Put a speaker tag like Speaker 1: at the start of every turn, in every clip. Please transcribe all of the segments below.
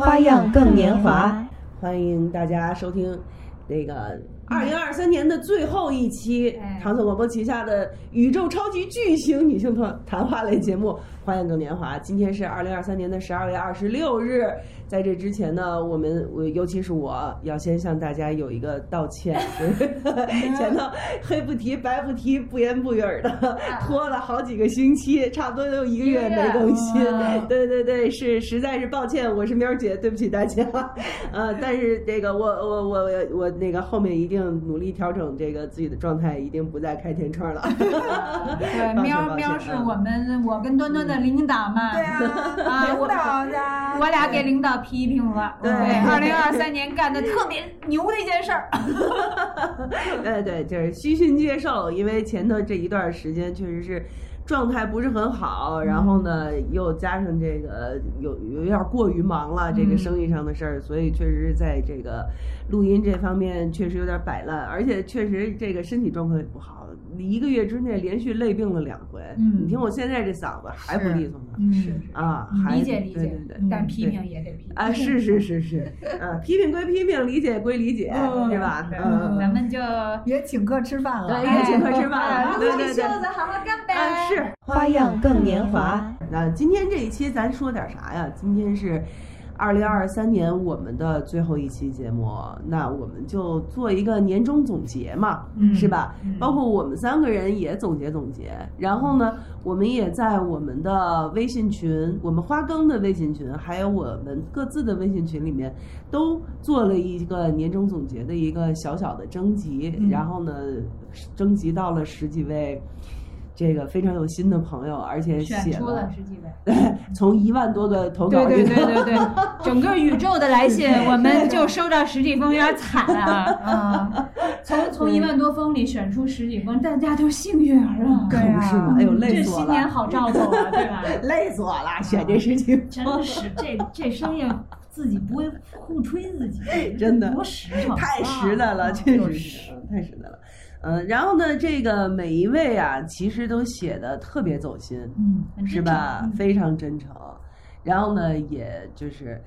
Speaker 1: 花样更年华，
Speaker 2: 欢迎大家收听那个二零二三年的最后一期唐宋广播旗下的宇宙超级巨星女性谈谈话类节目《花样更年华》。今天是二零二三年的十二月二十六日，在这之前呢，我们我尤其是我要先向大家有一个道歉，前头黑不提白不提，不言不语的拖了好几个星期，差不多都有一个月没更新。对对对，是实在是抱歉，我是喵姐，对不起大家。呃，但是这个我我我我那个后面一定。努力调整这个自己的状态，一定不再开天窗了。
Speaker 3: 对，喵喵是我们我跟端端的领导嘛。
Speaker 4: 对啊，领导呀，
Speaker 3: 我俩给领导批评了。对，二零二三年干的特别牛的一件事儿。
Speaker 2: 对对，就是虚心接受，因为前头这一段时间确实是。状态不是很好，然后呢，又加上这个有有点过于忙了，这个生意上的事儿，所以确实是在这个录音这方面确实有点摆烂，而且确实这个身体状况也不好。一个月之内连续累病了两回，嗯。你听我现在这嗓子还不利索
Speaker 3: 呢，是。
Speaker 2: 啊，
Speaker 3: 理解理解，
Speaker 2: 对对对，
Speaker 3: 但批评也得批评。
Speaker 2: 啊，是是是是，啊，批评归批评，理解归理解，是吧？
Speaker 3: 嗯，咱们就
Speaker 4: 也请客吃饭了，
Speaker 2: 对，也请客吃饭了，对对对，
Speaker 3: 好好干杯，
Speaker 2: 是。
Speaker 1: 花样更年华。
Speaker 2: 那今天这一期咱说点啥呀？今天是。二零二三年我们的最后一期节目，那我们就做一个年终总结嘛，是吧？包括我们三个人也总结总结，然后呢，我们也在我们的微信群，我们花更的微信群，还有我们各自的微信群里面，都做了一个年终总结的一个小小的征集，然后呢，征集到了十几位。这个非常有心的朋友，而且写
Speaker 3: 了十几位，
Speaker 2: 对，从一万多个投稿，
Speaker 3: 对对对对对，整个宇宙的来信，我们就收到十几封，有点惨啊 啊！从从一万多封里选出十几封，大家都幸运儿啊，
Speaker 2: 可不是吗？哎呦，累死
Speaker 3: 我了！这新年好兆头啊，对吧？
Speaker 2: 累死我了，选这十几封，
Speaker 3: 真是这这生意自己不会互吹自己，
Speaker 2: 真的
Speaker 3: 多实诚，
Speaker 2: 太实在了，确实是太实在了。嗯，然后呢，这个每一位啊，其实都写的特别走心，
Speaker 3: 嗯，
Speaker 2: 是吧？非常真诚。然后呢，也就是，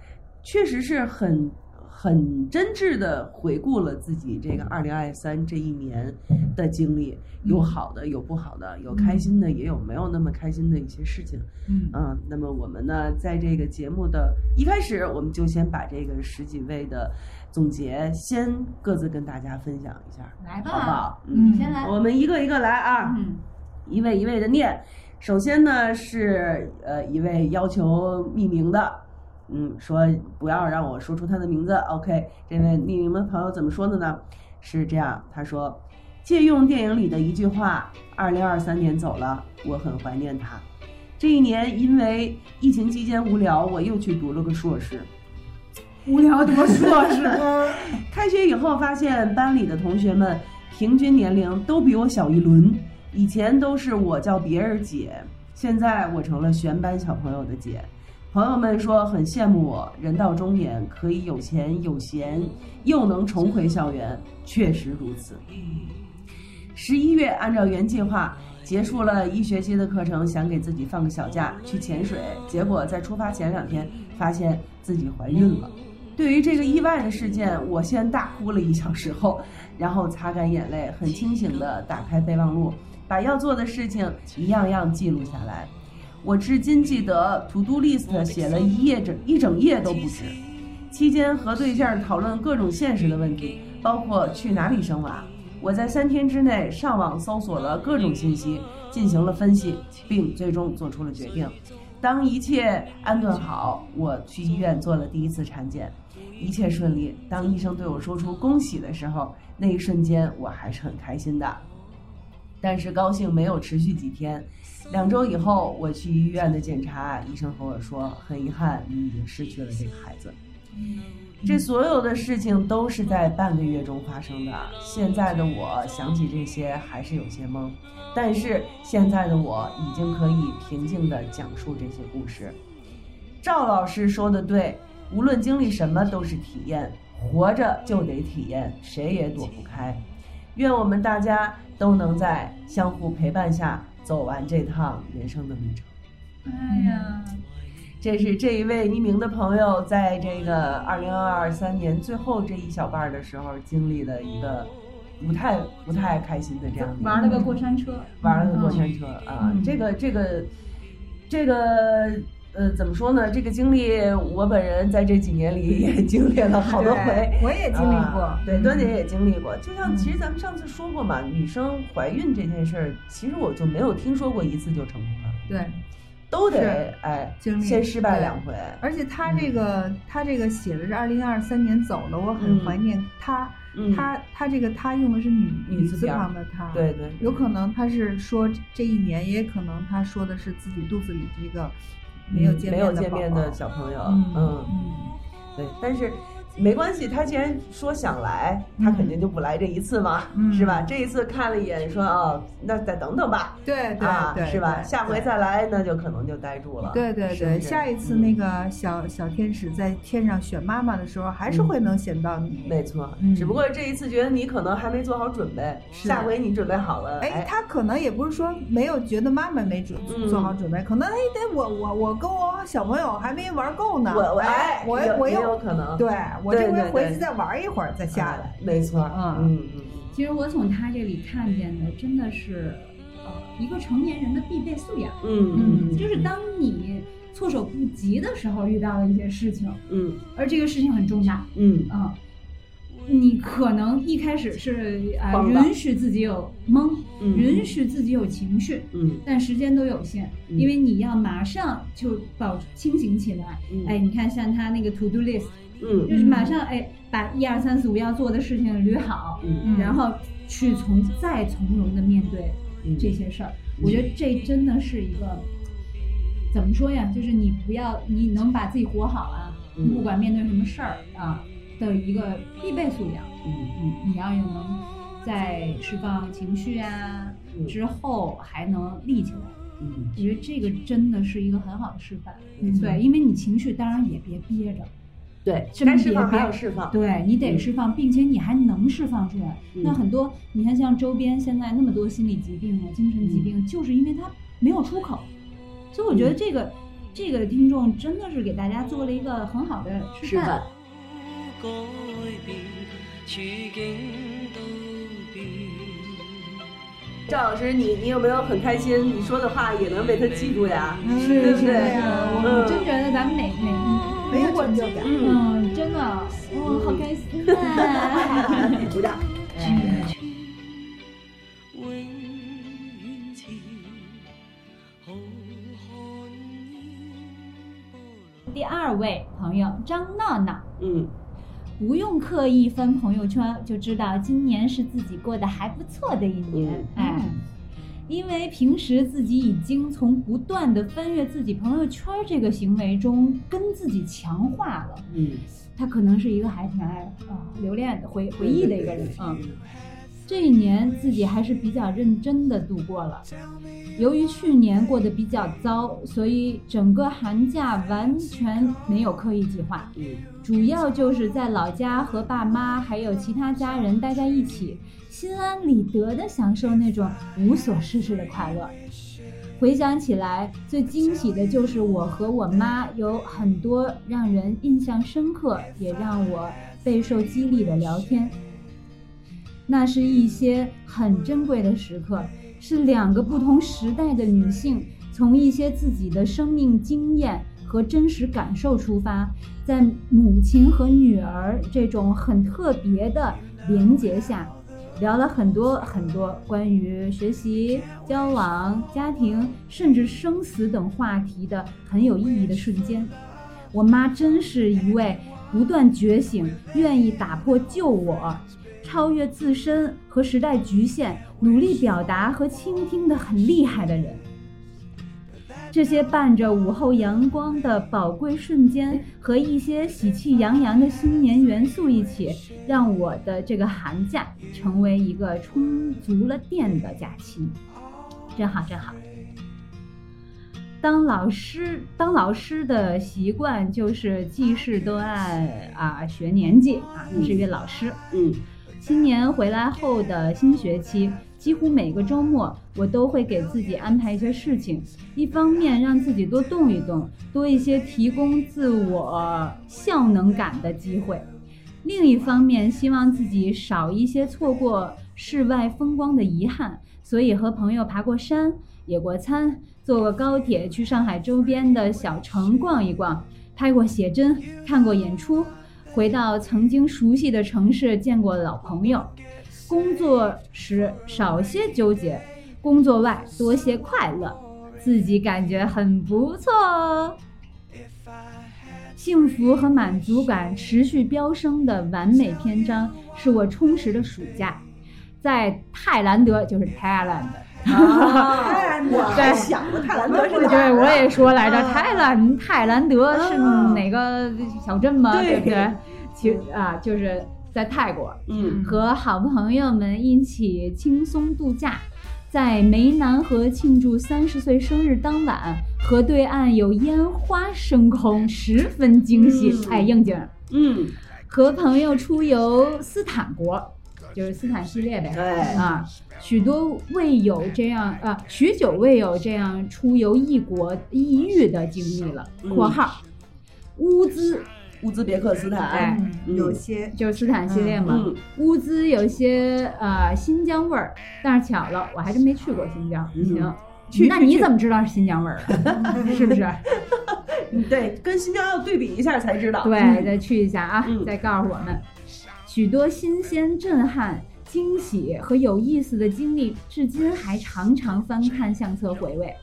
Speaker 2: 确实是很。很真挚的回顾了自己这个二零二三这一年的经历，有好的，有不好的，有开心的，也有没有那么开心的一些事情。
Speaker 3: 嗯
Speaker 2: 啊，那么我们呢，在这个节目的一开始，我们就先把这个十几位的总结先各自跟大家分享一下，
Speaker 3: 来吧，
Speaker 2: 好不好？
Speaker 3: 嗯，先来，
Speaker 2: 我们一个一个来啊，
Speaker 3: 嗯，
Speaker 2: 一位一位的念。首先呢，是呃一位要求匿名的。嗯，说不要让我说出他的名字。OK，这位匿名的朋友怎么说的呢？是这样，他说，借用电影里的一句话：“二零二三年走了，我很怀念他。这一年因为疫情期间无聊，我又去读了个硕士。
Speaker 3: 无聊读硕士。
Speaker 2: 开学以后发现班里的同学们平均年龄都比我小一轮。以前都是我叫别人姐，现在我成了全班小朋友的姐。”朋友们说很羡慕我，人到中年可以有钱有闲，又能重回校园，确实如此。十一月按照原计划结束了一学期的课程，想给自己放个小假去潜水，结果在出发前两天发现自己怀孕了。对于这个意外的事件，我先大哭了一小时后，然后擦干眼泪，很清醒地打开备忘录，把要做的事情一样样记录下来。我至今记得，to do list 写了一页整一整页都不止。期间和对象讨论各种现实的问题，包括去哪里生娃。我在三天之内上网搜索了各种信息，进行了分析，并最终做出了决定。当一切安顿好，我去医院做了第一次产检，一切顺利。当医生对我说出恭喜的时候，那一瞬间我还是很开心的。但是高兴没有持续几天。两周以后，我去医院的检查，医生和我说：“很遗憾，你已经失去了这个孩子。”这所有的事情都是在半个月中发生的。现在的我想起这些还是有些懵，但是现在的我已经可以平静地讲述这些故事。赵老师说的对，无论经历什么都是体验，活着就得体验，谁也躲不开。愿我们大家都能在相互陪伴下。走完这趟人生的旅程。
Speaker 3: 哎呀，
Speaker 2: 这是这一位匿名的朋友在这个二零二三年最后这一小半儿的时候经历的一个不太不太开心的这样的
Speaker 3: 玩了个过山车，
Speaker 2: 玩了个过山车啊，
Speaker 3: 嗯
Speaker 2: 这个这个这个呃怎么说呢？这个经历我本人在这几年里也 经历了好多回。
Speaker 4: 我也经历过
Speaker 2: 啊。对，端姐也经历过。就像
Speaker 3: 嗯
Speaker 2: 其实咱们上次说过嘛，女生怀孕这件事儿，其实我就没有听说过一次就成功了，
Speaker 4: 对，
Speaker 2: 都得
Speaker 4: 是
Speaker 2: 哎
Speaker 4: 经历
Speaker 2: 先失败两回。
Speaker 4: 而且他这个他这个写的是二零二三年走了，我很
Speaker 2: 嗯
Speaker 4: 怀念他。
Speaker 2: 嗯，
Speaker 4: 他他这个他用的是女
Speaker 2: 女字
Speaker 4: 旁的他。。
Speaker 2: 对对，
Speaker 4: 有可能他是说这一年，也可能他说的是自己肚子里这个没有见
Speaker 2: 没有
Speaker 4: 面的宝宝
Speaker 2: 见面的小朋友，
Speaker 4: 嗯。
Speaker 2: 嗯，对，但是没关系，他既然说想来，他肯定就不来这一次嘛，
Speaker 4: 嗯
Speaker 2: 是吧？这一次看了一眼，说哦，那再等等吧，
Speaker 4: 对对
Speaker 2: 是吧？下回。再来，那就可能就呆住了。
Speaker 4: 对对对，下一次
Speaker 2: 嗯
Speaker 4: 那个小小天使在天上选妈妈的时候，还是
Speaker 2: 嗯
Speaker 4: 会能选到你。
Speaker 2: 没错，
Speaker 4: 嗯
Speaker 2: 只不过这一次觉得你可能还没做好准备，下回你准备好了，
Speaker 4: 哎，他可能也不是说没有觉得妈妈没准
Speaker 2: 嗯
Speaker 4: 做好准备，可能哎得我我我跟我小朋友还没玩够呢，
Speaker 2: 我我
Speaker 4: 哎我我又
Speaker 2: 有可能，
Speaker 4: 对我这回回去再玩一会儿再下来
Speaker 2: 哎，没错，
Speaker 4: 嗯
Speaker 2: 嗯嗯
Speaker 3: 其实我从他这里看见的真的是，呃，一个成年人的必备素养。
Speaker 2: 嗯嗯，
Speaker 3: 就是当你措手不及的时候遇到了一些事情，
Speaker 2: 嗯
Speaker 3: 而这个事情很重大，
Speaker 2: 嗯
Speaker 3: 嗯，你可能一开始是呃允许自己有懵，
Speaker 2: 嗯
Speaker 3: 允许自己有情绪，
Speaker 2: 嗯
Speaker 3: 但时间都有限，
Speaker 2: 嗯
Speaker 3: 因为你要马上就保清醒起来。
Speaker 2: 嗯
Speaker 3: 哎，你看像他那个 to do list，
Speaker 2: 嗯
Speaker 3: 就是马上哎把一二三四五要做的事情捋好，
Speaker 2: 嗯
Speaker 3: 然后去从再从容的面对
Speaker 2: 嗯
Speaker 3: 这些事儿。我觉得这真的是一个怎么说呀？就是你不要你能把自己活好啊，
Speaker 2: 嗯
Speaker 3: 不管面对什么事儿啊的一个必备素养。
Speaker 2: 嗯
Speaker 3: 嗯，你要有能在释放情绪啊
Speaker 2: 嗯
Speaker 3: 之后还能立起来。
Speaker 2: 嗯
Speaker 3: 我觉得这个真的是一个很好的示范。
Speaker 2: 嗯
Speaker 3: 对，因为你情绪当然也别憋着，
Speaker 2: 对，
Speaker 3: 真
Speaker 2: 该释放
Speaker 3: 别
Speaker 2: 还要释放，
Speaker 3: 对你得
Speaker 2: 嗯
Speaker 3: 释放，并且你还能释放出来。
Speaker 2: 嗯
Speaker 3: 那很多，你看像周边现在那么多心理疾病啊、精神疾病，就是因为它没有出口。所以我觉得这个、这个听众真的是给大家做了一个很好的示范。
Speaker 2: 赵老师，你你有没有很开心？你说的话也能被他记住呀？
Speaker 3: 是
Speaker 2: 对不对
Speaker 3: 是我真觉得咱们哪哪
Speaker 4: 没有成就感
Speaker 2: 嗯，
Speaker 3: 嗯，真的，哇，好开心啊！
Speaker 2: 鼓掌。
Speaker 3: 第二位朋友张闹闹，
Speaker 2: 嗯
Speaker 3: 不用刻意翻朋友圈，就知道今年是自己过得还不错的一年。
Speaker 2: 嗯
Speaker 3: 哎，因为平时自己已经从不断的翻阅自己朋友圈这个行为中跟自己强化了。
Speaker 2: 嗯，
Speaker 3: 他可能是一个还挺爱啊、留恋的回回忆的一个人啊。
Speaker 2: 嗯
Speaker 3: 这一年自己还是比较认真的度过了。由于去年过得比较糟，所以整个寒假完全没有刻意计划，
Speaker 2: 嗯
Speaker 3: 主要就是在老家和爸妈还有其他家人待在一起，心安理得的享受那种无所事事的快乐。回想起来，最惊喜的就是我和我妈有很多让人印象深刻，也让我备受激励的聊天。那是一些很珍贵的时刻，是两个不同时代的女性从一些自己的生命经验和真实感受出发，在母亲和女儿这种很特别的连结下，聊了很多很多关于学习、交往、家庭，甚至生死等话题的很有意义的瞬间。我妈真是一位不断觉醒、愿意打破旧我、超越自身和时代局限、努力表达和倾听的很厉害的人。这些伴着午后阳光的宝贵瞬间和一些喜气洋洋的新年元素一起，让我的这个寒假成为一个充足了电的假期，真好真好。当老师，当老师的习惯就是记事都按啊学年纪啊，他是一位老师。
Speaker 2: 嗯
Speaker 3: 新年回来后的新学期，几乎每个周末，我都会给自己安排一些事情，一方面让自己多动一动，多一些提供自我效能感的机会；另一方面，希望自己少一些错过室外风光的遗憾，所以和朋友爬过山、野过餐，坐过高铁去上海周边的小城逛一逛，拍过写真，看过演出，回到曾经熟悉的城市见过老朋友。工作时少些纠结，工作外多些快乐，自己感觉很不错哦。幸福和满足感持续飙升的完美篇章，是我充实的暑假，在泰兰德，就是 Thailand。
Speaker 2: 啊，我还想过泰兰德是
Speaker 3: 对，
Speaker 2: 啊
Speaker 3: 我也说来着，
Speaker 2: 啊
Speaker 3: 泰兰泰兰德是
Speaker 2: 啊
Speaker 3: 哪个小镇吗？
Speaker 2: 对
Speaker 3: 对不对？其啊，就是在泰国。
Speaker 2: 嗯
Speaker 3: 和好朋友们一起轻松度假，在湄南河庆祝三十岁生日当晚，河对岸有烟花升空，十分惊喜，
Speaker 2: 嗯
Speaker 3: 哎，应景。
Speaker 2: 嗯，
Speaker 3: 和朋友出游斯坦国，就是斯坦系列呗。
Speaker 2: 对
Speaker 3: 啊，许多未有这样啊，许久未有这样出游异国异域的经历了。
Speaker 2: （嗯
Speaker 3: 括号）乌兹
Speaker 2: 乌兹别克斯坦，
Speaker 4: 有些
Speaker 3: 就是斯坦系列嘛。
Speaker 2: 嗯
Speaker 3: 乌兹有些呃新疆味儿，但是巧了，我还真没去过新疆。
Speaker 2: 嗯
Speaker 3: 行，
Speaker 2: 去
Speaker 3: 那你怎么知道是新疆味儿的？是不是？
Speaker 2: 嗯 对，跟新疆要对比一下才知道。
Speaker 3: 对，
Speaker 2: 嗯
Speaker 3: 再去一下啊，
Speaker 2: 嗯
Speaker 3: 再告诉我们，许多新鲜、震撼、惊喜和有意思的经历，至今还常常翻看相册回味。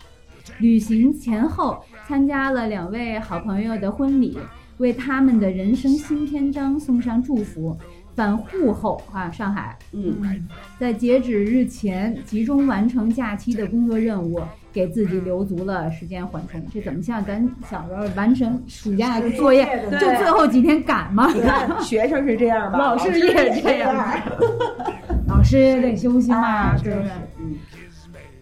Speaker 3: 旅行前后参加了两位好朋友的婚礼，为他们的人生新篇章送上祝福。返沪后啊，上海
Speaker 2: 嗯
Speaker 3: 在截止日前集中完成假期的工作任务，给自己留足了时间缓冲。这怎么像咱小时候完成暑假作业就最后几天赶吗？
Speaker 2: 你看学生是这样吧，
Speaker 3: 老师也
Speaker 2: 也
Speaker 3: 这样
Speaker 2: 样。
Speaker 3: 老师也得休息嘛，
Speaker 2: 啊
Speaker 3: 是不是？
Speaker 2: 嗯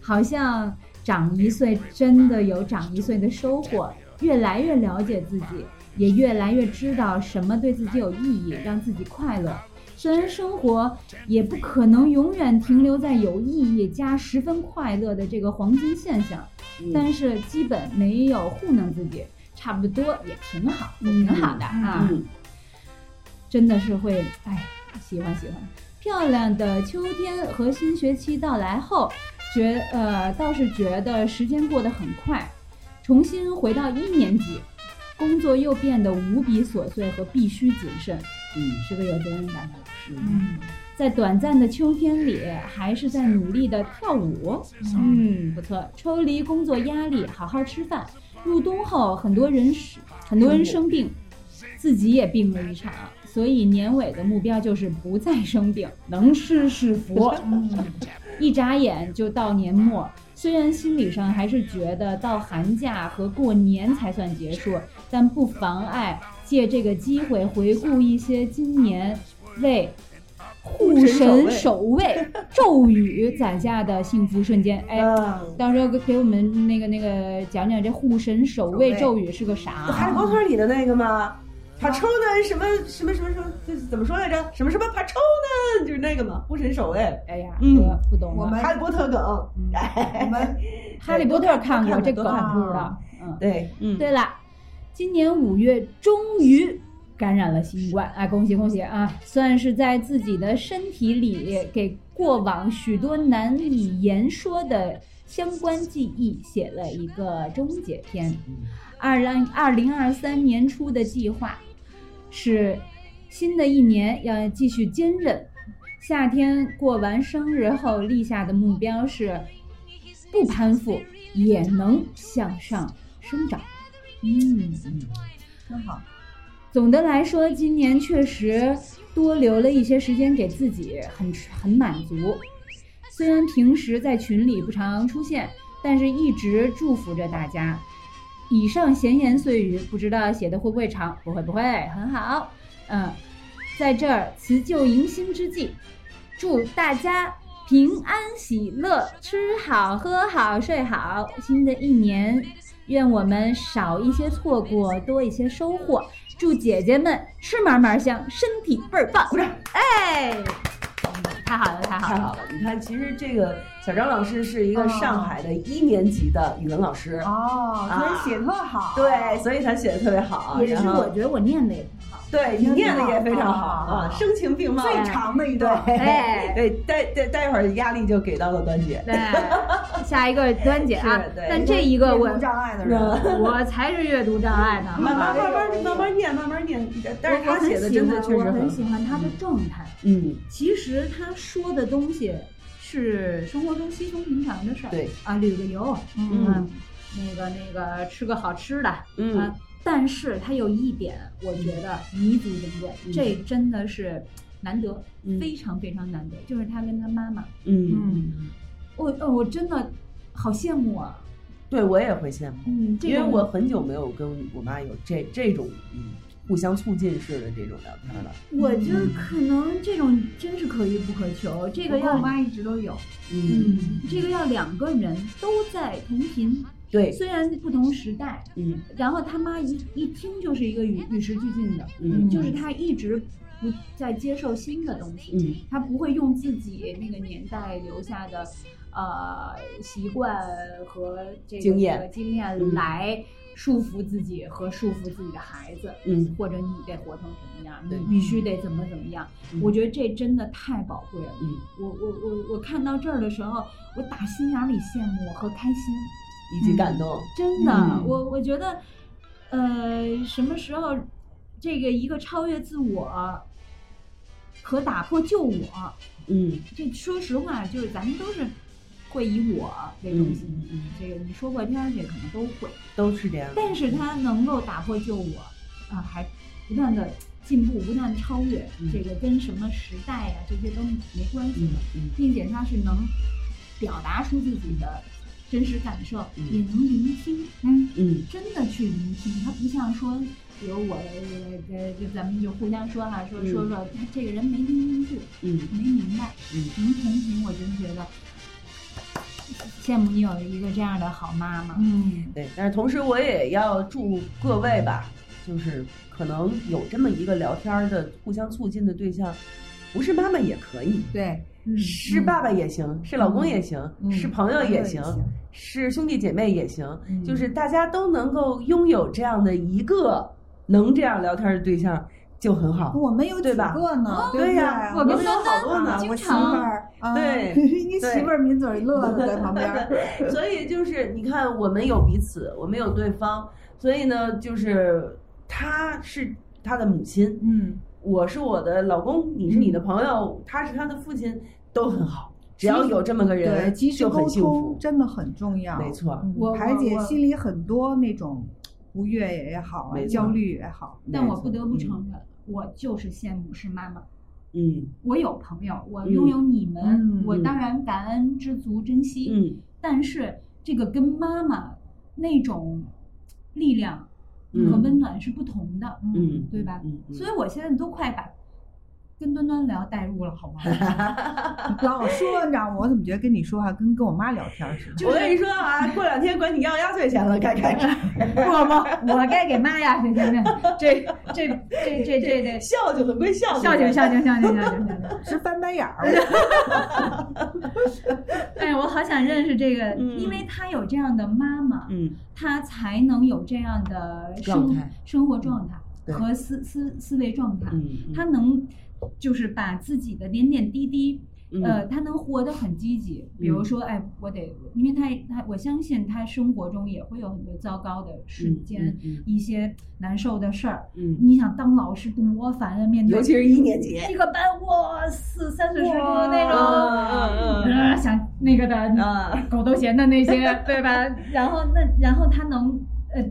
Speaker 3: 好像长一岁真的有长一岁的收获，越来越了解自己，也越来越知道什么对自己有意义，让自己快乐。虽然生活也不可能永远停留在有意义加十分快乐的这个黄金现象，
Speaker 2: 嗯
Speaker 3: 但是基本没有糊弄自己，差不多也挺好，也挺好的啊。
Speaker 2: 嗯
Speaker 3: 真的是会，哎，喜欢喜欢。漂亮的秋天和新学期到来后，觉呃倒是觉得时间过得很快，重新回到一年级，工作又变得无比琐碎和必须谨慎，
Speaker 2: 嗯
Speaker 3: 是个有责任感的老师。
Speaker 4: 嗯，
Speaker 3: 在短暂的秋天里，还是在努力的跳舞，嗯，不错。抽离工作压力，好好吃饭。入冬后，很多人是很多人生病，自己也病了一场，所以年尾的目标就是不再生病，能吃是福。一眨眼就到年末，虽然心理上还是觉得到寒假和过年才算结束，但不妨碍借这个机会回顾一些今年为护神守卫 咒语攒下的幸福瞬间。哎，
Speaker 2: 嗯，
Speaker 3: 到时候给我们那个那个讲讲这护神守卫咒语是个啥
Speaker 2: 哈利
Speaker 3: 啊？
Speaker 2: 波特里的那个吗？爬抽呢？什么什么什么什么？这怎么说来着？什么什么爬抽呢？就是那个嘛，护神守卫。
Speaker 3: 哎呀，
Speaker 2: 嗯
Speaker 3: 不懂。
Speaker 4: 我们
Speaker 2: 哈利波特梗。
Speaker 4: 我们
Speaker 3: 哈利波特看过，这梗不知道。嗯，
Speaker 2: 对，嗯，
Speaker 3: 对了，今年五月终于感染了新冠，哎，恭喜恭喜啊！算是在自己的身体里给过往许多难以言说的相关记忆写了一个终结篇。二零二零二三年初的计划是新的一年要继续坚韧。夏天过完生日后立下的目标是不攀附也能向上生长。嗯，
Speaker 4: 真好。
Speaker 3: 总的来说，今年确实多留了一些时间给自己，很很满足。虽然平时在群里不常出现，但是一直祝福着大家。以上闲言碎语，不知道写的会不会长？不会，不会，很好。嗯，在这儿辞旧迎新之际，祝大家平安喜乐，吃好喝好睡好。新的一年，愿我们少一些错过，多一些收获。祝姐姐们吃嘛嘛香，身体倍儿棒！鼓掌！哎。太好了，太好了。
Speaker 2: 太好了！你看，其实这个小张老师是一个
Speaker 4: 哦
Speaker 2: 上海的一年级的语文老师，
Speaker 4: 哦，所以
Speaker 2: 啊
Speaker 4: 写特好。
Speaker 2: 对，所以他写的特别好。
Speaker 3: 也是我觉得我念的也挺好。
Speaker 2: 对你念的也非常好啊，声情并茂。
Speaker 4: 最长的一段。
Speaker 2: 对，
Speaker 3: 哎
Speaker 2: 对，待待待会儿压力就给到了端姐。
Speaker 3: 对，下一个端姐啊
Speaker 2: 是对，
Speaker 3: 但这一个我
Speaker 4: 阅读障碍的人，
Speaker 3: 我才是阅读障碍呢。
Speaker 2: 慢慢
Speaker 4: 这个
Speaker 2: 慢慢慢慢念，慢慢念。但是他写的真的确实很
Speaker 3: 喜欢他的状态。
Speaker 2: 嗯，
Speaker 3: 其实他说的东西是生活中稀松平常的事儿，
Speaker 2: 对
Speaker 3: 啊，旅个游，
Speaker 2: 嗯
Speaker 3: 那个那个吃个好吃的，
Speaker 2: 嗯。
Speaker 3: 啊，但是他有一点，我觉得弥足珍贵，
Speaker 2: 嗯。
Speaker 3: 这真的是难得，
Speaker 2: 嗯。
Speaker 3: 非常非常难得，就是他跟他妈妈，
Speaker 2: 嗯，
Speaker 3: 我哦，我真的好羡慕啊，
Speaker 2: 对我也会羡慕，
Speaker 3: 嗯，
Speaker 2: 因为我很久没有跟我妈有这这种嗯互相促进式的这种聊天了。
Speaker 3: 我觉得可能这种真是可遇不可求，这个要
Speaker 4: 我妈一直都有。
Speaker 2: 嗯，
Speaker 3: 嗯，这个要两个人都在同频，
Speaker 2: 对，
Speaker 3: 虽然不同时代，
Speaker 2: 嗯
Speaker 3: 然后他妈一一听就是一个与与时俱进的，
Speaker 2: 嗯
Speaker 3: 就是他一直不在接受新的东西，
Speaker 2: 嗯
Speaker 3: 他不会用自己那个年代留下的呃习惯和这个
Speaker 2: 经验
Speaker 3: 这个经验
Speaker 2: 嗯
Speaker 3: 来束缚自己和束缚自己的孩子，
Speaker 2: 嗯
Speaker 3: 或者你得活成什么样，
Speaker 2: 对
Speaker 3: 你必须得怎么怎么样。
Speaker 2: 嗯
Speaker 3: 我觉得这真的太宝贵了。
Speaker 2: 嗯，
Speaker 3: 我我我我看到这儿的时候，我打心眼里羡慕和开心。
Speaker 2: 以及感动。
Speaker 3: 真的，
Speaker 2: 嗯
Speaker 3: 我我觉得，呃，什么时候这个一个超越自我和打破旧我，
Speaker 2: 嗯
Speaker 3: 这说实话，就是咱们都是会以我为中心。
Speaker 2: 嗯
Speaker 3: 这个你说破天儿去，可能都会，
Speaker 2: 都是这样。
Speaker 3: 但是他能够打破旧我啊，还不断的进步，不断地超越，
Speaker 2: 嗯
Speaker 3: 这个跟什么时代呀、这些都没关系
Speaker 2: 嗯
Speaker 3: 的。
Speaker 2: 嗯
Speaker 3: 并且他是能表达出自己的真实感受，
Speaker 2: 嗯
Speaker 3: 也能聆听，嗯，
Speaker 2: 嗯
Speaker 3: 真的去聆听。他不像说，比如我呃呃，就咱们就互相说哈、说
Speaker 2: 说
Speaker 3: 说说这个人没听进去，
Speaker 2: 嗯
Speaker 3: 没明白，
Speaker 2: 嗯
Speaker 3: 能同情，我真觉得羡慕你有一个这样的好妈妈。
Speaker 4: 嗯，
Speaker 2: 对，但是同时我也要祝各位吧，就是可能有这么一个聊天儿的互相促进的对象，不是妈妈也可以，
Speaker 4: 对，
Speaker 3: 嗯，
Speaker 2: 是爸爸也行，是老公也行，
Speaker 4: 嗯
Speaker 2: 是朋友也行，是兄弟姐妹也行，
Speaker 4: 嗯
Speaker 2: 就是大家都能够拥有这样的一个能这样聊天的对象就很好。
Speaker 4: 我们有几
Speaker 2: 对吧
Speaker 4: 个呢？对
Speaker 2: 呀
Speaker 4: 对
Speaker 3: 我
Speaker 2: 们有好多呢
Speaker 4: 我媳妇
Speaker 3: 常
Speaker 4: 儿，啊
Speaker 2: 对
Speaker 4: 你媳妇儿抿嘴乐的在旁边。
Speaker 2: 所以就是你看，我们有彼此，我们有对方，所以呢，就是他是他的母亲，
Speaker 4: 嗯，
Speaker 2: 我是我的老公，你是你的朋友，他是他的父亲，都很好。只要有这么个
Speaker 4: 对，
Speaker 2: 人，
Speaker 4: 及时沟
Speaker 2: 就很幸
Speaker 4: 通。真的很重要。
Speaker 2: 没错
Speaker 4: 嗯
Speaker 3: 我
Speaker 4: 排解心里很多那种不悦也好啊，焦虑也好。
Speaker 3: 但我不得不
Speaker 2: 嗯
Speaker 3: 承认，我就是羡慕是妈妈。
Speaker 2: 嗯。
Speaker 3: 我有朋友，我
Speaker 2: 嗯。
Speaker 3: 拥有你们，
Speaker 4: 嗯
Speaker 3: 我当然感恩、知足、珍惜。
Speaker 2: 嗯。
Speaker 3: 但是这个跟妈妈那种力量
Speaker 2: 嗯。
Speaker 3: 和温暖是不同的，
Speaker 2: 嗯，
Speaker 3: 对吧？
Speaker 2: 嗯，嗯。
Speaker 3: 所以我现在都快把跟端端聊带入了，好吗？
Speaker 4: 老说，你知道吗？我怎么觉得跟你说话跟跟我妈聊天似的？
Speaker 2: 我跟你说啊，过两天管你要压岁钱了，该开始。
Speaker 3: 不不，我该给妈压岁钱的，这这这这这这
Speaker 2: 孝敬的归孝敬，
Speaker 3: 孝敬孝敬孝敬孝敬孝敬。
Speaker 4: 是翻白眼儿。
Speaker 3: 哎，我好想认识这个，
Speaker 2: 嗯
Speaker 3: 因为他有这样的妈妈，
Speaker 2: 嗯
Speaker 3: 他才能有这样的生生活状态和思思思维状态。
Speaker 2: 嗯，
Speaker 3: 他能就是把自己的点点滴滴，
Speaker 2: 嗯
Speaker 3: 呃，他能活得很积极。比如说，哎，我得，因为他他，我相信他生活中也会有很多糟糕的时间，
Speaker 2: 嗯嗯
Speaker 3: 一些难受的事儿。
Speaker 2: 嗯，
Speaker 3: 你想当老师多烦啊，面对
Speaker 2: 尤其是一年级，
Speaker 3: 一个班，哇，四三四十个那种，
Speaker 2: 嗯嗯
Speaker 3: 呃，想那个的
Speaker 2: 啊
Speaker 3: 狗头衔的那些，对吧？然后那然后他能呃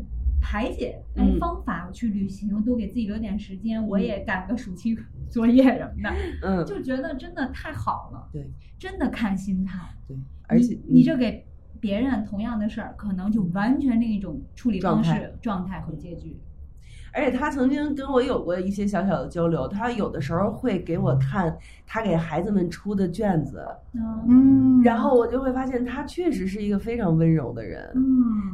Speaker 3: 排解，方法去旅行，多给自己留点时间，我也赶个暑期 作业什么的，
Speaker 2: 嗯，
Speaker 3: 就觉得真的太好了，
Speaker 2: 对
Speaker 3: 真的看心态。
Speaker 2: 对，而且
Speaker 3: 你你这给别人同样的事儿，可能就完全另一种处理方式、状态和结局。
Speaker 2: 而且他曾经跟我有过一些小小的交流，他有的时候会给我看他给孩子们出的卷子，
Speaker 3: 嗯。
Speaker 4: 嗯，
Speaker 2: 然后我就会发现他确实是一个非常温柔的人。
Speaker 3: 嗯。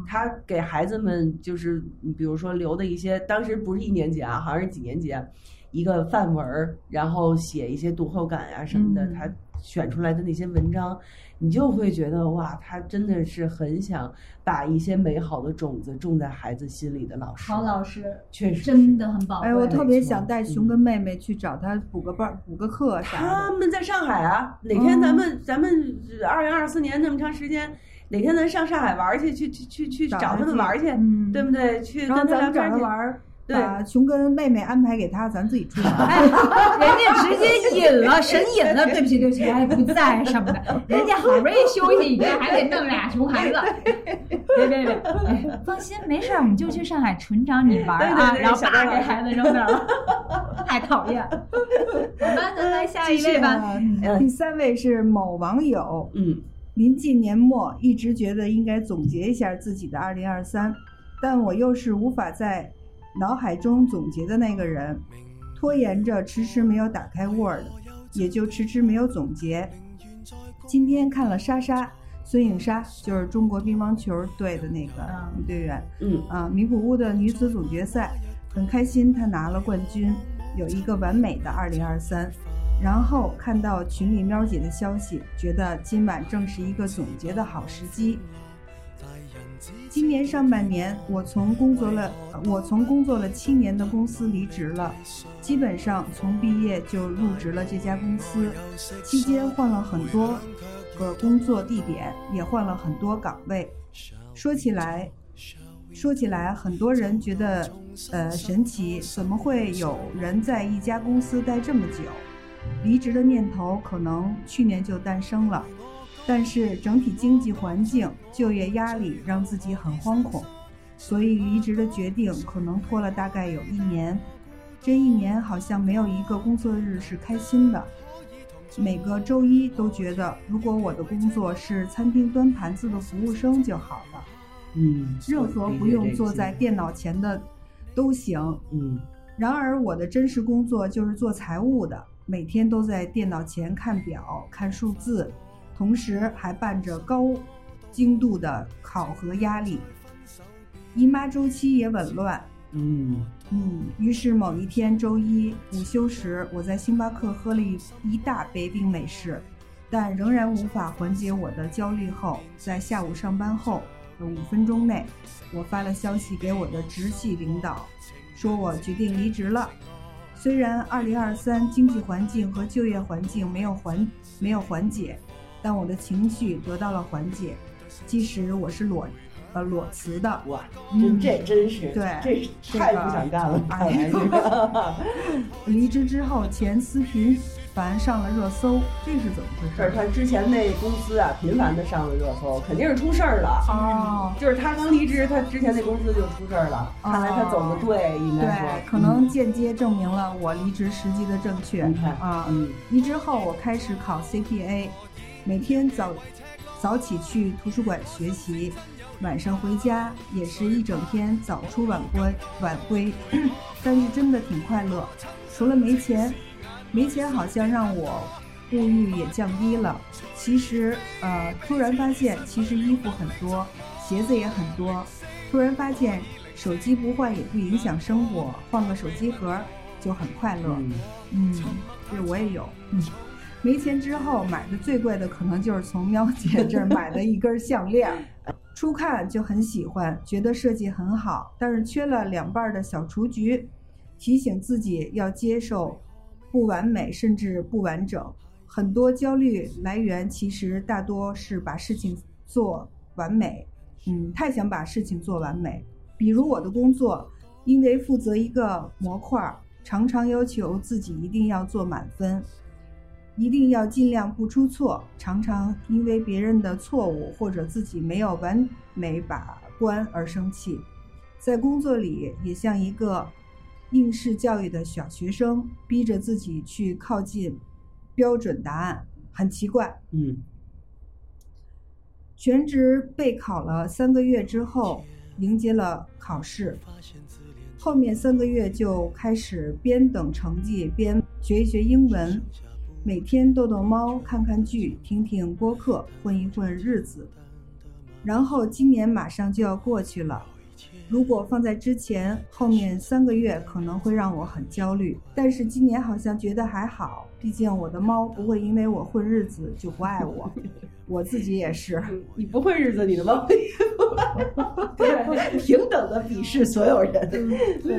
Speaker 2: 他给孩子们就是，比如说留的一些，当时不是一年级啊，好像是几年级啊，一个范文儿，然后写一些读后感呀、什么的，
Speaker 4: 嗯。
Speaker 2: 他选出来的那些文章，你就会觉得哇，他真的是很想把一些美好的种子种在孩子心里的老师。
Speaker 3: 好老师
Speaker 2: 确实
Speaker 3: 真的很宝贵。
Speaker 4: 哎，我特别想带熊跟妹妹去找他补个班儿、补个课啥的。
Speaker 2: 他们在上海啊，哪天咱们、咱们二零二四年那么长时间，哪天咱上上海玩儿去，去去去去
Speaker 4: 找
Speaker 2: 找他们玩儿去，
Speaker 4: 嗯
Speaker 2: 对不对？去
Speaker 4: 然后
Speaker 2: 跟他
Speaker 4: 咱们找
Speaker 2: 聊天去。
Speaker 4: 把熊跟妹妹安排给他，咱自己出去玩。
Speaker 3: 哎，人家直接引了，神引了，对不起对不起，哎不在什么的，人家好不容易休息一天，还得弄俩熊孩子，别别别，哎放心没事儿，我们就去上海纯找你玩儿啊，
Speaker 2: 对对对
Speaker 3: 然后把
Speaker 2: 小张老师
Speaker 3: 给孩子扔那儿了，太讨厌。好吧，咱来下一位吧。
Speaker 4: 第三位是某网友，
Speaker 2: 嗯
Speaker 4: 临近年末，一直觉得应该总结一下自己的二零二三但我又是无法在脑海中总结的那个人，拖延着迟迟没有打开 Word，也就迟迟没有总结。今天看了莎莎，孙颖莎就是中国乒乓球队的那个
Speaker 3: 嗯
Speaker 4: 女队员，
Speaker 2: 嗯
Speaker 4: 啊，名古屋的女子总决赛，很开心她拿了冠军，有一个完美的二零二三。然后看到群里喵姐的消息，觉得今晚正是一个总结的好时机。今年上半年，我从工作了，我从工作了七年的公司离职了，基本上从毕业就入职了这家公司，期间换了很多个工作地点，也换了很多岗位。说起来，说起来，很多人觉得呃神奇，怎么会有人在一家公司待这么久？离职的念头可能去年就诞生了，但是整体经济环境、就业压力让自己很惶恐，所以离职的决定可能拖了大概有一年。这一年好像没有一个工作日是开心的，每个周一都觉得，如果我的工作是餐厅端盘子的服务生就好了。
Speaker 2: 嗯，
Speaker 4: 任何不用坐在电脑前的都行。
Speaker 2: 嗯
Speaker 4: 然而，我的真实工作就是做财务的，每天都在电脑前看表、看数字，同时还伴着高精度的考核压力。姨妈周期也紊乱，
Speaker 2: 嗯
Speaker 4: 嗯，于是某一天周一午休时，我在星巴克喝了一一大杯冰美式，但仍然无法缓解我的焦虑后，在下午上班后的五分钟内，我发了消息给我的直系领导，说我决定离职了。虽然2023经济环境和就业环境没有缓没有缓解，但我的情绪得到了缓解，即使我是裸呃裸辞的，
Speaker 2: 哇，
Speaker 4: 嗯
Speaker 2: 这这真是
Speaker 4: 对
Speaker 2: 这是太不想干了，看来这个。
Speaker 4: 离职之后，前司频繁上了热搜，这是怎么回
Speaker 2: 是
Speaker 4: 事？
Speaker 2: 他之前那公司啊，频繁的上了热搜，肯定是出事儿了。
Speaker 4: 哦，
Speaker 2: 就是他刚离职，他之前那公司就出事儿了。看来他走的对，应该说
Speaker 4: 对，可能间接证明了我离职时机的正确
Speaker 2: 你看
Speaker 4: 啊。
Speaker 2: 嗯
Speaker 4: 离职后，我开始考 CPA，每天早早起去图书馆学习，晚上回家也是一整天早出晚归晚归，但是真的挺快乐。除了没钱，没钱好像让我物欲也降低了。其实，呃，突然发现其实衣服很多，鞋子也很多。突然发现手机不换也不影响生活，换个手机壳就很快乐。
Speaker 2: 嗯
Speaker 4: 嗯，这我也有。嗯，没钱之后买的最贵的可能就是从喵姐这儿买的一根项链，初看就很喜欢，觉得设计很好，但是缺了两半的小雏菊，提醒自己要接受不完美甚至不完整。很多焦虑来源其实大多是把事情做完美，嗯，太想把事情做完美。比如我的工作，因为负责一个模块，常常要求自己一定要做满分，一定要尽量不出错，常常因为别人的错误或者自己没有完美把关而生气。在工作里也像一个应试教育的小学生，逼着自己去靠近标准答案，很奇怪。
Speaker 2: 嗯
Speaker 4: 全职备考了三个月之后，迎接了考试。后面三个月就开始边等成绩边学一学英文，每天逗逗猫、看看剧、听听播客，混一混日子。然后今年马上就要过去了，如果放在之前，后面三个月可能会让我很焦虑，但是今年好像觉得还好，毕竟我的猫不会因为我混日子就不爱我，我自己也是。
Speaker 2: 你不混日子，你的猫也不爱 对，平等的鄙视所有人。对，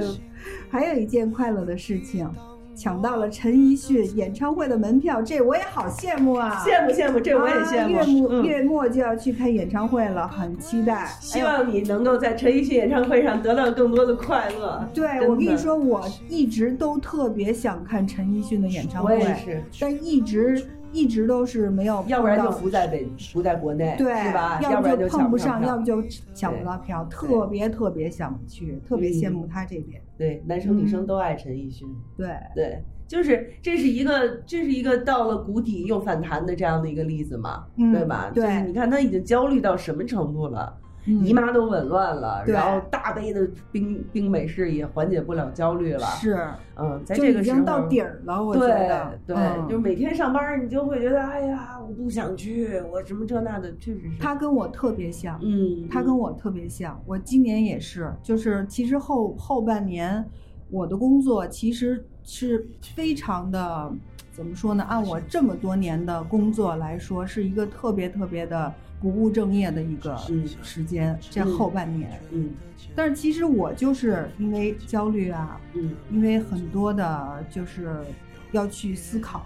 Speaker 4: 还有一件快乐的事情，抢到了陈奕迅演唱会的门票，这我也好羡慕啊！
Speaker 2: 羡慕羡慕，这我也羡慕。
Speaker 4: 月末
Speaker 2: 嗯
Speaker 4: 月末就要去看演唱会了，很期待。
Speaker 2: 希望你能够在陈奕迅演唱会上得到更多的快乐。
Speaker 4: 对，我跟你说，我一直都特别想看陈奕迅的演唱
Speaker 2: 我
Speaker 4: 会，
Speaker 2: 也是，
Speaker 4: 但一直一直都是没有，
Speaker 2: 要不然就不在北，不在国内，
Speaker 4: 对，
Speaker 2: 是吧？
Speaker 4: 要
Speaker 2: 不然
Speaker 4: 就碰不上，要不就抢不到票，特别特别想去，特别羡慕他这边。
Speaker 2: 对，男生女生都爱陈奕迅。
Speaker 4: 对，
Speaker 2: 对，就是这是一个这是一个到了谷底又反弹的这样的一个例子嘛，
Speaker 4: 嗯
Speaker 2: 对吧？
Speaker 4: 对
Speaker 2: 就是你看他已经焦虑到什么程度了，
Speaker 4: 嗯
Speaker 2: 姨妈都紊乱了，然后大杯的冰冰美式也缓解不了焦虑了。
Speaker 4: 是，
Speaker 2: 嗯，在这个时候
Speaker 4: 已经到底儿了，我觉得。
Speaker 2: 对，
Speaker 4: 对
Speaker 2: 就是每天上班你就会觉得，哎呀，我不想去，我什么这那的，确实是。
Speaker 4: 他跟我特别像，
Speaker 2: 嗯，
Speaker 4: 他跟我特别像。我今年也是，就是其实后后半年，我的工作其实是非常的，怎么说呢？按我这么多年的工作来说，是一个特别特别的不务正业的一个
Speaker 2: 嗯
Speaker 4: 时间。这
Speaker 2: 嗯
Speaker 4: 后半年，
Speaker 2: 嗯
Speaker 4: 但是其实我就是因为焦虑啊，
Speaker 2: 嗯，
Speaker 4: 因为很多的就是要去思考，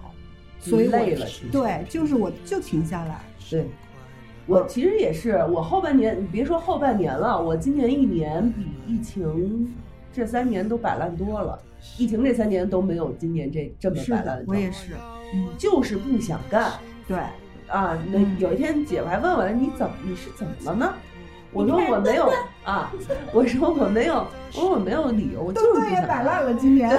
Speaker 4: 所以我
Speaker 2: 累了
Speaker 4: 对，就是我就停下来。
Speaker 2: 对。我其实也是，我后半年，你别说后半年了，我今年一年比疫情这三年都摆烂多了。疫情这三年都没有今年这这么
Speaker 4: 是
Speaker 2: 摆烂
Speaker 4: 的，，我也是，嗯，
Speaker 2: 就是不想干
Speaker 4: 对。
Speaker 2: 啊。那
Speaker 4: 嗯
Speaker 2: 有一天姐夫还问我你怎么你是怎么了呢？我说我没有啊，我说我没有，我说我没有理由，我 就是不想干。
Speaker 4: 摆烂了，今年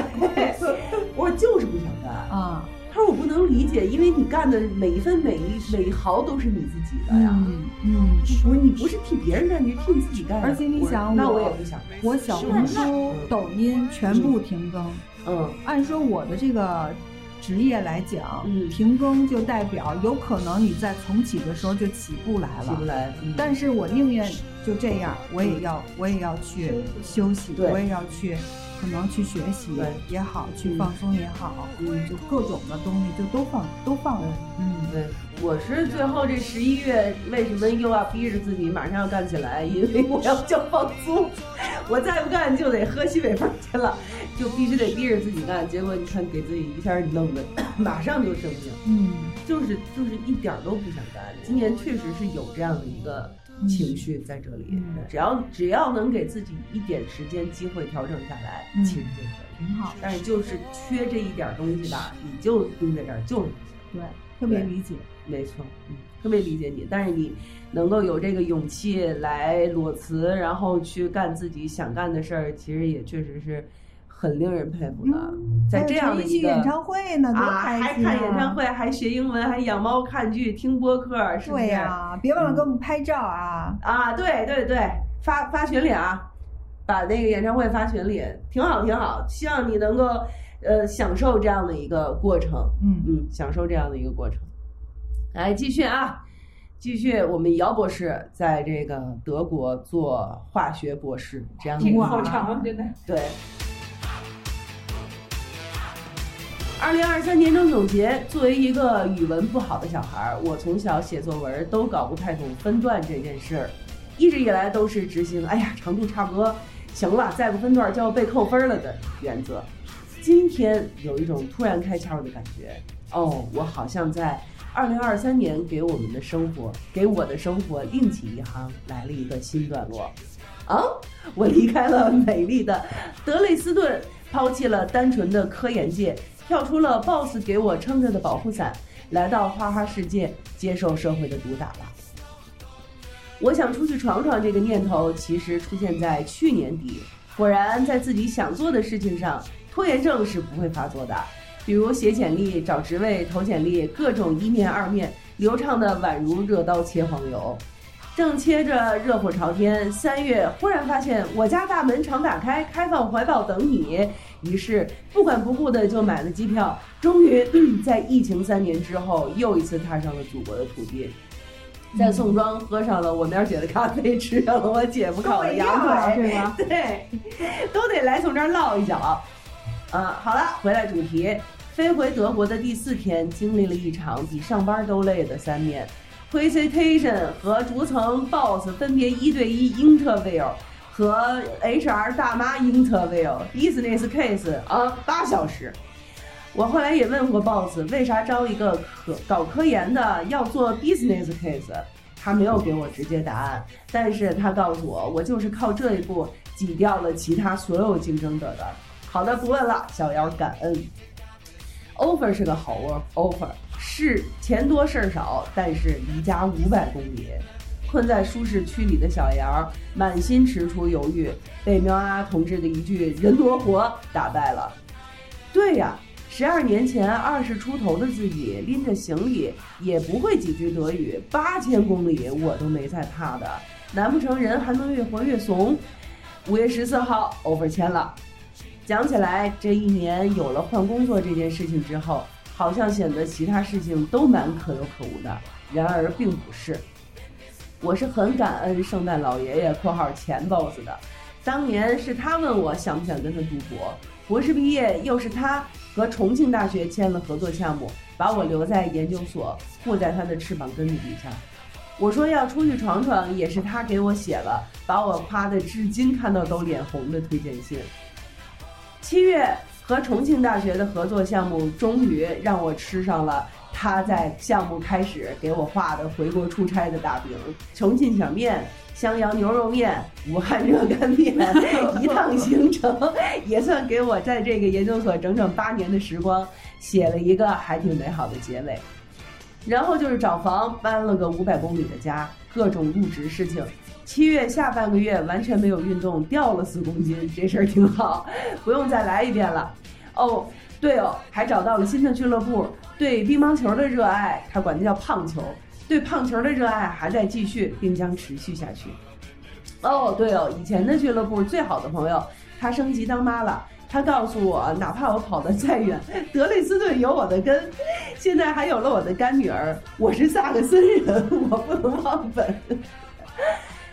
Speaker 2: 我说就是不想干。
Speaker 4: 啊，
Speaker 2: 他说我不能理解，因为你干的每一分每一每一毫都是你自己的呀。
Speaker 4: 嗯嗯，
Speaker 2: 不是你不是替别人干，你是替你自己干。
Speaker 4: 而且你
Speaker 2: 想那
Speaker 4: 我
Speaker 2: 我也不想。
Speaker 4: 我小红书、抖音全部停更。
Speaker 2: 嗯
Speaker 4: 按说我的这个职业来讲，
Speaker 2: 嗯
Speaker 4: 停更就代表有可能你在重启的时候就起不来了。
Speaker 2: 起不来。嗯
Speaker 4: 但是我宁愿就这样，我也要我也要去休息，我也要去。可能去学习
Speaker 2: 对
Speaker 4: 也好，去
Speaker 2: 嗯
Speaker 4: 放松也好，
Speaker 2: 嗯
Speaker 4: 就各种的东西就都放都放了。嗯，
Speaker 2: 对，我是最后这十一月为什么又要逼着自己马上要干起来？因为我要交房租，我再不干就得喝西北风去了，就必须得逼着自己干。结果你看，给自己一下弄的，马上就生病，
Speaker 4: 嗯，
Speaker 2: 就是就是一点儿都不想干。今年确实是有这样的一个情绪在这里，
Speaker 4: 嗯
Speaker 2: 只要只要能给自己一点时间机会调整下来，
Speaker 4: 嗯
Speaker 2: 其实就可以。
Speaker 4: 挺好，
Speaker 2: 但是就是缺这一点儿东西吧，你就盯在这儿，就是
Speaker 4: 对，特别理解。
Speaker 2: 没错，嗯，特别理解你。但是你能够有这个勇气来裸辞，然后去干自己想干的事儿，其实也确实是很令人佩服的。在这样的一个
Speaker 4: 演唱会呢，多
Speaker 2: 啊，
Speaker 4: 开心、
Speaker 2: 还看演唱。会，还学英文，还养猫、看剧、听播客，是不是？
Speaker 4: 对呀、别忘了给我们拍照啊！
Speaker 2: 啊，对对对，发发群里啊，把那个演唱会发群里，挺好挺好。希望你能够呃享受这样的一个过程，
Speaker 4: 嗯
Speaker 2: 嗯，享受这样的一个过程。来继续啊，继续，我们姚博士在这个德国做化学博士，这样的一个
Speaker 4: 哇
Speaker 2: 过程
Speaker 3: 长，真的。
Speaker 2: 对。二零二三年终总结，作为一个语文不好的小孩儿，我从小写作文都搞不太懂分段这件事儿，一直以来都是执行“哎呀，长度差不多，行了，再不分段就要被扣分了”的原则。今天有一种突然开窍的感觉，哦，我好像在二零二三年给我们的生活，给我的生活另起一行，来了一个新段落。啊，我离开了美丽的德累斯顿，抛弃了单纯的科研界，跳出了 BOSS 给我撑着的保护伞，来到花花世界，接受社会的毒打了。我想出去闯闯这个念头，其实出现在去年底。果然，在自己想做的事情上，拖延症是不会发作的。比如写简历、找职位、投简历，各种一面二面，流畅的宛如热刀切黄油。正切着热火朝天，三月忽然发现我家大门常打开，开放怀抱等你。于是不管不顾的就买了机票，终于 在疫情三年之后又一次踏上了祖国的土地。在宋庄喝上了我苗姐的咖啡，吃上了我姐夫烤的羊腿，
Speaker 3: 对吗？
Speaker 2: 对，都得来宋庄唠一脚。啊，好了，回来主题，飞回德国的第四天，经历了一场比上班都累的三面 presentation 和逐层 boss 分别一对一 interview 和 HR 大妈 interview business case 啊，八小时。我后来也问过 boss，为啥招一个科搞科研的要做 business case？他没有给我直接答案，但是他告诉我，我就是靠这一步挤掉了其他所有竞争者的。好的，不问了，小姚感恩。offer 是个好 offer，是钱多事儿少，但是离家五百公里，困在舒适区里的小杨满心踟蹰犹豫，被苗阿同志的一句“人多活”打败了。对呀。十二年前，二十出头的自己拎着行李也不会几句德语，八千公里我都没在怕的。难不成人还能越活越怂？五月十四号 over 签了。讲起来，这一年有了换工作这件事情之后，好像显得其他事情都蛮可有可无的。然而并不是，我是很感恩圣诞老爷爷（括号前 boss） 的。当年是他问我想不想跟他读博，博士毕业又是他。和重庆大学签了合作项目，把我留在研究所，护在他的翅膀根子底下。我说要出去闯闯，也是他给我写了，把我夸的至今看到都脸红的推荐信。七月和重庆大学的合作项目，终于让我吃上了他在项目开始给我画的回国出差的大饼——重庆小面。襄阳牛肉面、武汉热干面，一趟行程也算给我在这个研究所整整八年的时光写了一个还挺美好的结尾。然后就是找房，搬了个五百公里的家，各种入职事情。七月下半个月完全没有运动，掉了四公斤，这事儿挺好，不用再来一遍了。哦，对哦，还找到了新的俱乐部，对乒乓球的热爱，他管它叫胖球。对胖球的热爱还在继续，并将持续下去。哦，对哦，以前的俱乐部最好的朋友，他升级当妈了。他告诉我，哪怕我跑得再远，德累斯顿有我的根。现在还有了我的干女儿，我是萨克森人，我不能忘本。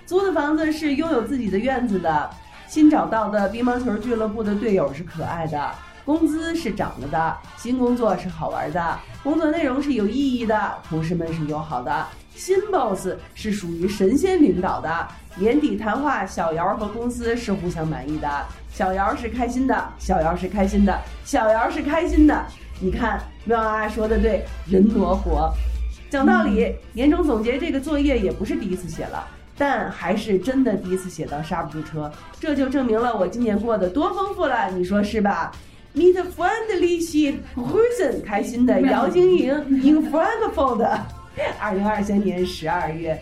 Speaker 2: 租的房子是拥有自己的院子的。新找到的乒乓球俱乐部的队友是可爱的。工资是涨了的，新工作是好玩的，工作内容是有意义的，同事们是友好的，新 boss 是属于神仙领导的。年底谈话，小姚和公司是互相满意的，小姚是开心的，小姚是开心的，小姚是开心的。你看，妙阿说的对，人挪活。讲道理，年终总结这个作业也不是第一次写了，但还是真的第一次写到刹不住车，这就证明了我今年过得多丰富了，你说是吧？Meet friendly she person 开心的姚晶莹 in Frankfurt，二零二三年十二月，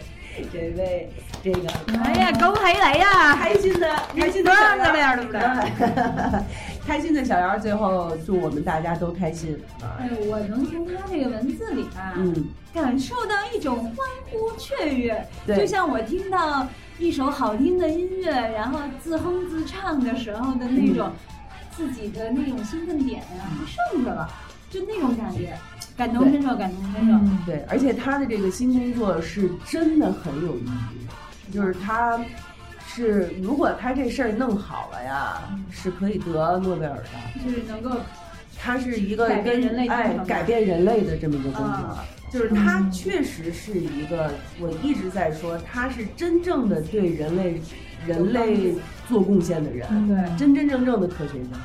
Speaker 2: 这位这个
Speaker 3: 哎呀，恭喜你呀！
Speaker 2: 开心的开心的小姚，对不对？开心的小姚，最后祝我们大家都开心。
Speaker 3: 哎，我能从他这个文字里啊，
Speaker 2: 嗯，
Speaker 3: 感受到一种欢呼雀跃，就像我听到一首好听的音乐，然后自哼自唱的时候的那种。自己的那种兴奋点就，上去了，就那种感觉，感同身受，感同身受。
Speaker 2: 对，而且他的这个新工作是真的很有意义，就是他，是如果他这事儿弄好了呀，是可以得诺贝尔的，
Speaker 3: 就是能够，
Speaker 2: 他是一个
Speaker 3: 改变人类
Speaker 2: 哎改变人类的这么一个工作，
Speaker 3: 啊
Speaker 2: 就是他确实是一个，我一直在说他是真正的对人类人类做贡献的人，
Speaker 3: 对。
Speaker 2: 真真正正的科学家。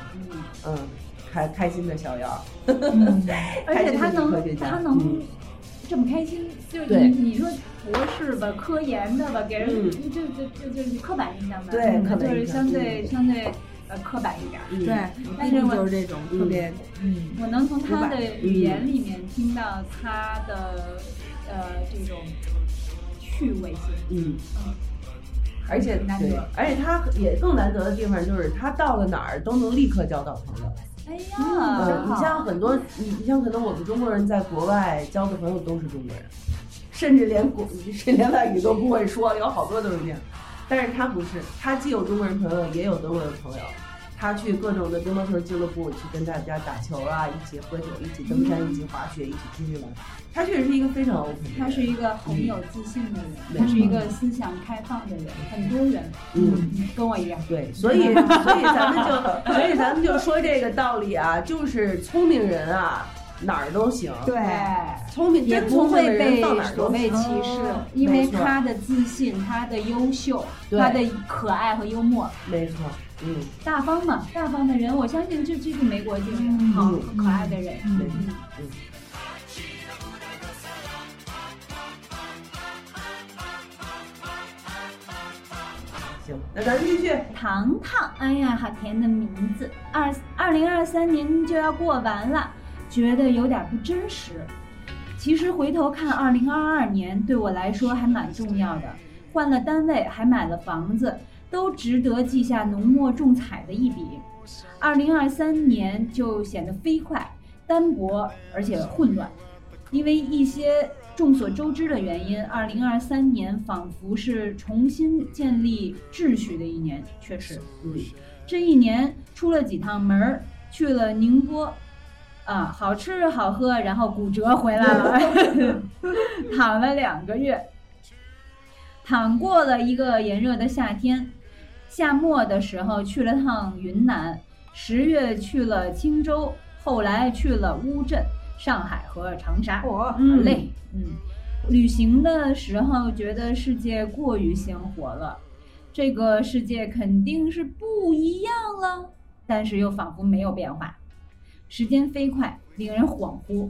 Speaker 2: 嗯，开开心的小姚，
Speaker 3: 嗯，而且他能他能
Speaker 2: 嗯
Speaker 3: 这么开心，就是你你说博士吧，科研的吧，给人
Speaker 2: 嗯。
Speaker 3: 就就就就是刻板印象吧，
Speaker 2: 对
Speaker 3: 嗯就是相对
Speaker 2: 嗯
Speaker 3: 相对呃刻板一点
Speaker 4: 对，
Speaker 3: 但是我
Speaker 4: 就是这种特别，嗯，
Speaker 3: 我能从他的语言
Speaker 2: 嗯。
Speaker 3: 里面听到他的呃这种趣味性，
Speaker 2: 嗯，
Speaker 3: 嗯，
Speaker 2: 而且对
Speaker 3: 难得，
Speaker 2: 而且他也更难得的地方就是他到了哪儿都能立刻交到朋友。
Speaker 3: 哎呀，
Speaker 2: 嗯，你像很多你你像可能我们中国人在国外交的朋友都是中国人，甚至连国是连外语都不会说，有好多都是这样。但是他不是，他既有中国人朋友，也有德国人朋友。他去各种的乒乓球俱乐部去跟大家打球啊，一起喝酒，一起登山，一起滑雪，一起出去玩。他确实是一个非常 open。
Speaker 3: 他是一个很有自信的人，
Speaker 2: 嗯
Speaker 3: 他是一个思想开放的人，很多元。
Speaker 2: 嗯，
Speaker 3: 跟我一样。
Speaker 2: 对，所以所以咱们就所以咱们就说这个道理啊，就是聪明人啊，哪儿都行。
Speaker 4: 对，
Speaker 2: 聪明
Speaker 3: 也不
Speaker 2: 真聪明
Speaker 3: 会
Speaker 2: 的人
Speaker 3: 被
Speaker 2: 到哪儿都
Speaker 3: 所谓。歧视
Speaker 2: 哦，
Speaker 3: 因为他的自信、他的优秀、他的可爱和幽默，
Speaker 2: 没错，嗯，
Speaker 3: 大方嘛，大方的人，我相信这这是美国精神，好和可爱的人。
Speaker 2: 嗯。行，那咱继续。
Speaker 3: 糖糖，哎呀，好甜的名字。二二零二三年就要过完了，觉得有点不真实。其实回头看，二零二二年对我来说还蛮重要的，换了单位，还买了房子，都值得记下浓墨重彩的一笔。二零二三年就显得飞快、单薄，而且混乱，因为一些众所周知的原因，二零二三年仿佛是重新建立秩序的一年。确实，
Speaker 2: 嗯，
Speaker 3: 这一年出了几趟门儿，去了宁波，啊，好吃好喝，然后骨折回来了，躺了两个月，躺过了一个炎热的夏天。夏末的时候去了趟云南，十月去了青州，后来去了乌镇、上海和长沙。
Speaker 4: 我
Speaker 3: 好累，嗯，旅行的时候觉得世界过于鲜活了，这个世界肯定是不一样了，但是又仿佛没有变化。时间飞快，令人恍惚，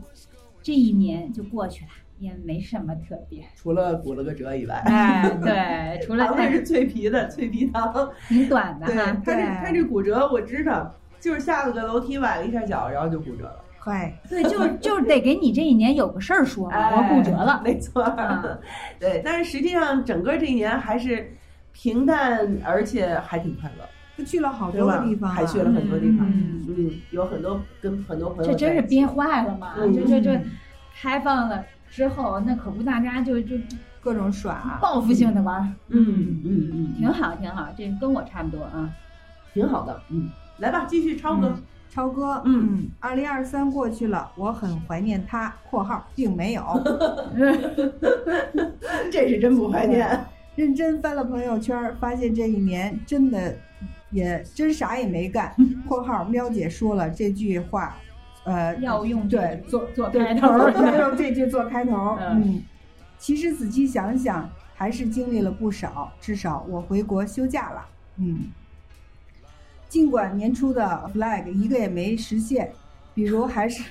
Speaker 3: 这一年就过去了，也没什么特别。
Speaker 2: 除了骨了个折以外，
Speaker 3: 哎，对，除了
Speaker 2: 糖的是脆皮的脆皮糖。
Speaker 3: 挺短的
Speaker 2: 对，
Speaker 3: 哈。
Speaker 2: 他这
Speaker 4: 对
Speaker 2: 他这骨折我知道，就是下了个楼梯崴了一下脚，然后就骨折了。
Speaker 4: 快，
Speaker 3: 对，就是就是得给你这一年有个事儿说嘛，
Speaker 2: 哎
Speaker 3: 我骨折了。
Speaker 2: 没错。
Speaker 3: 啊
Speaker 2: 对，但是实际上整个这一年还是平淡，而且还挺快乐，
Speaker 4: 他去了好多个地方啊，
Speaker 2: 还去了很多地方。
Speaker 3: 嗯
Speaker 2: 嗯，有很多跟很多朋友
Speaker 3: 这真是憋坏了嘛！
Speaker 2: 嗯
Speaker 3: 这这这开放了之后，那可不大家就就
Speaker 4: 各种耍。
Speaker 3: 报复性的玩儿，
Speaker 2: 嗯嗯嗯，
Speaker 3: 挺好挺好，这跟我差不多啊。
Speaker 2: 挺好的。嗯，来吧，继续超哥。
Speaker 4: 嗯超哥，
Speaker 2: 嗯，
Speaker 4: 二零二三过去了，我很怀念他（括号并没有。）
Speaker 2: 这是真不怀念。
Speaker 4: 认真翻了朋友圈，发现这一年真的也真啥也没干 （括号喵姐说了这句话，呃，
Speaker 3: 要用
Speaker 4: 对
Speaker 3: 做做
Speaker 4: 对
Speaker 3: 开头
Speaker 4: 用这句做开头。
Speaker 3: 嗯
Speaker 4: 嗯，其实仔细想想，还是经历了不少，至少我回国休假了。嗯，尽管年初的 flag 一个也没实现，比如还是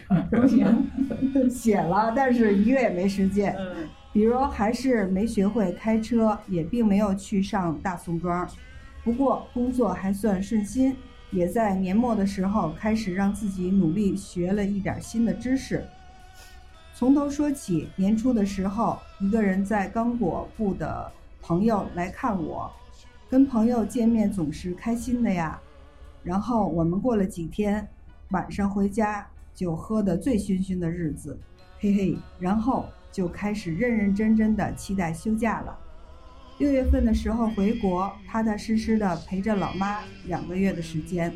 Speaker 4: 写了，但是一个也没实现。
Speaker 2: 嗯
Speaker 4: 比如还是没学会开车，也并没有去上大宋庄。不过工作还算顺心，也在年末的时候开始让自己努力学了一点新的知识。从头说起，年初的时候，一个人在刚果部的朋友来看我，跟朋友见面总是开心的呀。然后我们过了几天，晚上回家就喝得醉醺醺的日子，嘿嘿。然后就开始认认真真的期待休假了。六月份的时候回国，踏踏实实的陪着老妈两个月的时间，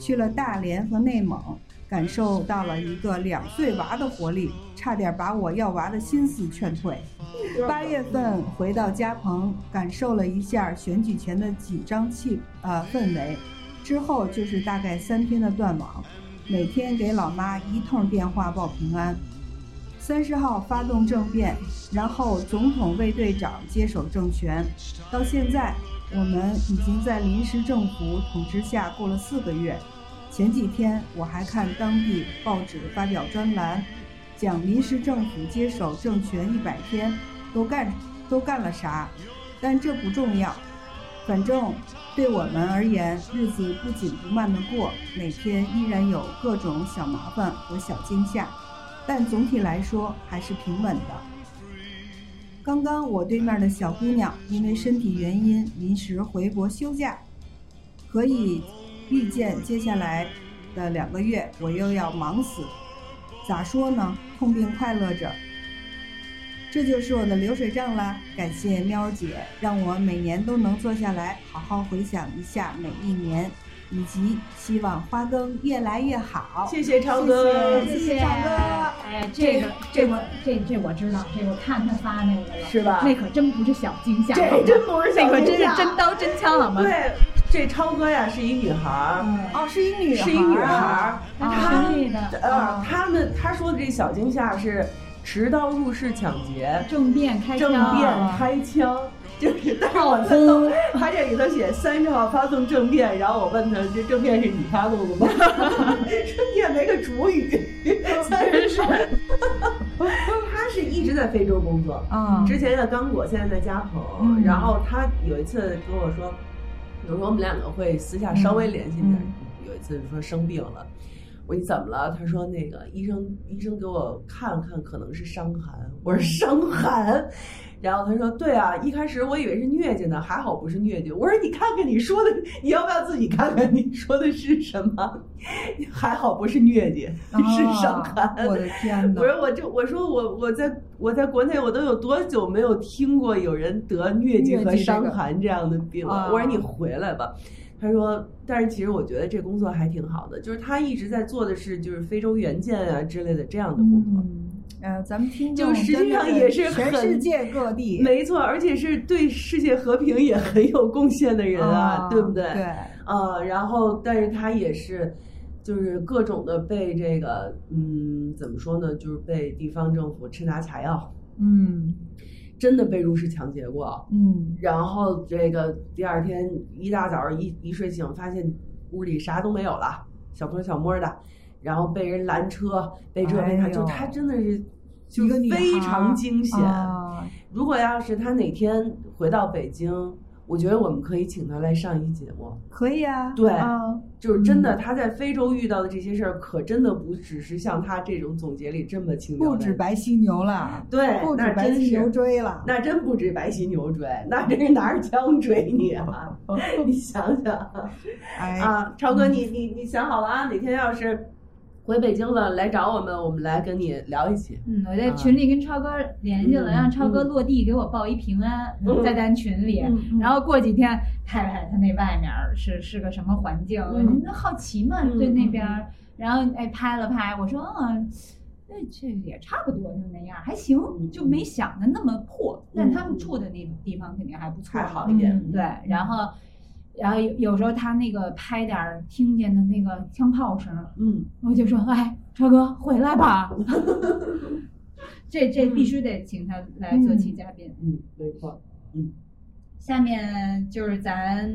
Speaker 4: 去了大连和内蒙，感受到了一个两岁娃的活力，差点把我要娃的心思劝退。八月份回到家棚，感受了一下选举前的紧张气呃氛围，之后就是大概三天的断网，每天给老妈一通电话报平安。三十号发动政变，然后总统卫队长接手政权，到现在我们已经在临时政府统治下过了四个月。前几天我还看当地报纸发表专栏，讲临时政府接手政权一百天都干都干了啥，但这不重要，反正对我们而言，日子不紧不慢的过，每天依然有各种小麻烦和小惊吓。但总体来说还是平稳的。刚刚我对面的小姑娘因为身体原因临时回国休假，可以预见接下来的两个月我又要忙死。咋说呢？痛并快乐着。这就是我的流水账啦。感谢喵姐，让我每年都能坐下来好好回想一下每一年，以及希望花灯越来越好。
Speaker 2: 谢谢超哥，
Speaker 4: 谢谢超哥。
Speaker 3: 哎，这个这我这这我知道，这我看他发那个了，
Speaker 2: 是吧？
Speaker 3: 那可真不是小惊吓，
Speaker 2: 这真不是小惊吓
Speaker 3: 那可真是真刀真枪好吗？
Speaker 2: 对，这超哥呀是一女孩儿，
Speaker 4: 哦，是一女孩儿。啊，
Speaker 2: 是一女孩儿，
Speaker 3: 他
Speaker 2: 她
Speaker 3: 是群里的
Speaker 2: 呃，他们他说的这小惊吓是持刀入室抢劫，
Speaker 3: 政变开枪，
Speaker 2: 政变开枪。就是，但是我看到他这里头写三十号发送政变，然后我问他这政变是你发送的吗？说你也没个主语，真是。他是一直在非洲工作，
Speaker 4: 啊，
Speaker 2: 之前在刚果，现在在加蓬。
Speaker 4: 嗯
Speaker 2: 然后他有一次跟我说，有时候我们两个会私下稍微联系点。
Speaker 4: 嗯
Speaker 2: 有一次说生病了，我说你怎么了？他说那个医生医生给我看看，可能是伤寒。我说伤寒。然后他说：“对啊，一开始我以为是疟疾呢，还好不是疟疾。”我说：“你看看你说的，你要不要自己看看你说的是什么？还好不是疟疾，是伤寒。
Speaker 4: 啊我的天哪！
Speaker 2: 我说我就我说我我在我在国内我都有多久没有听过有人得疟疾和伤寒这样的病了？
Speaker 4: 啊
Speaker 2: 我说你回来吧。他说，但是其实我觉得这工作还挺好的，就是他一直在做的是就是非洲援建啊之类的这样的工作。
Speaker 4: 嗯，呃，咱们听
Speaker 2: 就实际上也是
Speaker 4: 全
Speaker 2: 很
Speaker 4: 世界各地
Speaker 2: 没错，而且是对世界和平也很有贡献的人啊，对不对？
Speaker 4: 对，
Speaker 2: 啊，然后但是他也是，就是各种的被这个，嗯，怎么说呢？就是被地方政府吃拿卡要，
Speaker 4: 嗯
Speaker 2: 真的被入室抢劫过。
Speaker 4: 嗯
Speaker 2: 然后这个第二天一大早一一睡醒，发现屋里啥都没有了，小偷小摸的，然后被人拦车，被这被那，
Speaker 4: 哎呦
Speaker 2: 就他真的是就
Speaker 4: 一个女
Speaker 2: 非常惊险。
Speaker 4: 啊
Speaker 2: 如果要是他哪天回到北京，我觉得我们可以请他来上一节目。
Speaker 4: 可以啊，
Speaker 2: 对
Speaker 4: 啊，
Speaker 2: 就是真的，
Speaker 4: 嗯
Speaker 2: 他在非洲遇到的这些事儿，可真的不只是像他这种总结里这么轻描
Speaker 4: 不止。白犀牛了，
Speaker 2: 对，
Speaker 4: 不止
Speaker 2: 那真
Speaker 4: 白犀牛，追了，
Speaker 2: 那真不止白犀牛追，那真是拿着枪追你啊！你想想
Speaker 4: 哎，
Speaker 2: 啊，超哥，你你你想好了啊？哪天要是回北京了，来找我们，我们来跟你聊一起。
Speaker 3: 嗯，我在群里跟超哥联系了，
Speaker 2: 嗯
Speaker 3: 让超哥落地给我报一平安，
Speaker 2: 嗯
Speaker 3: 在咱群里。然后过几天拍拍他那外面是是个什么环境，好奇嘛，
Speaker 2: 嗯
Speaker 3: 对那
Speaker 2: 嗯
Speaker 3: 边儿。然后哎拍了拍，我说嗯，那这也差不多就那样，还行，
Speaker 2: 嗯
Speaker 3: 就没想的那么破。但他们
Speaker 2: 嗯
Speaker 3: 住的那种地方肯定还不错，
Speaker 2: 还好一点
Speaker 3: 嗯对，然后。然后有有时候他那个拍点儿听见的那个枪炮声，
Speaker 2: 嗯，
Speaker 3: 我就说：“哎，超哥回来吧。”这这必须得请他来做期嘉宾。
Speaker 2: 嗯，没错。
Speaker 3: 嗯下面就是咱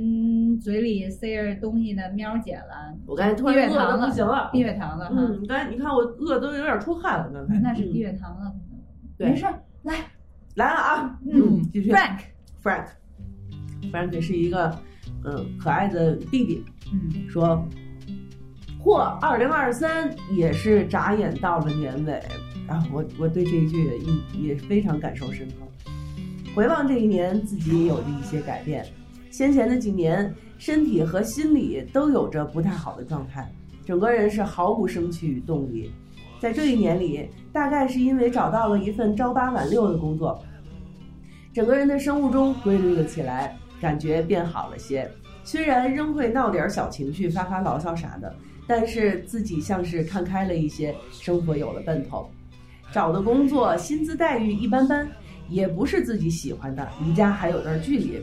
Speaker 3: 嘴里塞着东西的喵姐了，
Speaker 2: 我刚才突
Speaker 3: 低
Speaker 2: 然饿的不行了。
Speaker 3: 低血糖了哈，
Speaker 2: 嗯，刚才你看我饿都有点出汗了，刚才。
Speaker 3: 那是低
Speaker 2: 嗯
Speaker 3: 血糖了。没事儿，来
Speaker 2: 来了啊，
Speaker 3: 嗯
Speaker 2: 继续。
Speaker 3: ，Frank，Frank。
Speaker 2: Frank 是一个嗯可爱的弟弟，
Speaker 3: 嗯
Speaker 2: 说，或二零二三也是眨眼到了年尾啊，我我对这一句也也非常感受深刻。回望这一年，自己也有着一些改变。先前的几年，身体和心理都有着不太好的状态，整个人是毫无生气与动力。在这一年里，大概是因为找到了一份朝八晚六的工作，整个人的生物钟规律了起来，感觉变好了些。虽然仍会闹点小情绪，发发牢骚啥的，但是自己像是看开了一些，生活有了奔头。找的工作薪资待遇一般般，也不是自己喜欢的，离家还有段距离。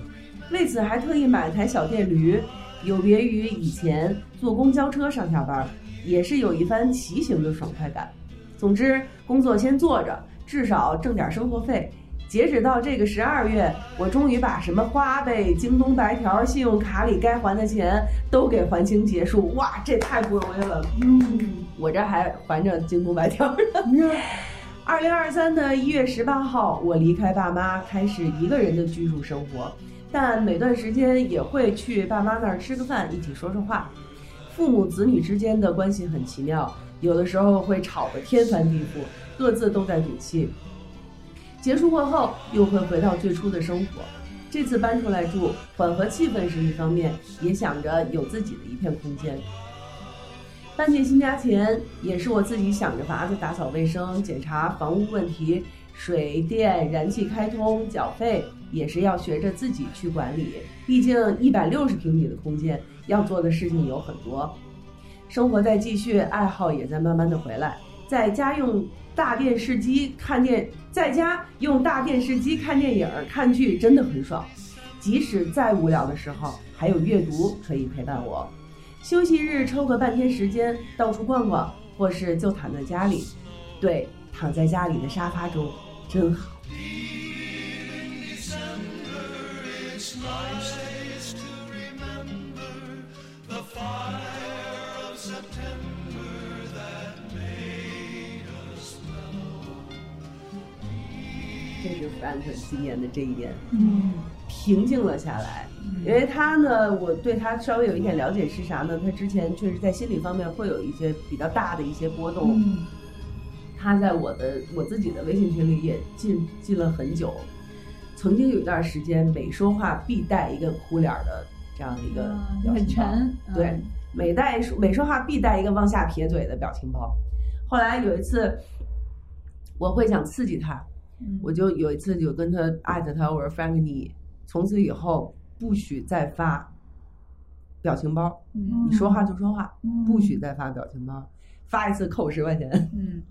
Speaker 2: 为此还特意买台小电驴，有别于以前坐公交车上下班，也是有一番骑行的爽快感。总之，工作先做着，至少挣点生活费。截止到这个十二月，我终于把什么花呗、京东白条、信用卡里该还的钱都给还清结束。哇，这太不容易了。
Speaker 4: 嗯，
Speaker 2: 我这还还着京东白条呢。二零二三的一月十八号，我离开爸妈，开始一个人的居住生活，但每段时间也会去爸妈那儿吃个饭，一起说说话。父母子女之间的关系很奇妙，有的时候会吵得天翻地覆，各自都在赌气。结束过后，又会回到最初的生活。这次搬出来住，缓和气氛是一方面，也想着有自己的一片空间。搬进新家前，也是我自己想着法子打扫卫生、检查房屋问题、水电、燃气开通、缴费，也是要学着自己去管理。毕竟一百六十平米的空间，要做的事情有很多。生活在继续，爱好也在慢慢的回来。在家用大电视机看电，在家用大电视机看电影、看剧真的很爽。即使再无聊的时候，还有阅读可以陪伴我。休息日抽个半天时间到处逛逛，或是就躺在家里，对，躺在家里的沙发中真好。这是 Frank 今年的这一年，
Speaker 3: 嗯
Speaker 2: 平静了下来。因为他呢，我对他稍微有一点了解是啥呢？他之前确实在心理方面会有一些比较大的一些波动。
Speaker 3: 嗯
Speaker 2: 他在我的我自己的微信群里也进进了很久。曾经有一段时间，每说话必带一个哭脸儿的这样的一个
Speaker 3: 嗯
Speaker 2: 表情包
Speaker 3: 很沉，
Speaker 2: 对
Speaker 3: 嗯，
Speaker 2: 每带每说话必带一个往下撇嘴的表情包。后来有一次，我会想刺激他，
Speaker 3: 嗯
Speaker 2: 我就有一次就跟他艾特他，我说 Frank，你从此以后不许再发表情包，
Speaker 3: 嗯
Speaker 2: 你说话就说话，
Speaker 3: 嗯
Speaker 2: 不许再发表情包，发一次扣十块钱。
Speaker 3: 嗯，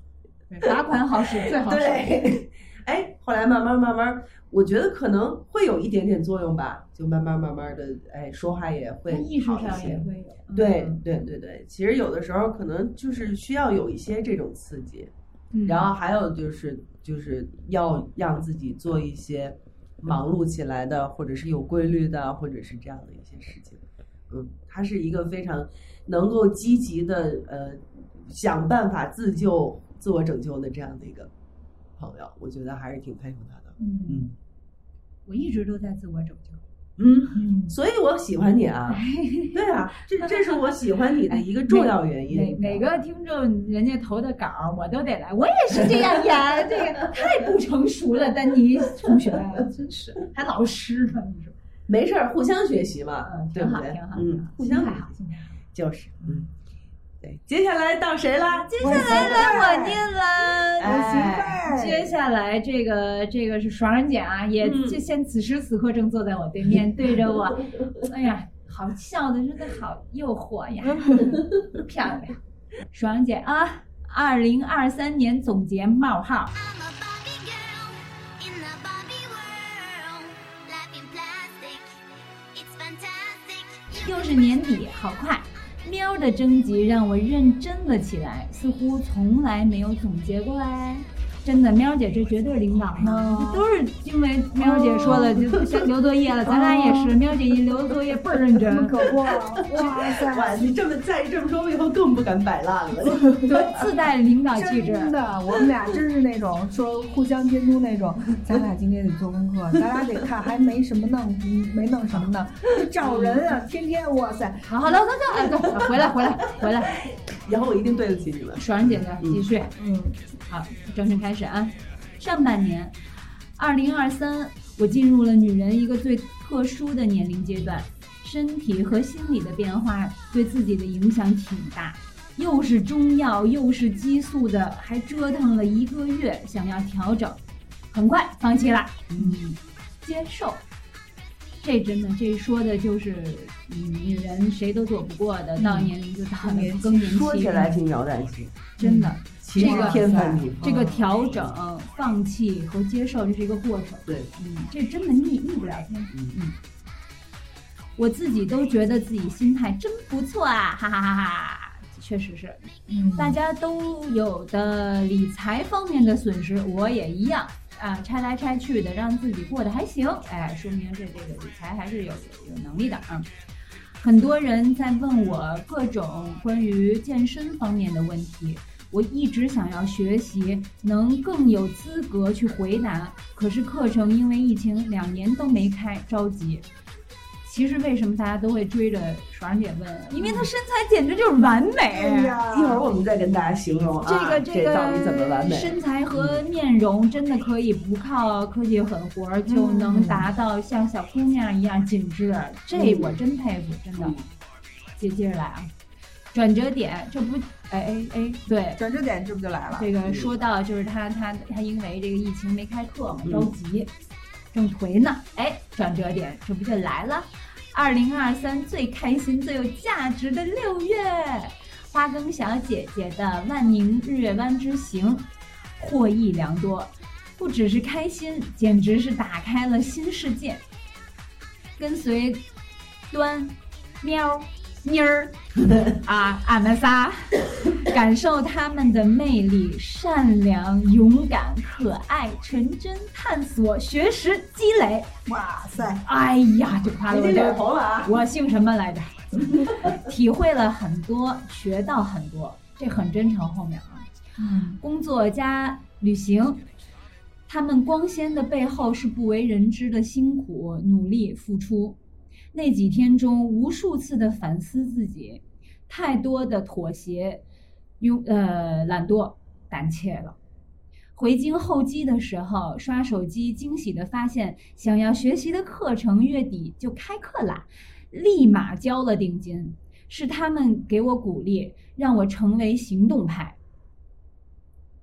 Speaker 3: 罚款好使，最好使。
Speaker 2: 对，哎，后来慢慢慢慢，我觉得可能会有一点点作用吧，就慢慢慢慢的，哎，说话也会
Speaker 3: 艺术
Speaker 2: 好一些
Speaker 3: 上也会有。
Speaker 2: 对
Speaker 3: 嗯
Speaker 2: 对对对，其实有的时候可能就是需要有一些这种刺激，
Speaker 3: 嗯
Speaker 2: 然后还有就是就是要让自己做一些忙碌起来的，或者是有规律的，或者是这样的一些事情。嗯，他是一个非常能够积极的呃想办法自救、自我拯救的这样的一个朋友，我觉得还是挺佩服他的。
Speaker 3: 嗯，
Speaker 2: 嗯
Speaker 3: 我一直都在自我拯救。
Speaker 2: 嗯，
Speaker 3: 嗯，
Speaker 2: 所以我喜欢你啊。对啊，这 这是我喜欢你的一个重要原因。
Speaker 3: 每每个听众人家投的稿，我都得来。我也是这样演，这个 太不成熟了，丹尼同学，真是还老师呢，你说？
Speaker 2: 没事儿，互相学习嘛，
Speaker 3: 嗯，
Speaker 2: 对不对
Speaker 3: 挺好，挺好，挺
Speaker 2: 嗯，互相
Speaker 3: 心态好，心态好。
Speaker 2: 就是嗯，对。接下来到谁啦？接
Speaker 3: 接下来来我念了。
Speaker 2: 哎，
Speaker 3: 接下来这个这个是爽爽姐啊，也现此时此刻正坐在我对面，对着我，哎呀，好笑的真的好诱惑呀，漂亮，爽爽姐啊，二零二三年总结冒号
Speaker 5: ，I'm a Barbie girl in the Barbie world. Life in plastic, it's fantastic.
Speaker 3: 又是年底，好快。喵的征集让我认真了起来，似乎从来没有总结过哎。真的，喵姐这绝对是领导呢，都是因为喵姐说的，就留作业了。咱俩也是，喵姐一留作业倍儿认真，
Speaker 4: 可 不，哇塞！
Speaker 2: 哇，你这么再这么说，我以后更不敢摆烂了。
Speaker 3: 对，自带领导气质。
Speaker 4: 真的，我们俩真是那种说互相监督那种。咱俩今天得做功课，咱俩得看还没什么弄，嗯没弄什么呢？得找人啊，天天哇塞！
Speaker 3: 好，好了，走走，哎，走，回来，回来，回来。
Speaker 2: 以后我一定对得起你们。
Speaker 3: 爽爽姐呢，继续。
Speaker 4: 嗯，
Speaker 3: 好，正式开始啊。上半年，二零二三，我进入了女人一个最特殊的年龄阶段，身体和心理的变化对自己的影响挺大。又是中药，又是激素的，还折腾了一个月，想要调整，很快放弃了。嗯，接受。这真的，这说的就是，嗯，女人谁都躲不过的，到年龄就到了
Speaker 4: 年
Speaker 3: 更年期，
Speaker 2: 说起来轻描淡写，
Speaker 3: 真的。
Speaker 2: 其实
Speaker 3: 这个。这个调整、放弃和接受，这是一个过程。
Speaker 2: 对，
Speaker 3: 嗯，这真的逆逆不了天。
Speaker 2: 嗯
Speaker 3: 嗯，我自己都觉得自己心态真不错啊，哈哈哈哈！确实是，
Speaker 4: 嗯
Speaker 3: 大家都有的理财方面的损失，我也一样啊，拆来拆去的，让自己过得还行，哎，说明这这个理财还是有有有能力的啊。很多人在问我各种关于健身方面的问题，我一直想要学习，能更有资格去回答。可是课程因为疫情两年都没开，着急。其实为什么大家都会追着爽姐问？因为她身材简直就是完美。
Speaker 2: 一会儿我们再跟大家形容啊，
Speaker 3: 这个这个
Speaker 2: 这到底怎么完美？
Speaker 3: 身材和面容真的可以不靠科技狠活儿就能达到像小姑娘一样紧致，这我真佩服，真的
Speaker 2: 嗯。
Speaker 3: 接接着来啊，转折点，这不，哎哎哎，对，
Speaker 4: 转折点这不就来了？
Speaker 3: 这个说到就是他他他因为这个疫情没开课嘛，
Speaker 2: 嗯
Speaker 3: 着急。正颓呢，哎，转折点这不就来了？二零二三最开心、最有价值的六月，花更小姐姐的万宁日月湾之行获益良多，不只是开心，简直是打开了新世界。跟随端、喵、妮儿 啊，俺们仨感受他们的魅力，善良、勇敢、可爱、纯真、探索、学识、积累。
Speaker 4: 哇塞，
Speaker 3: 哎呀，就夸的我
Speaker 2: 你脸红了啊！
Speaker 3: 我姓什么来着？体会了很多，学到很多，这很真诚。后面啊，
Speaker 4: 嗯，
Speaker 3: 工作加旅行，他们光鲜的背后是不为人知的辛苦、努力、付出。那几天中，无数次的反思自己，太多的妥协、拥呃懒惰、胆怯了。回京候机的时候，刷手机，惊喜的发现，想要学习的课程月底就开课啦，立马交了定金。是他们给我鼓励，让我成为行动派。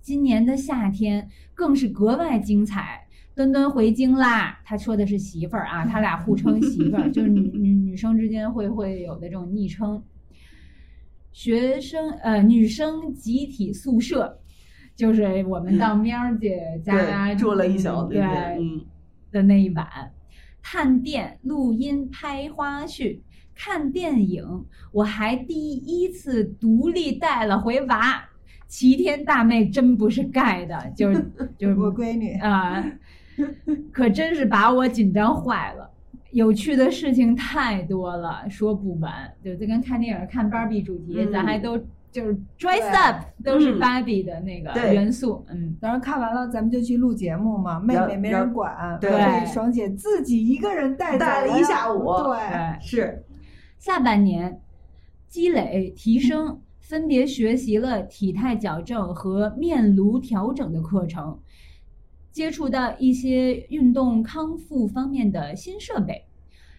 Speaker 3: 今年的夏天更是格外精彩。墩墩回京啦，他说的是媳妇儿啊，他俩互称媳妇儿，就是女女女生之间会会有的这种昵称。学生呃，女生集体宿舍，就是我们到喵儿姐家
Speaker 2: 对，住了一宿，
Speaker 3: 对的那一晚，探店、录音、拍花絮、看电影，我还第一次独立带了回娃。齐天大妹真不是盖的，就是 就是
Speaker 4: 我闺女，
Speaker 3: 啊、可真是把我紧张坏了。有趣的事情太多了，说不完。就这跟看电影看芭比主题，
Speaker 2: 嗯
Speaker 3: 咱还都就是 dress up，都是
Speaker 2: 嗯
Speaker 3: 芭比的那个元素。嗯，
Speaker 4: 当然看完了，咱们就去录节目嘛。妹妹没人管，
Speaker 2: 对
Speaker 4: 爽姐自己一个人带走
Speaker 2: 带了一下午
Speaker 4: 对，
Speaker 3: 对。
Speaker 2: 是
Speaker 3: 下半年积累提升，分别学习了体态矫正和面颅调整的课程，接触到一些运动康复方面的新设备，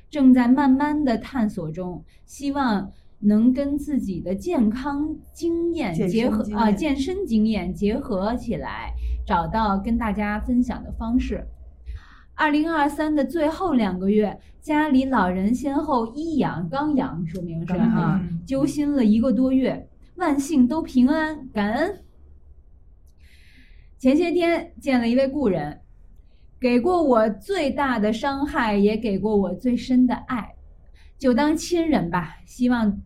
Speaker 3: 正在慢慢的探索中，希望能跟自己的健康经验结合啊、健身经验结合起来，找到跟大家分享的方式。二零二三的最后两个月，家里老人先后一养刚养，说明是
Speaker 2: 刚
Speaker 3: 啊，揪心了一个多月，万幸都平安，感恩。前些天见了一位故人，给过我最大的伤害，也给过我最深的爱，就当亲人吧，希望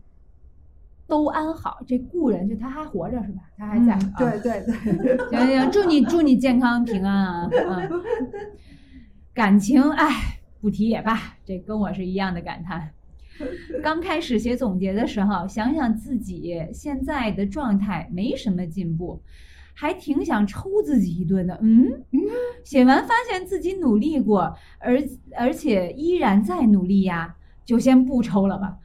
Speaker 3: 都安好。这故人就他还活着是吧？他还在。
Speaker 4: 对对对，
Speaker 3: 行行，祝你祝你健康平安啊！嗯，感情，哎，不提也罢，这跟我是一样的感叹。刚开始写总结的时候，想想自己现在的状态没什么进步，还挺想抽自己一顿的。嗯嗯，写完发现自己努力过，而而且依然在努力呀，就先不抽了吧。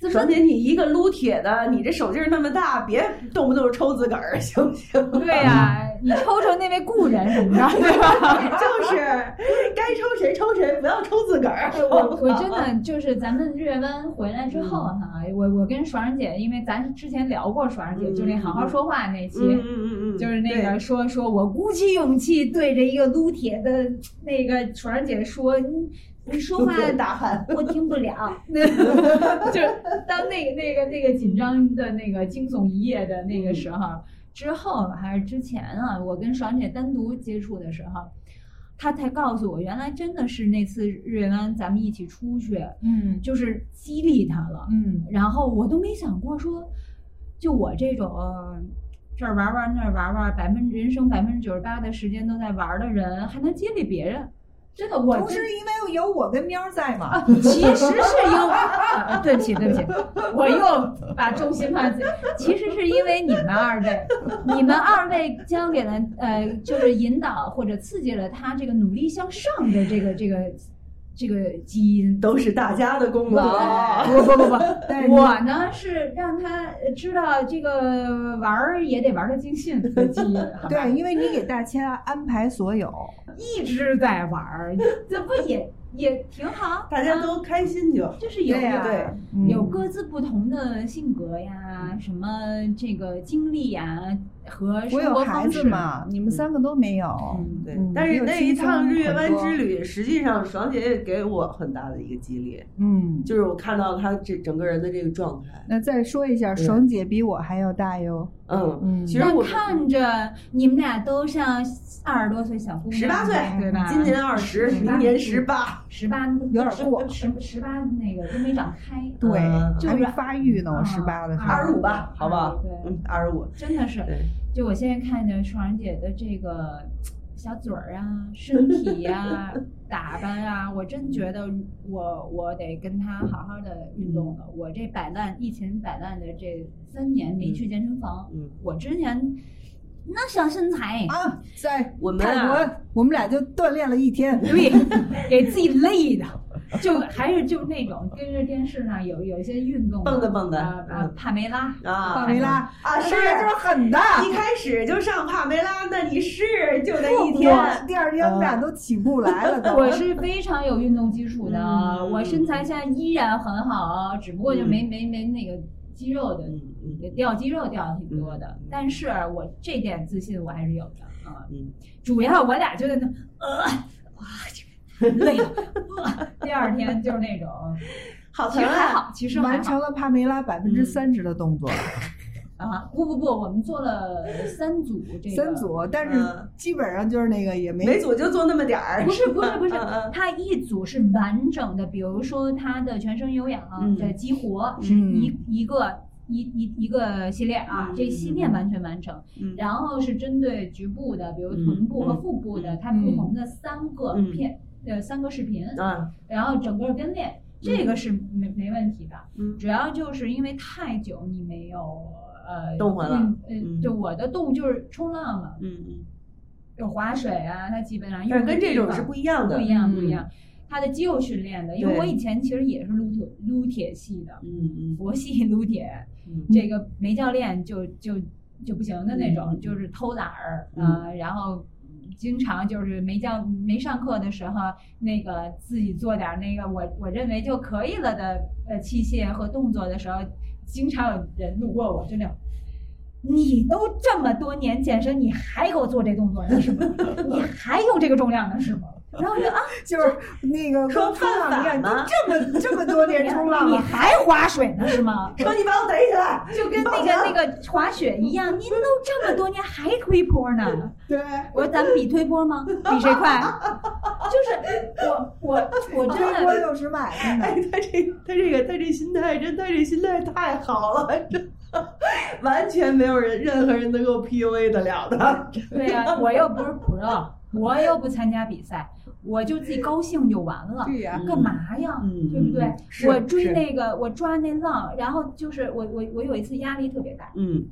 Speaker 3: 怎么
Speaker 2: 爽姐，你一个撸铁的，你这手劲儿那么大，别动不动抽自个儿，行不行？
Speaker 3: 对呀、你抽抽那位故人怎么的，对吧？
Speaker 2: 就是该抽谁抽谁，不要抽自个儿。
Speaker 3: 哎，我我真的就是咱们日月湾回来之后哈，我我跟爽儿姐，因为咱之前聊过爽儿姐，
Speaker 2: 嗯
Speaker 3: 就那好好说话那期，
Speaker 2: 嗯嗯嗯嗯，
Speaker 3: 就是那个说说我鼓起勇气对着一个撸铁的那个爽儿姐说，你你说话
Speaker 2: 打鼾。
Speaker 3: 我听不了，就是当那个那个那个紧张的那个惊悚一夜的那个时候之后还是之前啊，我跟爽姐单独接触的时候。她才告诉我，原来真的是那次日月湾咱们一起出去，
Speaker 4: 嗯
Speaker 3: 就是激励她了。
Speaker 4: 嗯
Speaker 3: 然后我都没想过说，就我这种呃这儿玩玩那儿玩玩，百分人生百分之九十八的时间都在玩的人，还能激励别人。真的，我
Speaker 4: 不是因为有我跟喵儿在嘛？
Speaker 3: 其实是因为，啊对不起，对不起，我又把重心放在，其实是因为你们二位，你们二位教给了呃，就是引导或者刺激了他这个努力向上的这个这个这个基因。
Speaker 2: 都是大家的功劳。
Speaker 3: 不不不不，
Speaker 4: 但是
Speaker 3: 我呢是让他知道这个玩儿也得玩的尽兴的基因，
Speaker 4: 对，因为你给大家安排所有，
Speaker 3: 一直在玩儿，这不也也挺好？
Speaker 2: 大家都开心就。
Speaker 3: 就是有
Speaker 4: 对呀
Speaker 2: 对
Speaker 4: 嗯
Speaker 3: 有各自不同的性格呀，呀、什么这个经历呀、和
Speaker 4: 我
Speaker 3: 生
Speaker 4: 有孩
Speaker 3: 活方式。
Speaker 4: 子嘛，你们三个都没有。
Speaker 3: 嗯
Speaker 2: 对
Speaker 4: 嗯，
Speaker 2: 但是那一趟日月湾之旅，实际上爽姐也给我很大的一个激励，
Speaker 4: 嗯，
Speaker 2: 就是我看到她这整个人的这个状态。
Speaker 4: 那再说一下，爽姐比我还要大哟。
Speaker 2: 嗯，
Speaker 4: 嗯
Speaker 2: 其实我
Speaker 3: 看着你们俩都像二十多岁小姑娘，
Speaker 2: 十八岁，
Speaker 3: 对吧？
Speaker 2: 今年二十，明年十八。
Speaker 3: 十八
Speaker 4: 有点过
Speaker 3: 十十八那个都没长开，
Speaker 4: 对，
Speaker 2: 嗯
Speaker 3: 就是
Speaker 4: 还没发育呢，我
Speaker 3: 啊
Speaker 4: 十八的时候。
Speaker 2: 二十五吧，好不好？
Speaker 3: 对
Speaker 2: 嗯，二十五。
Speaker 3: 真的是。
Speaker 2: 对，
Speaker 3: 就我现在看着爽儿姐的这个小嘴儿啊、身体呀、打扮啊，我真觉得我我得跟她好好的运动了。我这摆烂疫情摆烂的这三年没去健身房，
Speaker 2: 嗯，
Speaker 3: 我之前那小身材，
Speaker 4: 啊，在
Speaker 2: 我们
Speaker 4: 泰
Speaker 2: 啊
Speaker 4: 国，我们俩就锻炼了一天。
Speaker 3: 对，给自己累的。就还是就那种跟着电视上有有一些运动
Speaker 2: 蹦的蹦的
Speaker 3: 啊帕梅拉
Speaker 2: 啊
Speaker 4: 帕梅拉
Speaker 2: 啊是
Speaker 4: 就是狠的。
Speaker 2: 一开始就上帕梅拉，那你是 就那一天。
Speaker 4: 第二天我们俩都起不来了，都。
Speaker 3: 我是非常有运动基础的，
Speaker 2: 嗯
Speaker 3: 我身材现在依然很好，只不过就没、没没那个肌肉的，掉肌肉掉的挺多的，
Speaker 2: 嗯
Speaker 3: 但是我这点自信我还是有的啊。
Speaker 2: 嗯
Speaker 3: 主要我俩就在那呃 累了，呃第二天就是那种，
Speaker 2: 好疼啊！
Speaker 3: 其实还好，其实
Speaker 4: 完成了帕梅拉百分之三十的动作，
Speaker 3: 啊。不不不，我们做了三组这个
Speaker 4: 三组，但是
Speaker 2: 嗯
Speaker 4: 基本上就是那个也没
Speaker 2: 每组就做那么点儿。
Speaker 3: 不是不是不是它一组是完整的，比如说它的全身有氧
Speaker 2: 嗯
Speaker 3: 的激活是一一个一一一个系列啊
Speaker 2: 嗯，
Speaker 3: 这系列完全完成。
Speaker 2: 嗯
Speaker 3: 然后是针对局部的，比如臀部和腹部的，它不同的三个
Speaker 2: 嗯
Speaker 3: 片呃三个视频，
Speaker 2: 啊，
Speaker 3: 然后整个跟练，这个是没没问题的。
Speaker 2: 嗯。
Speaker 3: 主要就是因为太久你没有呃
Speaker 2: 动会了嗯。
Speaker 3: 呃，就我的动就是冲浪嘛，
Speaker 2: 嗯嗯，
Speaker 3: 有划水啊，它基本上
Speaker 2: 但是
Speaker 3: 用的地方
Speaker 2: 跟这种是不一样的。
Speaker 3: 不一样，不
Speaker 2: 嗯。
Speaker 3: 一样。它的肌肉训练的，因为我以前其实也是撸铁撸铁系的，
Speaker 2: 嗯嗯。
Speaker 3: 佛系撸铁，
Speaker 2: 嗯。
Speaker 3: 这个没教练就就就不行的那种，
Speaker 2: 嗯。
Speaker 3: 就是偷懒儿
Speaker 2: 嗯。
Speaker 3: 啊、然后经常就是没教没上课的时候，那个自己做点那个我我认为就可以了的呃器械和动作的时候，经常有人路过我，就那种。你都这么多年健身，你还给我做这动作呢是吗？你还用这个重量呢是吗？然后我就啊，
Speaker 4: 就是那个
Speaker 2: 说
Speaker 4: 冲浪，你看
Speaker 2: 犯法吗
Speaker 4: 都这么这么多年冲浪
Speaker 3: 你
Speaker 4: 了，
Speaker 3: 还划水呢是吗？
Speaker 2: 说你把我逮起来，
Speaker 3: 就跟那个那个滑雪一样，您都这么多年还推坡呢？
Speaker 4: 对，
Speaker 3: 我说咱们比推坡吗？比谁快？就是我我我真
Speaker 4: 推锅
Speaker 3: 的
Speaker 4: 六十迈，真的。
Speaker 2: 哎，他这他这个他这心态真，他这心态太好了，真，完全没有人任何人能够 PUA 得了的。
Speaker 3: 对呀、我又不是 pro，我又不参加比赛，我就自己高兴就完了。
Speaker 4: 对呀，
Speaker 3: 干嘛呀？
Speaker 2: 嗯
Speaker 3: 对不对
Speaker 2: 嗯？
Speaker 3: 我追那个，我抓那浪，然后就是我我我有一次压力特别大，
Speaker 2: 嗯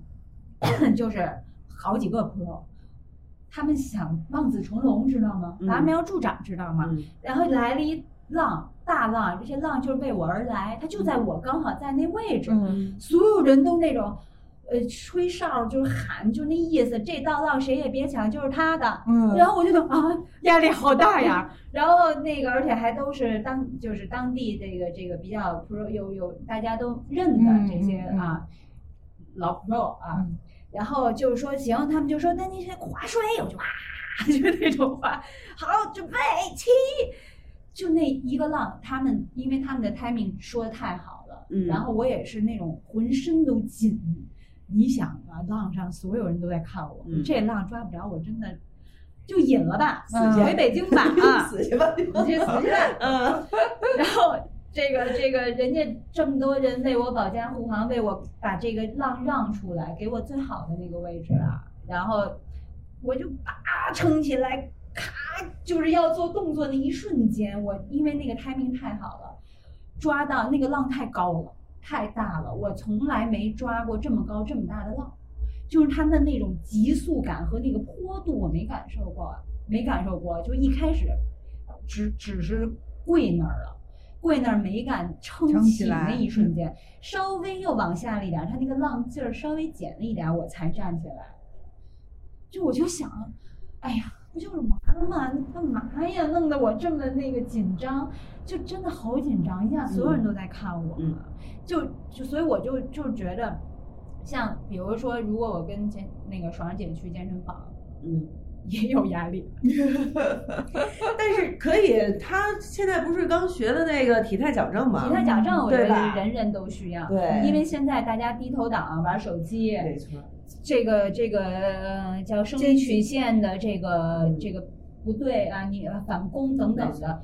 Speaker 3: 就是好几个 pro，他们想望子成龙，知道吗？
Speaker 2: 嗯
Speaker 3: 拔苗助长，知道吗？
Speaker 2: 嗯
Speaker 3: 然后来了一浪，大浪，这些浪就是为我而来，它就在我刚好在那位置，
Speaker 4: 嗯，
Speaker 3: 所有人都那种。呃，吹哨就是喊，就那意思，这道浪谁也别抢，就是他的。
Speaker 4: 嗯
Speaker 3: 然后我就觉得啊，压力好大呀。然后那个，而且还都是当就是当地这个这个比较 pro 有有大家都认的这些啊、老 pro 啊。
Speaker 4: 嗯
Speaker 3: 然后就是说行，他们就说那你是划水，我就哇，就那种划。好，准备起，就那一个浪，他们因为他们的 timing 说的太好了，
Speaker 2: 嗯
Speaker 3: 然后我也是那种浑身都紧。你想啊，浪上所有人都在看我，
Speaker 2: 嗯
Speaker 3: 这浪抓不着，我真的就隐了吧，
Speaker 4: 嗯
Speaker 3: 回北京吧 啊，
Speaker 2: 死去吧！
Speaker 3: 你去死去吧。
Speaker 2: 嗯
Speaker 3: 然后这个这个人家这么多人为我保驾护航，为我把这个浪让出来，给我最好的那个位置啊，然后我就叭撑起来，咔，就是要做动作那一瞬间，我因为那个 timing 太好了，抓到那个浪太高了，太大了，我从来没抓过这么高这么大的浪。就是它的那种急速感和那个坡度，我没感受过，没感受过。就一开始，只只是跪那儿了，跪那儿没敢撑
Speaker 4: 撑起
Speaker 3: 那一瞬间，稍微又往下了一点儿，它那个浪劲儿稍微减了一点儿，我才站起来。就我就想，哎呀，不就是玩儿吗？干嘛呀？弄得我这么那个紧张，就真的好紧张，一下所有人都在看我，
Speaker 2: 嗯
Speaker 3: 就就所以我就就觉得。像比如说，如果我跟健那个爽儿姐去健身房，
Speaker 2: 嗯，
Speaker 3: 也有压力。
Speaker 2: 但是可以，他现在不是刚学的那个体态矫正吗？
Speaker 3: 体态矫正，我觉得人人都需要。
Speaker 2: 对
Speaker 3: 因为现在大家低头党玩手机，
Speaker 2: 没错，
Speaker 3: 这个这个呃叫生理曲线的这个这个不对啊，你反弓等等的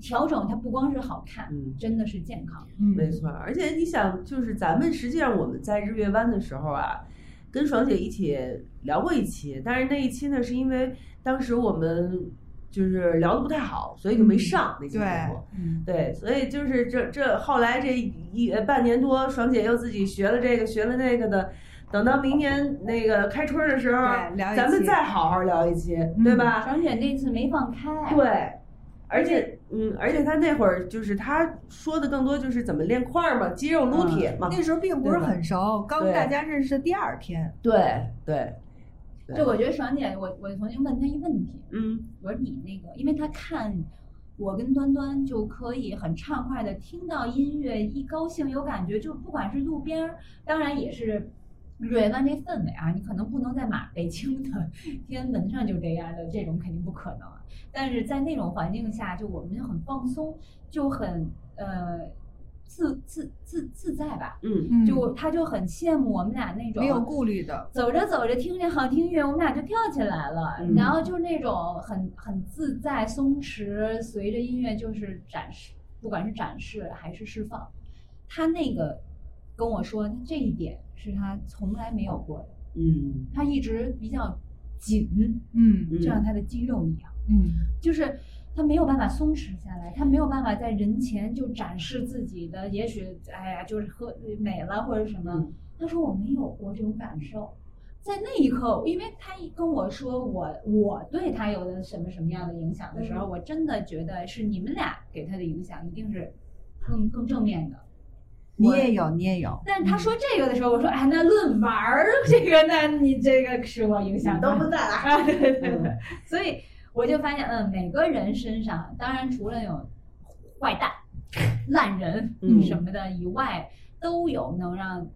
Speaker 3: 调整，它不光是好看，
Speaker 2: 嗯。
Speaker 3: 真的是健康。
Speaker 4: 嗯
Speaker 2: 没错，而且你想，就是咱们实际上我们在日月湾的时候啊，跟爽姐一起聊过一期，但是那一期呢，是因为当时我们就是聊的不太好，所以就没上那期节目。
Speaker 3: 嗯，
Speaker 2: 对，所以就是这这后来这一呃半年多，爽姐又自己学了这个学了那个的，等到明年那个开春的时候咱们再好好聊一期，对吧？
Speaker 3: 爽姐那次没放开。
Speaker 2: 对，而且嗯，而且他那会儿就是他说的更多就是怎么练块儿嘛，肌肉撸铁嘛。
Speaker 4: 那时候并不是很熟，刚
Speaker 2: 对
Speaker 4: 大家认识的第二天，
Speaker 2: 对对，
Speaker 3: 就我觉得爽姐，我我曾经问她一问题，
Speaker 2: 嗯
Speaker 3: 我说你那个，因为她看我跟端端就可以很畅快的听到音乐，一高兴有感觉，就不管是路边儿，当然也是日月湾这氛围啊，你可能不能在马北京的天安门上就这样的，这种肯定不可能啊。但是在那种环境下，就我们很放松，就很呃自自自自在吧。
Speaker 2: 嗯
Speaker 4: 嗯
Speaker 3: 就他就很羡慕我们俩那种
Speaker 4: 没有顾虑的，
Speaker 3: 走着走着听见好听音乐，我们俩就跳起来了，
Speaker 2: 嗯
Speaker 3: 然后就那种很很自在松弛，随着音乐就是展示，不管是展示还是释放，他那个跟我说，他这一点是他从来没有过的，
Speaker 2: 嗯
Speaker 3: 他一直比较紧，
Speaker 4: 嗯
Speaker 2: 嗯
Speaker 3: 就像他的肌肉一样，
Speaker 4: 嗯
Speaker 3: 就是他没有办法松弛下来，他没有办法在人前就展示自己的，也许哎呀就是喝美了或者什么。
Speaker 2: 嗯
Speaker 3: 他说我没有过这种感受，在那一刻，因为他一跟我说我我对他有了什么什么样的影响的时候，我真的觉得是你们俩给他的影响一定是更更正面的。
Speaker 4: 你也有，你也有，
Speaker 3: 但他说这个的时候，我说哎，那论玩儿这个，那你这个是我影响的。
Speaker 2: 在了。
Speaker 3: 啊，对对对对，所以我就发现，嗯，每个人身上，当然除了有坏蛋、烂人
Speaker 2: 嗯
Speaker 3: 什么的以外，都有能让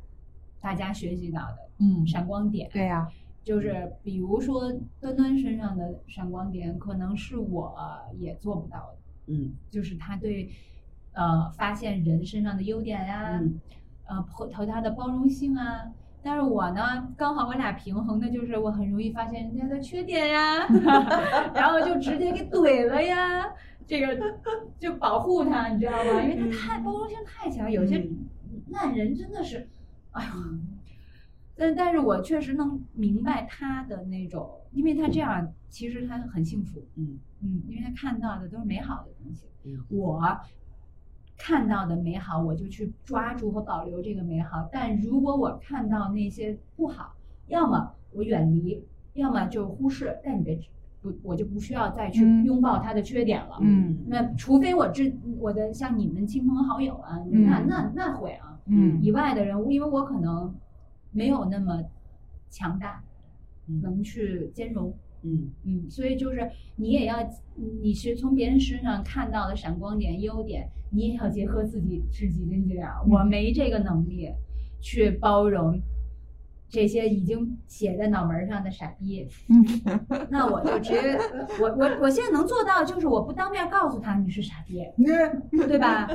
Speaker 3: 大家学习到的
Speaker 4: 嗯，
Speaker 3: 闪光点。
Speaker 4: 对呀，
Speaker 3: 就是比如说端端身上的闪光点，可能是我也做不到的，
Speaker 2: 嗯
Speaker 3: 就是他对呃发现人身上的优点呀、
Speaker 2: 嗯
Speaker 3: 呃和和他的包容性啊。但是我呢，刚好我俩平衡的就是我很容易发现人家的缺点呀，然后就直接给怼了呀，这个就保护他，你知道吗？因为他太包容性太强，有些
Speaker 2: 嗯
Speaker 3: 烂人真的是，哎呀，但但是我确实能明白他的那种，因为他这样其实他很幸福，
Speaker 2: 嗯
Speaker 3: 嗯，因为他看到的都是美好的东西。
Speaker 2: 嗯
Speaker 3: 我看到的美好，我就去抓住和保留这个美好。但如果我看到那些不好，要么我远离，要么就忽视。但你别不，我就不需要再去
Speaker 4: 嗯
Speaker 3: 拥抱他的缺点了。
Speaker 4: 嗯
Speaker 3: 那除非我这我的像你们亲朋好友啊，
Speaker 4: 嗯
Speaker 3: 那那那会啊，
Speaker 4: 嗯
Speaker 3: 以外的人，因为我可能没有那么强大，
Speaker 2: 嗯
Speaker 3: 能去兼容。
Speaker 2: 嗯
Speaker 3: 嗯，所以就是你也要，你是从别人身上看到的闪光点、优点，你也要结合自己是几斤几两。我没这个能力去包容这些已经写在脑门上的傻逼，那我就直接，我我我现在能做到，就是我不当面告诉他你是傻逼，对吧？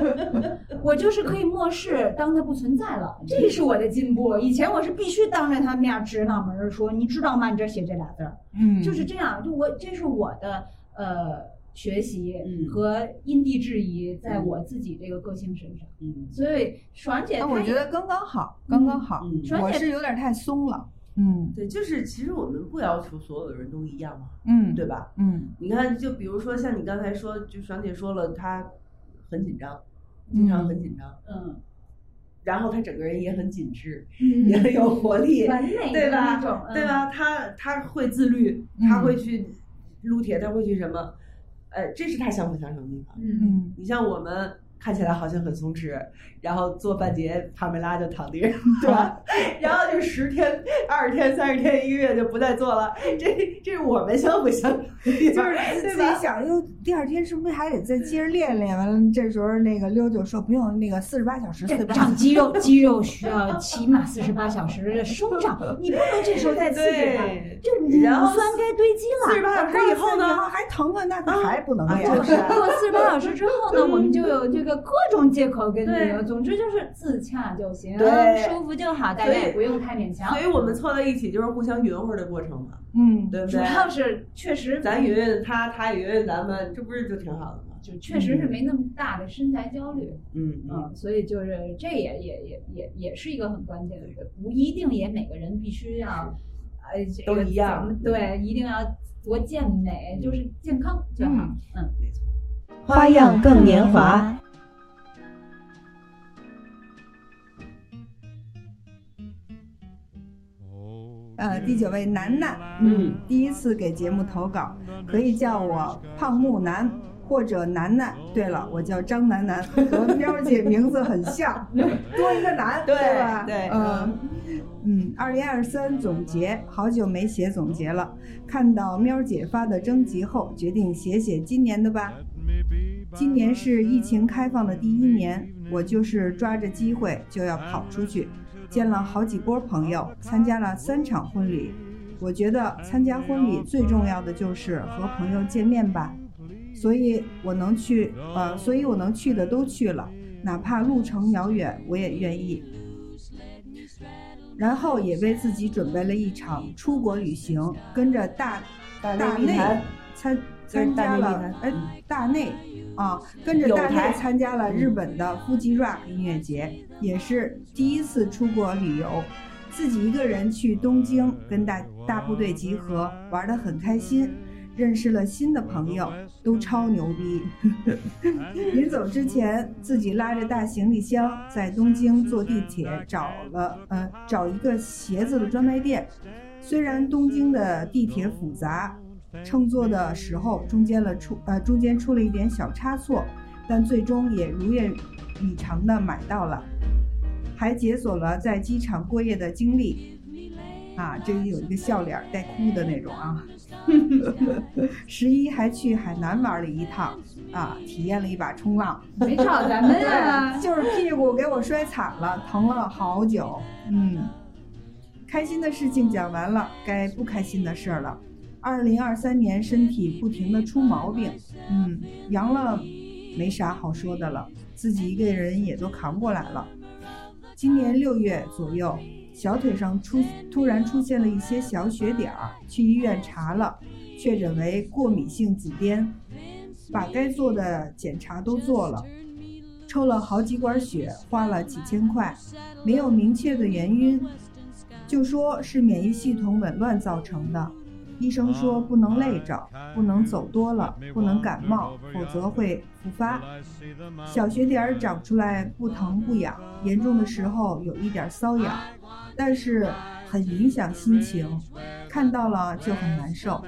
Speaker 3: 我就是可以漠视，当他不存在了，这是我的进步。以前我是必须当着他面指脑门儿说，你知道吗？你这写这俩字儿。
Speaker 4: 嗯，
Speaker 3: 就是这样，就我这是我的呃学习
Speaker 2: 嗯
Speaker 3: 和因地制宜，在我自己这个个性身上。
Speaker 2: 嗯
Speaker 3: 所以爽姐，
Speaker 4: 那我觉得刚刚好，刚刚好，
Speaker 2: 嗯
Speaker 4: 我
Speaker 3: 爽姐
Speaker 4: 是有点太松了，嗯
Speaker 2: 对，就是其实我们不要求所有的人都一样嘛，
Speaker 4: 嗯，
Speaker 2: 对吧？
Speaker 4: 嗯
Speaker 2: 你看，就比如说像你刚才说，就爽姐说了，她很紧张，经常很紧张，
Speaker 3: 嗯
Speaker 2: 然后她整个人也很紧致，
Speaker 3: 嗯
Speaker 2: 也很有活力，
Speaker 3: 完美的
Speaker 2: 对吧
Speaker 3: 那种，嗯
Speaker 2: 对？吧？她她会自律，
Speaker 4: 嗯
Speaker 2: 她会去撸铁，她会去什么？呃，这是他相辅相成的地方。
Speaker 3: 嗯
Speaker 4: 嗯
Speaker 2: 你像我们看起来好像很松弛，然后做半截帕梅拉就躺地上，对吧？然后就十天、二十天、三十天、一个月就不再做了，这这是我们相不相？就是
Speaker 4: 自己想，又，第二天是不是还得再接着练练？完了，这时候那个溜就说不用，那个四十八小时，四
Speaker 3: 长肌肉，肌肉需要起码四十八小时的生长，你不能这时候再刺激它，
Speaker 2: 对，
Speaker 3: 就乳
Speaker 2: 然后
Speaker 3: 酸该堆积了。
Speaker 2: 四十八小时以后呢？
Speaker 4: 还疼啊，那
Speaker 2: 啊
Speaker 4: 还不能
Speaker 2: 啊
Speaker 4: 练。
Speaker 2: 就是
Speaker 3: 过四十八小时之后呢，我们就有这个各种借口跟理由，总之就是自洽就行，
Speaker 2: 对
Speaker 3: 舒服就好，大家也不用太勉强
Speaker 2: 所。以我们凑在一起就是互相匀乎的过程嘛，
Speaker 4: 嗯，
Speaker 3: 主
Speaker 2: 对不对？
Speaker 3: 主要是确实
Speaker 2: 咱匀匀他，他匀匀咱们，这不是就挺好的吗？
Speaker 3: 就确实是没那么大的身材焦虑，
Speaker 2: 嗯嗯，
Speaker 3: 嗯，所以就是这也也也也也是一个很关键的，不一定也每个人必须要，呃，这个
Speaker 2: 都一样
Speaker 3: 对，一定要多健美，就是健康就好，嗯。
Speaker 2: 没错。
Speaker 1: 花样更年华。
Speaker 4: 呃，第九位楠楠，
Speaker 2: 嗯，
Speaker 4: 第一次给节目投稿，可以叫我胖木楠或者楠楠。对了，我叫张楠楠，和喵姐名字很像，多一个楠，
Speaker 2: 对
Speaker 4: 吧？
Speaker 2: 对
Speaker 4: 嗯嗯，二零二三总结，好久没写总结了。看到喵姐发的征集后，决定写写今年的吧。今年是疫情开放的第一年，我就是抓着机会就要跑出去，见了好几波朋友，参加了三场婚礼。我觉得参加婚礼最重要的就是和朋友见面吧，所以我能去，呃，所以我能去的都去了，哪怕路程遥远，我也愿意。然后也为自己准备了一场出国旅行，跟着大
Speaker 2: 大
Speaker 4: 大内参参加了
Speaker 2: 嗯，
Speaker 4: 大内啊，跟着大
Speaker 2: 有台
Speaker 4: 内参加了日本的 Fuji Rock 音乐节，也是第一次出国旅游，自己一个人去东京跟大大部队集合，玩得很开心。认识了新的朋友，都超牛逼。临走之前，自己拉着大行李箱在东京坐地铁找了呃找一个鞋子的专卖店。虽然东京的地铁复杂，乘坐的时候中间了出呃中间出了一点小差错，但最终也如愿以偿的买到了，还解锁了在机场过夜的经历。啊，这里有一个笑脸儿带哭的那种啊。十一还去海南玩了一趟，啊，体验了一把冲浪。
Speaker 3: 没找咱们啊，，
Speaker 4: 就是屁股给我摔惨了，疼了好久。嗯，开心的事情讲完了，该不开心的事儿了。二零二三年身体不停的出毛病，嗯，阳了，没啥好说的了，自己一个人也都扛过来了。今年六月左右，小腿上出突然出现了一些小血点儿，去医院查了，确诊为过敏性紫癜，把该做的检查都做了，抽了好几管血，花了几千块，没有明确的原因，就说是免疫系统紊乱造成的。医生说不能累着，不能走多了，不能感冒，否则会复发。小血点儿长出来不疼不痒，严重的时候有一点瘙痒，但是很影响心情，看到了就很难受。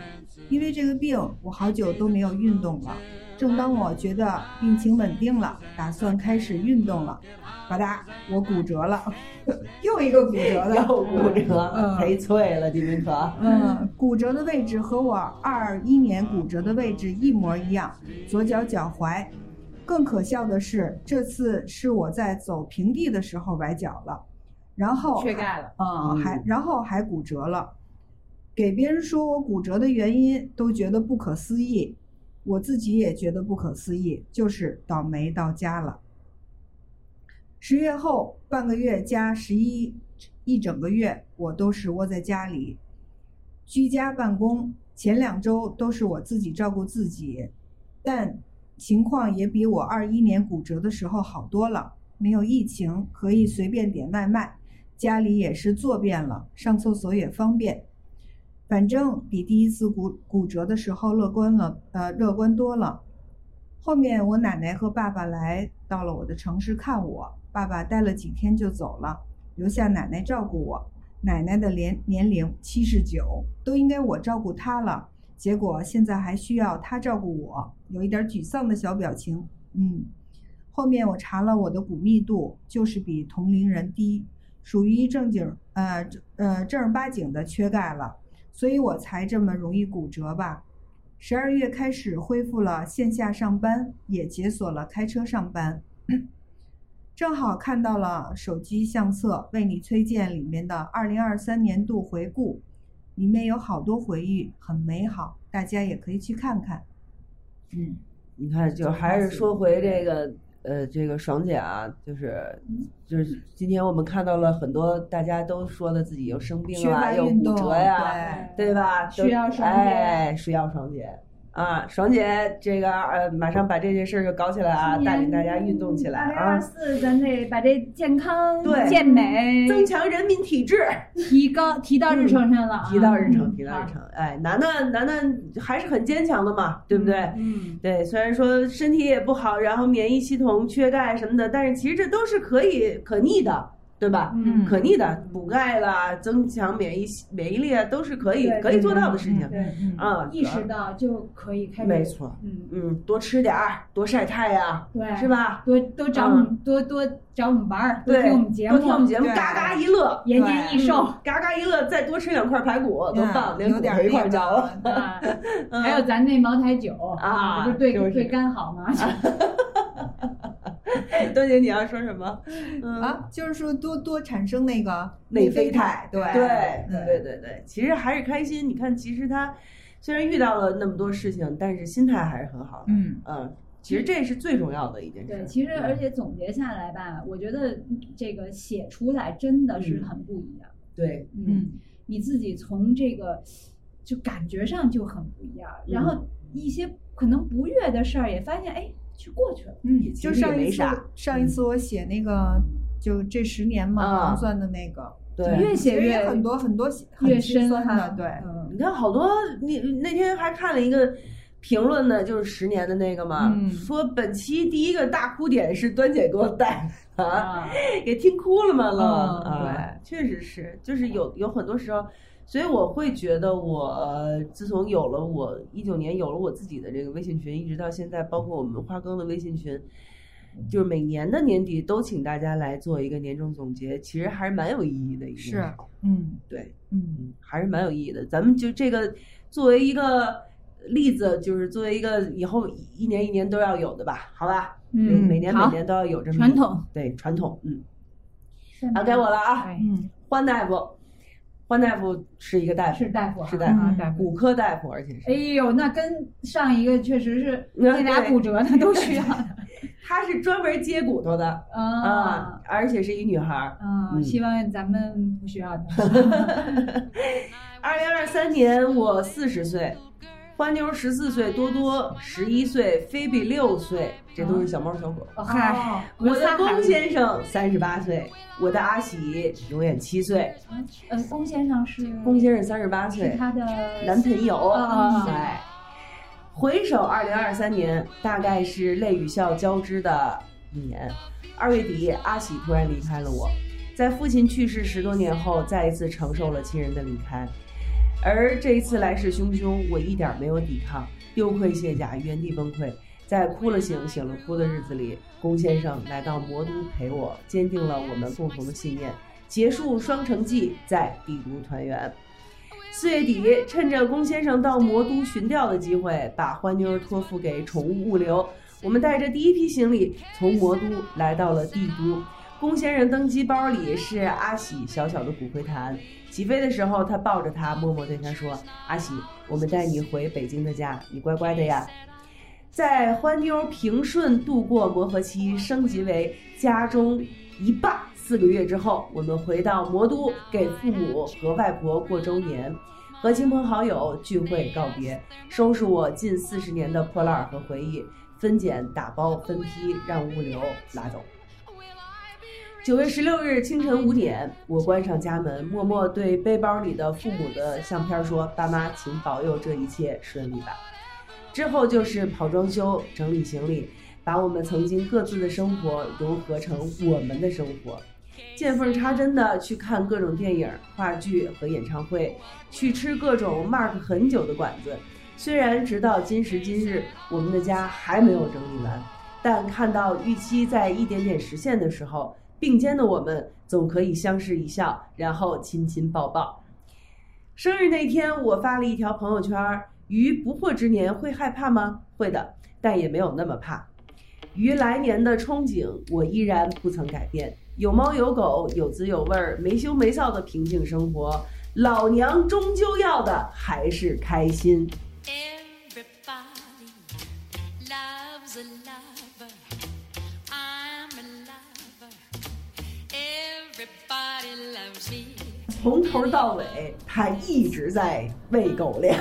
Speaker 4: 因为这个病，我好久都没有运动了。正当我觉得病情稳定了，打算开始运动了，吧嗒，我骨折了，又一个骨折的，
Speaker 2: 又骨折，
Speaker 4: 嗯
Speaker 2: 赔脆了，你们可。
Speaker 4: 嗯，骨折的位置和我二一年骨折的位置一模一样，左脚脚踝。更可笑的是，这次是我在走平地的时候崴脚了，然后
Speaker 3: 缺钙了。
Speaker 4: 嗯，
Speaker 2: 嗯
Speaker 4: 还然后还骨折了。给别人说我骨折的原因，都觉得不可思议，我自己也觉得不可思议，就是倒霉到家了。十月后半个月加十一一整个月，我都是窝在家里，居家办公。前两周都是我自己照顾自己，但情况也比我二一年骨折的时候好多了。没有疫情，可以随便点外卖，家里也是坐便了，上厕所也方便。反正比第一次骨骨折的时候乐观了，呃，乐观多了。后面我奶奶和爸爸来到了我的城市看我，爸爸待了几天就走了，留下奶奶照顾我。奶奶的年年龄七十九，都应该我照顾她了，结果现在还需要她照顾我，有一点沮丧的小表情。嗯，后面我查了我的骨密度，就是比同龄人低，属于正经呃呃正儿八经的缺钙了，所以我才这么容易骨折吧。十二月开始恢复了线下上班，也解锁了开车上班。正好看到了手机相册为你推荐里面的二零二三年度回顾，里面有好多回忆，很美好，大家也可以去看看。嗯，
Speaker 2: 你看，就还是说回这个，呃，这个爽姐啊，就是就是今天我们看到了很多大家都说的自己又生病
Speaker 4: 缺
Speaker 2: 了，又骨折呀，
Speaker 4: 对，
Speaker 2: 对吧？
Speaker 3: 需要爽姐
Speaker 2: 哎，需要爽姐啊！爽姐，这个呃，马上把这件事儿就搞起来啊，带领大家运动起来
Speaker 3: 二零二
Speaker 2: 啊，
Speaker 3: 四，咱得把这健康、
Speaker 2: 对
Speaker 3: 健美
Speaker 2: 增强人民体质，
Speaker 3: 提高提到日程上了啊，
Speaker 2: 提到日程，
Speaker 3: 嗯
Speaker 2: 提到日程。哎，楠楠，楠楠还是很坚强的嘛，对不对？
Speaker 3: 嗯，
Speaker 2: 对，虽然说身体也不好，然后免疫系统缺钙什么的，但是其实这都是可以可逆的，对吧？
Speaker 3: 嗯
Speaker 2: 可逆的，补钙啦，增强免疫免疫力啊，都是可以可以做到的事情
Speaker 4: 嗯
Speaker 3: 对，
Speaker 4: 嗯
Speaker 2: 啊。
Speaker 3: 意识到就可以开始，
Speaker 2: 没错，
Speaker 3: 嗯，
Speaker 2: 嗯，多吃点儿，多晒太阳，
Speaker 3: 对，
Speaker 2: 是？吧？
Speaker 3: 多多找我们，多多找我们玩儿，多，听我们节目，
Speaker 2: 多听我们节目，嘎嘎一乐，
Speaker 3: 延年益寿。
Speaker 2: 嗯嘎嘎一乐，再多吃两块排骨，多棒，连骨头一块儿嚼。
Speaker 3: 还有咱那茅台酒
Speaker 2: 啊
Speaker 3: 这不是对
Speaker 2: 就是
Speaker 3: 对肝好吗？
Speaker 2: 多姐，你要说什么？嗯
Speaker 4: 啊，就是说多多产生那个
Speaker 2: 内啡
Speaker 4: 啡
Speaker 2: 肽，
Speaker 4: 对
Speaker 2: 对
Speaker 4: 嗯
Speaker 2: 对对对，其实还是开心。你看，其实他虽然遇到了那么多事情，但是心态还是很好的。
Speaker 4: 嗯
Speaker 2: 嗯，其实这是最重要的一件事。
Speaker 3: 对，其实而且总结下来吧，我觉得这个写出来真的是很不一样。
Speaker 2: 对，
Speaker 4: 嗯，
Speaker 3: 你自己从这个就感觉上就很不一样，然后一些可能不悦的事儿也发现，哎，就过去了。
Speaker 4: 嗯，就上一次上一次我写那个就这十年嘛
Speaker 2: 啊
Speaker 4: 糖酸的那个，
Speaker 2: 对
Speaker 3: 越写越
Speaker 4: 很多很多很
Speaker 3: 越
Speaker 4: 心
Speaker 3: 深哈
Speaker 4: 对，
Speaker 3: 嗯
Speaker 2: 你看好多，你那天还看了一个评论呢，就是十年的那个嘛，
Speaker 4: 嗯
Speaker 2: 说本期第一个大哭点是端姐给我带的啊，
Speaker 3: 啊，
Speaker 2: 给听哭了嘛了、
Speaker 4: 嗯
Speaker 2: 啊，确实是，就是有有很多时候，所以我会觉得我呃自从有了我一九年有了我自己的这个微信群，一直到现在，包括我们花更的微信群。就是每年的年底都请大家来做一个年终总结，其实还是蛮有意义的一件事。
Speaker 4: 是，嗯
Speaker 2: 对，
Speaker 4: 嗯
Speaker 2: 嗯，还是蛮有意义的。咱们就这个作为一个例子，就是作为一个以后一年一年都要有的吧，好吧？每
Speaker 3: 嗯
Speaker 2: 每年每年都要有这么一
Speaker 3: 传统，
Speaker 2: 对传统。嗯，
Speaker 3: 下面
Speaker 2: 啊，该我了啊。
Speaker 3: 哎
Speaker 4: 嗯
Speaker 2: 欢大夫，欢大夫是一个大夫，
Speaker 3: 是大夫啊，
Speaker 2: 是大夫
Speaker 3: 啊大夫。
Speaker 2: 骨科大夫，而且是
Speaker 3: 哎呦，那跟上一个确实是
Speaker 2: 那
Speaker 3: 那俩骨折的都需要的
Speaker 2: 他是专门接骨头的
Speaker 3: 啊
Speaker 2: 啊，而且是一女孩儿。
Speaker 3: 啊！
Speaker 2: 嗯
Speaker 3: 希望咱们不需要的。
Speaker 2: 二零二三年我四十岁，欢妞十四岁，多多十一岁，菲比六岁，这都是小猫小狗。
Speaker 3: 哦嗨，
Speaker 2: 我的龚先生三十八岁，我的阿喜永远七岁，
Speaker 3: 呃，龚先生是
Speaker 2: 龚先生三十八岁，
Speaker 3: 他的
Speaker 2: 男朋友。
Speaker 3: 啊
Speaker 2: 哎，回首二零二三年，大概是泪与笑交织的一年。二月底，阿喜突然离开了我，在父亲去世十多年后，再一次承受了亲人的离开。而这一次来势汹汹，我一点没有抵抗，丢盔卸甲，原地崩溃。在哭了醒，醒了哭的日子里，龚先生来到魔都陪我，坚定了我们共同的信念，结束双城记，在帝都团圆。四月底，趁着龚先生到魔都寻调的机会，把欢妞托付给宠物物流。我们带着第一批行李从魔都来到了帝都。龚先生登机包里是阿喜小小的骨灰坛。起飞的时候，他抱着他，默默对他说：“阿喜，我们带你回北京的家，你乖乖的呀。”在欢妞平顺度过磨合期，升级为家中一霸四个月之后，我们回到魔都，给父母和外婆过周年，和亲朋好友聚会告别，收拾我近四十年的破烂和回忆，分拣、打包、分批，让物流拉走。九月十六日清晨五点，我关上家门，默默对背包里的父母的相片说：“爸妈，请保佑这一切顺利吧。”之后就是跑装修、整理行李，把我们曾经各自的生活融合成我们的生活，见缝插针的去看各种电影、话剧和演唱会，去吃各种 mark 很久的馆子。虽然直到今时今日，我们的家还没有整理完，但看到预期在一点点实现的时候，并肩的我们总可以相视一笑，然后亲亲抱抱。生日那天，我发了一条朋友圈儿：“于不惑之年会害怕吗？会的，但也没有那么怕。于来年的憧憬，我依然不曾改变。有猫有狗，有滋有味儿，没羞没臊的平静生活。老娘终究要的还是开心。
Speaker 6: Everybody loves a lover. I'm a lover. Everybody loves me.
Speaker 2: 从头到尾，他一直在喂狗粮，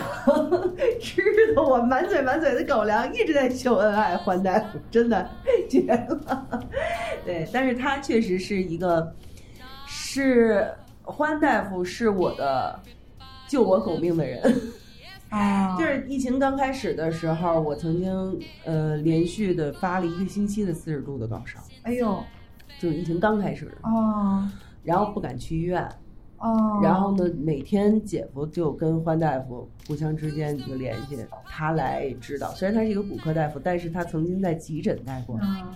Speaker 2: 吃的我满嘴满嘴的狗粮，一直在秀恩爱，欢大夫真的绝了。对，但是他确实是一个，是欢大夫是我的救我狗命的人。
Speaker 4: 啊，
Speaker 2: 就是疫情刚开始的时候，我曾经呃连续的发了一个星期的四十度的高烧，
Speaker 4: 哎呦，
Speaker 2: 就是疫情刚开始的时候，
Speaker 4: 哦
Speaker 2: 然后不敢去医院，
Speaker 4: 哦，
Speaker 2: 然后呢，每天姐夫就跟欢大夫互相之间就联系，他来指导。虽然他是一个骨科大夫，但是他曾经在急诊待过，
Speaker 4: 嗯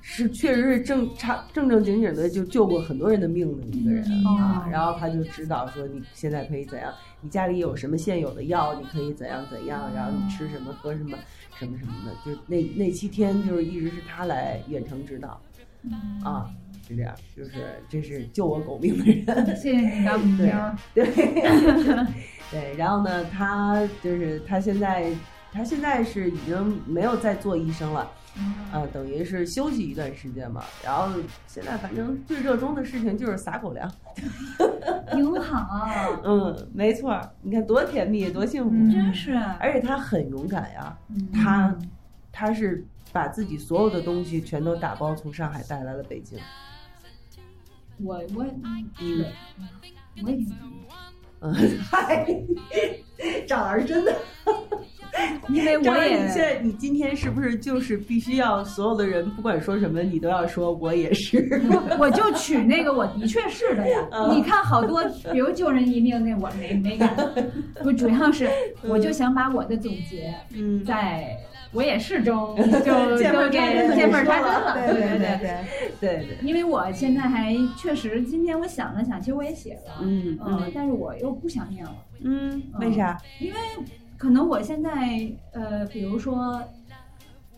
Speaker 2: 是确实是正差正正经经的就救过很多人的命的一个人、
Speaker 4: 嗯
Speaker 2: 啊。
Speaker 4: 哦
Speaker 2: 然后他就指导说你现在可以怎样，你家里有什么现有的药，你可以怎样怎样，然后你吃什么喝什么什么什么的。就那那七天就是一直是他来远程指导啊。是这样，就是这是救我狗命的人，
Speaker 3: 谢谢你大母
Speaker 2: 对
Speaker 3: 喵。
Speaker 2: 对对，然后呢，他就是他现在他现在是已经没有在做医生了，呃、等于是休息一段时间嘛。然后现在反正最热衷的事情就是撒狗粮，
Speaker 3: 挺好，
Speaker 2: 嗯，没错，你看多甜蜜，多幸福，
Speaker 4: 嗯
Speaker 3: 真是。
Speaker 2: 而且他很勇敢呀，
Speaker 3: 嗯
Speaker 2: 他他是把自己所有的东西全都打包从上海带来了北京，
Speaker 3: 我我
Speaker 2: 嗯
Speaker 3: 对，我也
Speaker 2: 嗯，嗨，张老师真的。
Speaker 3: 因为 我也
Speaker 2: 现在你今天是不是就是必须要所有的人不管说什么，你都要说我也是？
Speaker 3: 我就取那个我的确是的呀。
Speaker 2: 嗯
Speaker 3: 你看好多，比如救人一命那我没没敢，不主要是我就想把我的总结
Speaker 2: 嗯，
Speaker 3: 在我也是中就 就给见缝
Speaker 2: 说
Speaker 3: 插针了，
Speaker 4: 对对
Speaker 3: 对对。
Speaker 4: 对，
Speaker 3: 因为我现在还确实，今天我想了想，其实我也写了，
Speaker 2: 嗯
Speaker 3: 嗯，但是我又不想念了，
Speaker 2: 嗯，为啥？
Speaker 3: 因为可能我现在呃，比如说，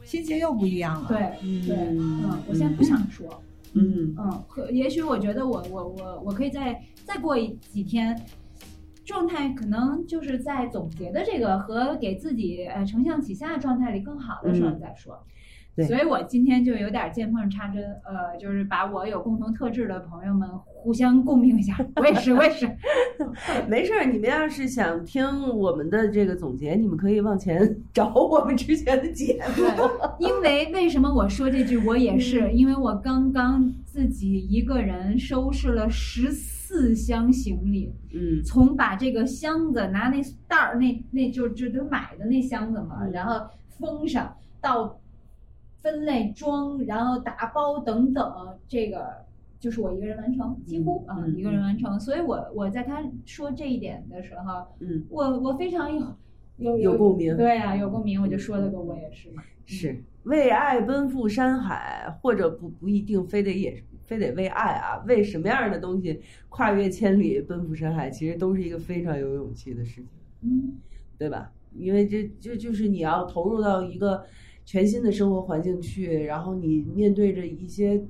Speaker 4: 心情又不一样了。
Speaker 3: 对
Speaker 2: 嗯
Speaker 3: 对，嗯，我现在不想说，
Speaker 2: 嗯。
Speaker 3: 嗯，可也许我觉得我我我我可以再再过一几天，状态可能就是在总结的这个和给自己呃承上启下的状态里更好的时候
Speaker 2: 嗯
Speaker 3: 再说。
Speaker 2: 对
Speaker 3: 所以我今天就有点见缝插针，呃，就是把我有共同特质的朋友们互相共鸣一下。我也是，我也是。
Speaker 2: 没事儿，你们要是想听我们的这个总结，你们可以往前 找我们之前的节目。
Speaker 3: 因为为什么我说这句我也是，因为我刚刚自己一个人收拾了十四箱行李，
Speaker 2: 嗯。
Speaker 3: 从把这个箱子拿那袋儿，那那就就得买的那箱子嘛，
Speaker 2: 嗯。
Speaker 3: 然后封上到分类装，然后打包等等，这个就是我一个人完成，几乎啊、
Speaker 2: 嗯
Speaker 3: 一个人完成。所以我我在他说这一点的时候，
Speaker 2: 嗯，
Speaker 3: 我我非常有有
Speaker 2: 有共鸣。
Speaker 3: 对啊，有共鸣，我就说了个我也是嘛。
Speaker 2: 是。为爱奔赴山海，或者不不一定非得也非得为爱啊，为什么样的东西跨越千里奔赴山海，其实都是一个非常有勇气的事情。
Speaker 3: 嗯
Speaker 2: 对吧？因为这就就是你要投入到一个全新的生活环境去，然后你面对着一些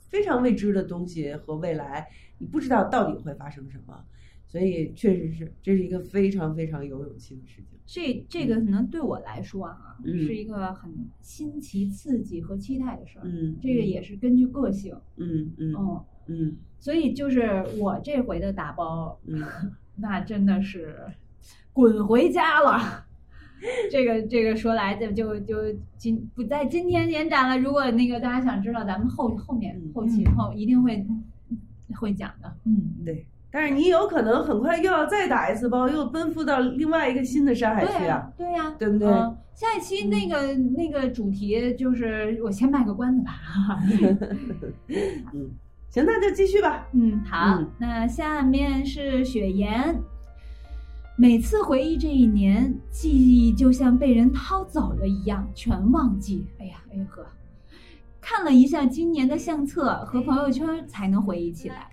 Speaker 2: 非常未知的东西和未来，你不知道到底会发生什么，所以确实是这是一个非常非常有勇气的事情。
Speaker 3: 这这个可能对我来说啊，
Speaker 2: 嗯
Speaker 3: 是一个很新奇、刺激和期待的事儿。
Speaker 2: 嗯，
Speaker 3: 这个也是根据个性，
Speaker 2: 嗯嗯
Speaker 3: 嗯，
Speaker 2: 嗯
Speaker 3: 所以就是我这回的打包，
Speaker 2: 嗯
Speaker 3: 那真的是滚回家了。这个这个说来就就就今不在今天延展了。如果那个大家想知道，咱们后后面
Speaker 2: 嗯
Speaker 3: 后期后一定会会讲的。嗯，
Speaker 2: 对。但是你有可能很快又要再打一次包，又奔赴到另外一个新的山海去
Speaker 3: 对呀，对呀，
Speaker 2: 对不对
Speaker 3: 嗯下一期那个那个主题就是我先卖个关子吧。
Speaker 2: 嗯，行，那就继续吧。
Speaker 3: 嗯，好，
Speaker 2: 嗯
Speaker 3: 那下面是雪岩。每次回忆这一年，记忆就像被人掏走了一样，全忘记。哎呀，哎呵，看了一下今年的相册和朋友圈，才能回忆起来。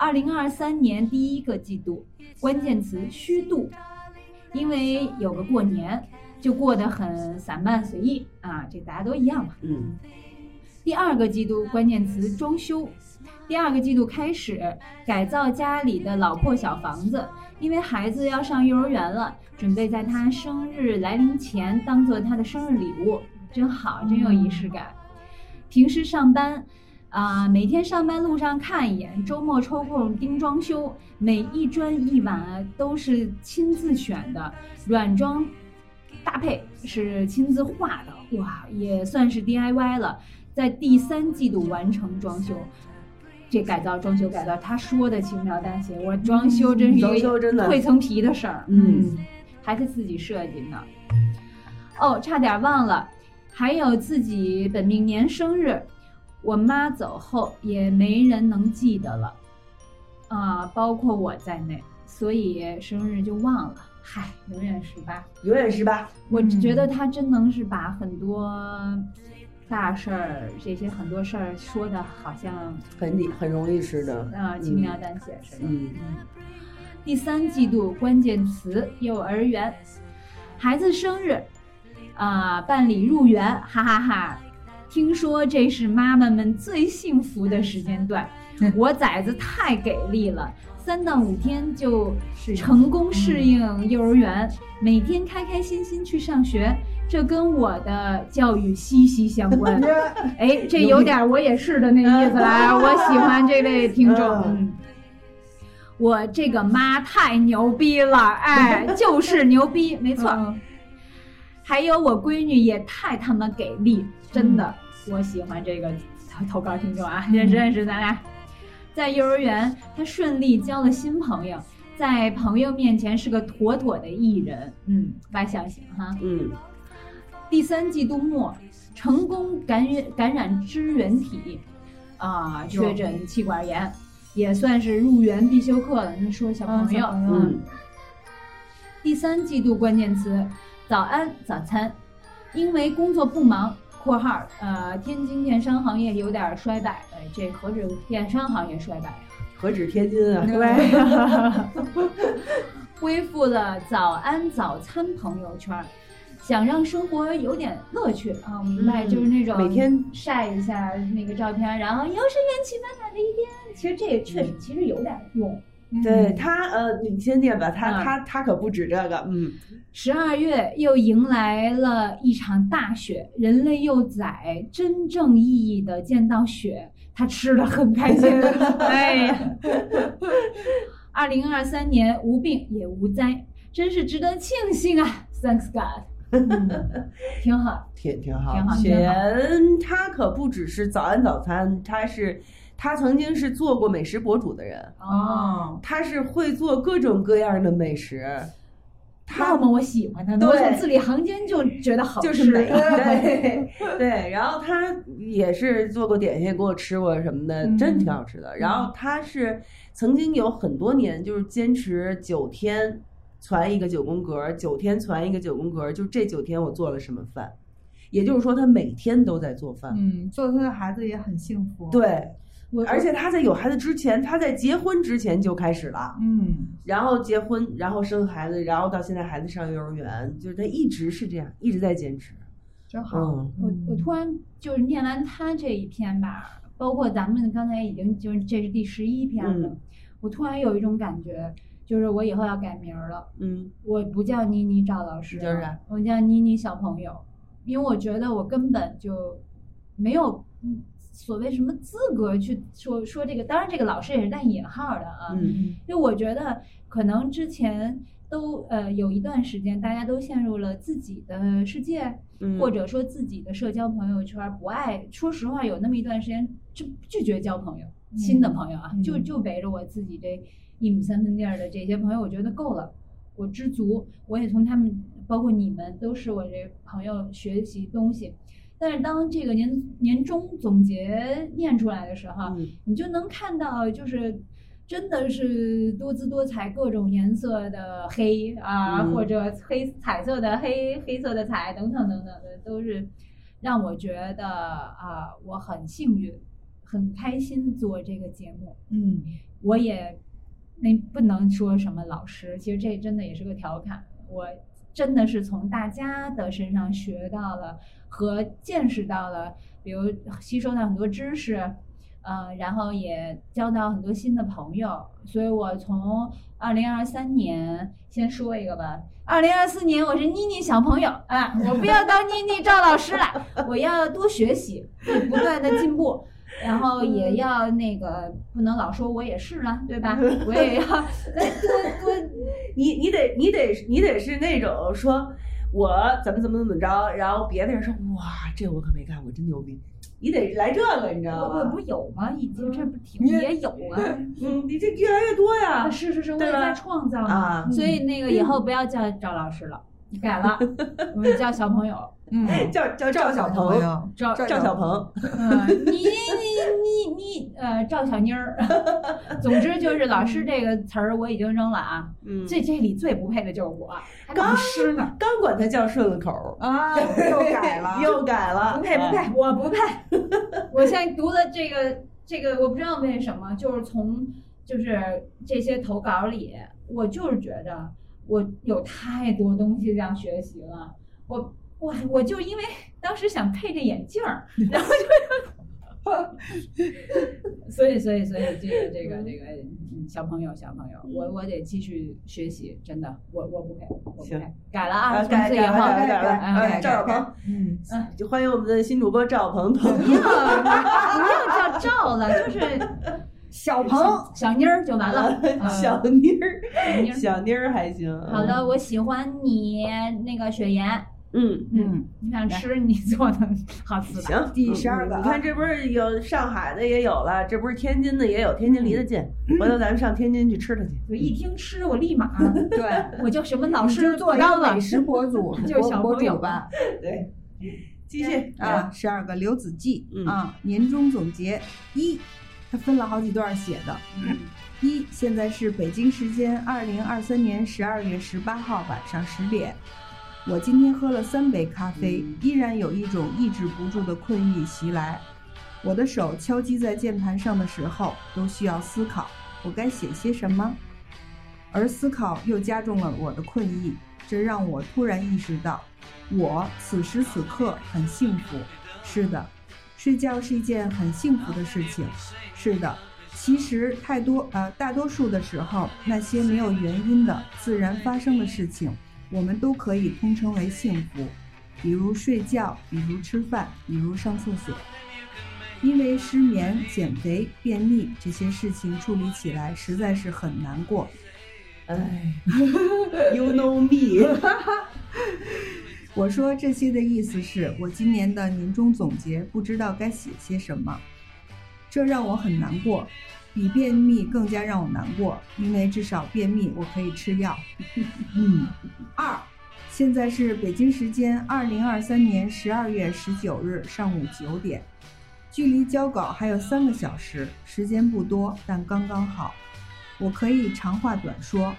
Speaker 3: 二零二三年第一个季度，关键词虚度，因为有个过年，就过得很散漫随意啊，这大家都一样嘛。
Speaker 2: 嗯
Speaker 3: 第二个季度关键词装修，第二个季度开始改造家里的老破小房子，因为孩子要上幼儿园了，准备在他生日来临前当做他的生日礼物，真好，真有仪式感。平时上班。啊、每天上班路上看一眼，周末抽空盯装修，每一砖一瓦都是亲自选的，软装搭配是亲自画的，哇，也算是 DIY 了。在第三季度完成装修，这改造装修改造，他说的轻描淡写，我装修真是一
Speaker 2: 装
Speaker 3: 个蜕层皮的事儿，
Speaker 2: 嗯，
Speaker 3: 还是自己设计呢。哦，差点忘了，还有自己本命年生日，我妈走后也没人能记得了，啊、包括我在内，所以生日就忘了。嗨，永远十八。
Speaker 2: 永远十八。
Speaker 3: 我觉得他真能是把很多大事儿，这些很多事儿说的好像
Speaker 2: 很理很容易似的。
Speaker 3: 啊、轻描淡写似的。
Speaker 2: 嗯嗯
Speaker 3: 第三季度关键词幼儿园，孩子生日，啊、办理入园，哈哈哈听说这是妈妈们最幸福的时间段，我崽子太给力了，三到五天就成功适应幼儿园，每天开开心心去上学，这跟我的教育息息相关。哎，这有点我也是的那意思了啊，我喜欢这位听众。我这个妈太牛逼了，哎，就是牛逼，没错。
Speaker 2: 嗯
Speaker 3: 还有我闺女也太他妈给力，真的，我喜欢这个投投稿听众啊，认识认识咱俩。在幼儿园，她顺利交了新朋友，在朋友面前是个妥妥的艺人，嗯，外向型哈。
Speaker 2: 嗯
Speaker 3: 第三季度末，成功感染感染支原体，啊、确诊气管炎，也算是入园必修课了。你说小朋友，
Speaker 4: 嗯小朋友
Speaker 2: 嗯
Speaker 3: 第三季度关键词：早安早餐。因为工作不忙（括号呃，天津电商行业有点衰败），哎，这何止电商行业衰败呀？
Speaker 2: 何止天津啊？
Speaker 3: 对，恢复了早安早餐朋友圈儿，想让生活有点乐趣啊！我明白，
Speaker 2: 嗯
Speaker 3: 就是那种
Speaker 2: 每天
Speaker 3: 晒一下那个照片，然后又是元气满满的一天。其实这也确实其实有点用。
Speaker 2: 对他呃，你先念吧，他
Speaker 3: 嗯
Speaker 2: 他他可不止这个，嗯
Speaker 3: 十二月又迎来了一场大雪，人类幼崽真正意义的见到雪，他吃的很开心。哎呀，二零二三年无病也无灾，真是值得庆幸啊！Thanks God，嗯，挺好。
Speaker 2: 挺挺好
Speaker 3: 挺好。
Speaker 2: 雪妍他可不只是早安早餐，他是他曾经是做过美食博主的人，
Speaker 3: 哦，
Speaker 2: 他是会做各种各样的美食。
Speaker 3: 那么我喜欢他呢，
Speaker 2: 对
Speaker 3: 我从字里行间就觉得好吃。
Speaker 2: 就是美，对对。然后他也是做过点心，给我吃过什么的，
Speaker 3: 嗯
Speaker 2: 真挺好吃的。然后他是曾经有很多年就是坚持九天传一个九宫格，九天传一个九宫格，就这九天我做了什么饭，也就是说他每天都在做饭。
Speaker 4: 嗯，做他的孩子也很幸福。，
Speaker 2: 对，
Speaker 3: 我
Speaker 2: 而且他在有孩子之前，他在结婚之前就开始了，
Speaker 4: 嗯，
Speaker 2: 然后结婚，然后生孩子，然后到现在孩子上幼儿园，就是他一直是这样，一直在坚持。
Speaker 4: 真好。
Speaker 2: 嗯。
Speaker 3: 我我突然就是念完他这一篇吧，包括咱们刚才已经就是这是第十一篇了，
Speaker 2: 嗯
Speaker 3: 我突然有一种感觉，就是我以后要改名儿了，
Speaker 2: 嗯。
Speaker 3: 我不叫妮妮赵老师
Speaker 2: 你叫啥
Speaker 3: 了，我叫妮妮小朋友，因为我觉得我根本就没有嗯所谓什么资格去说说这个，当然这个老师也是带引号的啊，
Speaker 2: 嗯
Speaker 3: 因为我觉得可能之前都呃有一段时间，大家都陷入了自己的世界，
Speaker 2: 嗯，
Speaker 3: 或者说自己的社交朋友圈不爱。说实话，有那么一段时间就拒绝交朋友，新的朋友啊，
Speaker 4: 嗯
Speaker 3: 就就围着我自己这一亩三分地儿的这些朋友，我觉得够了，我知足。我也从他们，包括你们，都是我这朋友学习东西。但是当这个年年终总结念出来的时候，
Speaker 2: 嗯
Speaker 3: 你就能看到，就是真的是多姿多彩、各种颜色的黑啊，
Speaker 2: 嗯
Speaker 3: 或者黑彩色的黑、黑色的彩等等等等的，都是让我觉得啊，我很幸运，很开心做这个节目。
Speaker 4: 嗯
Speaker 3: 我也那不能说什么老师，其实这真的也是个调侃。我真的是从大家的身上学到了和见识到了，比如吸收到很多知识，呃，然后也交到很多新的朋友。所以我从二零二三年先说一个吧。二零二四年我是妮妮小朋友啊，我不要当妮妮赵老师了，我要多学习，不断的进步。然后也要那个不能老说我也是了，对吧？我也要 多多
Speaker 2: 你你得你得你得是那种说我怎么怎么怎么着，然后别的人说哇这我可没干过，真牛逼。你得来这个，你知道吗
Speaker 3: 我我不？有吗？已经这不挺也有啊？
Speaker 2: 嗯，你这越来越多呀
Speaker 3: 啊。是是是，我也在创造。
Speaker 2: 啊
Speaker 3: 所以那个以后不要叫赵老师了，你改了，我们叫小朋友，
Speaker 4: 嗯，
Speaker 2: 叫叫
Speaker 4: 赵
Speaker 2: 小
Speaker 4: 朋
Speaker 2: 鹏，
Speaker 4: 友，
Speaker 3: 赵
Speaker 2: 赵小鹏，
Speaker 3: 你呃，赵小妮儿。总之就是老师这个词儿我已经扔了啊。
Speaker 2: 嗯，
Speaker 3: 这这里最不配的就是我，
Speaker 2: 刚
Speaker 3: 老师呢。
Speaker 2: 刚管他叫顺了口，
Speaker 4: 啊，又改了，
Speaker 2: 又改了，
Speaker 3: 不配不配，我不配。我现在读的这个这个，我不知道为什么，就是从就是这些投稿里，我就是觉得我有太多东西要学习了。我我我就因为当时想配这眼镜儿，然后就，所以所以所以这个这个这个嗯小朋友小朋友，我我得继续学习，真的，我我不配，我不
Speaker 2: 行
Speaker 3: 配，改了啊，
Speaker 2: 改改了
Speaker 3: 此以后
Speaker 2: 改了改了，
Speaker 3: 嗯
Speaker 2: 呃赵小鹏，
Speaker 4: 嗯，
Speaker 2: 就欢迎我们的新主播赵小鹏同
Speaker 3: 不要不要叫赵了，就是
Speaker 4: 小鹏，
Speaker 3: 小妮儿就完了。嗯
Speaker 2: 小妮儿，
Speaker 3: 小妮儿
Speaker 2: 小妮儿还行。
Speaker 3: 好的，我喜欢你那个雪岩，
Speaker 2: 嗯，
Speaker 4: 嗯，
Speaker 3: 你想吃你做的好吃的。
Speaker 2: 行，
Speaker 4: 第十二
Speaker 2: 个你看这不是有上海的也有了，这不是天津的也有，天津离得近，回头咱们上天津去吃它去。
Speaker 3: 我一听吃，我立马
Speaker 4: 对，
Speaker 3: 我就什么老师
Speaker 4: 做一
Speaker 3: 高了
Speaker 4: 个美。食博主，
Speaker 3: 就是
Speaker 4: 博博
Speaker 3: 小朋友
Speaker 4: 主吧。
Speaker 2: 对，继续
Speaker 4: 啊，，十二个刘子骥、
Speaker 2: 嗯
Speaker 4: 啊，年终总结一，他分了好几段写的。一，现在是北京时间二零二三年十二月十八号晚上十点。我今天喝了三杯咖啡，依然有一种抑制不住的困意袭来。我的手敲击在键盘上的时候，都需要思考我该写些什么，而思考又加重了我的困意，这让我突然意识到，我此时此刻很幸福。是的，睡觉是一件很幸福的事情。是的，其实太多呃大多数的时候，那些没有原因的自然发生的事情，我们都可以通称为幸福，比如睡觉，比如吃饭，比如上厕所。因为失眠、减肥、便秘这些事情处理起来实在是很难过。
Speaker 2: 哎，You know me，
Speaker 4: 我说这些的意思是我今年的年终总结不知道该写些什么，这让我很难过，比便秘更加让我难过，因为至少便秘我可以吃药。嗯，二，现在是北京时间二零二三年十二月十九日上午九点，距离交稿还有三个小时，时间不多，但刚刚好。我可以长话短说，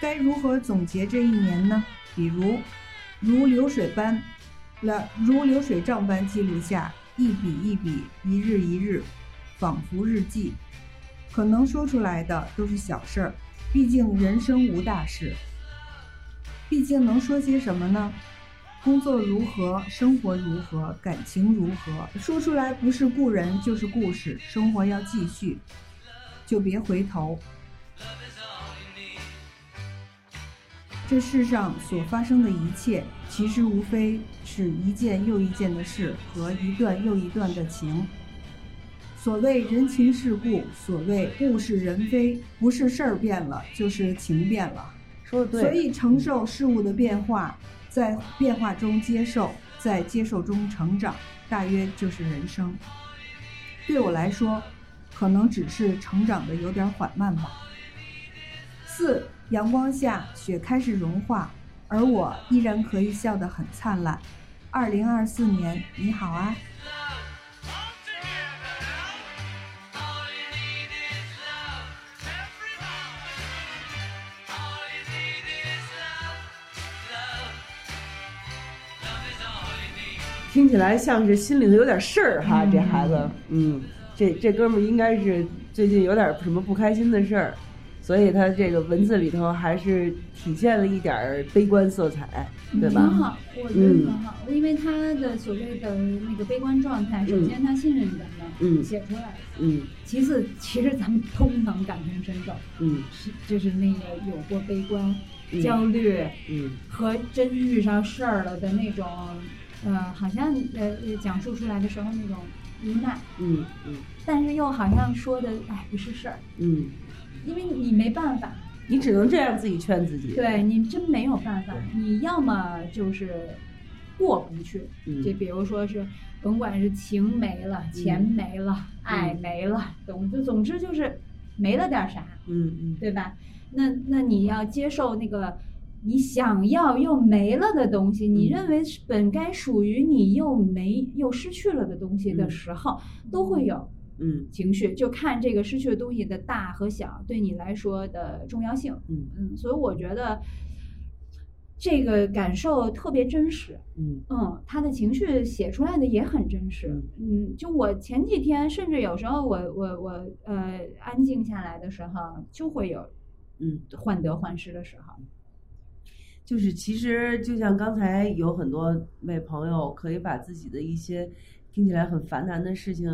Speaker 4: 该如何总结这一年呢？比如，如流水般，了如流水账般记录下一笔一笔、一日一日，仿佛日记。可能说出来的都是小事儿，毕竟人生无大事。毕竟能说些什么呢？工作如何，生活如何，感情如何，说出来不是故人就是故事。生活要继续，就别回头。这世上所发生的一切，其实无非是一件又一件的事和一段又一段的情。所谓人情世故，所谓物是人非，不是事儿变了，就是情变了。
Speaker 2: 说的对。
Speaker 4: 所以承受事物的变化，在变化中接受，在接受中成长，大约就是人生。对我来说，可能只是成长的有点缓慢吧。四，阳光下，雪开始融化，而我依然可以笑得很灿烂。二零二四年，你好啊！
Speaker 2: 听起来像是心里头有点事儿哈，
Speaker 3: 嗯
Speaker 2: 这孩子，嗯，这这哥们儿应该是最近有点什么不开心的事儿，所以他这个文字里头还是体现了一点儿悲观色彩，对吧？
Speaker 3: 挺好，我觉得挺好，因为他的所谓的那个悲观状态，首先他信任咱们，
Speaker 2: 嗯。
Speaker 3: 写出来。
Speaker 2: 嗯。
Speaker 3: 其次，其实咱们都能感同身受，
Speaker 2: 嗯。
Speaker 3: 是就是那个有过悲观、
Speaker 2: 嗯。
Speaker 3: 焦虑
Speaker 2: 嗯。
Speaker 3: 和真遇上事儿了的那种，呃，好像呃呃讲述出来的时候那种无奈，
Speaker 2: 嗯嗯
Speaker 3: 但是又好像说的哎不是事儿，
Speaker 2: 嗯，
Speaker 3: 因为你没办法，
Speaker 2: 你只能这样自己劝自己。
Speaker 3: 对你真没有办法，你要么就是过不去，
Speaker 2: 嗯
Speaker 3: 就比如说是，甭管是情没了、钱没了、爱没了，总就总之就是没了点啥，
Speaker 2: 嗯嗯
Speaker 3: 对吧？那那你要接受那个你想要又没了的东西，你
Speaker 2: 嗯
Speaker 3: 认为本该属于你又没又失去了的东西的
Speaker 2: 嗯
Speaker 3: 时候，都会有
Speaker 2: 嗯
Speaker 3: 情绪，就看这个失去的东西的大和小对你来说的重要性。
Speaker 2: 嗯
Speaker 3: 嗯，所以我觉得这个感受特别真实。
Speaker 2: 嗯
Speaker 3: 嗯，他的情绪写出来的也很真实。嗯，就我前几天，甚至有时候我我我呃安静下来的时候，就会有
Speaker 2: 嗯，
Speaker 3: 患得患失的时候。
Speaker 2: 就是其实就像刚才有很多位朋友可以把自己的一些听起来很烦难的事情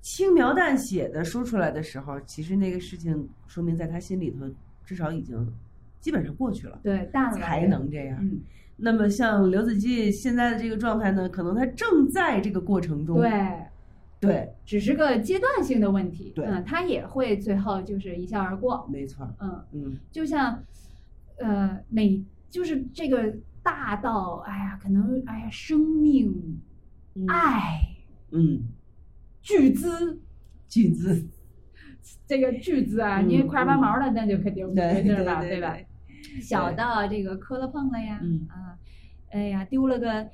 Speaker 2: 轻描淡写的说出来的时候，其实那个事情说明在他心里头至少已经基本上过去了，
Speaker 3: 对，大了
Speaker 2: 才能这样。
Speaker 3: 嗯，
Speaker 2: 那么像刘子骥现在的这个状态呢，可能他正在这个过程中，
Speaker 3: 对，
Speaker 2: 对，
Speaker 3: 只是个阶段性的问题。
Speaker 2: 对
Speaker 3: 嗯，他也会最后就是一笑而过。
Speaker 2: 没错儿，
Speaker 3: 嗯，
Speaker 2: 嗯
Speaker 3: 就像，呃，每就是这个大到，哎呀，可能哎呀，生命、
Speaker 2: 嗯。
Speaker 3: 爱、
Speaker 2: 嗯，
Speaker 3: 巨资，
Speaker 2: 巨资，
Speaker 3: 这个巨资啊，
Speaker 2: 嗯
Speaker 3: 你块八毛了那就肯定不
Speaker 2: 对
Speaker 3: 回事儿吧，
Speaker 2: 对对
Speaker 3: 吧？小到这个磕了碰了呀，
Speaker 2: 嗯。
Speaker 3: 啊，哎呀，丢了个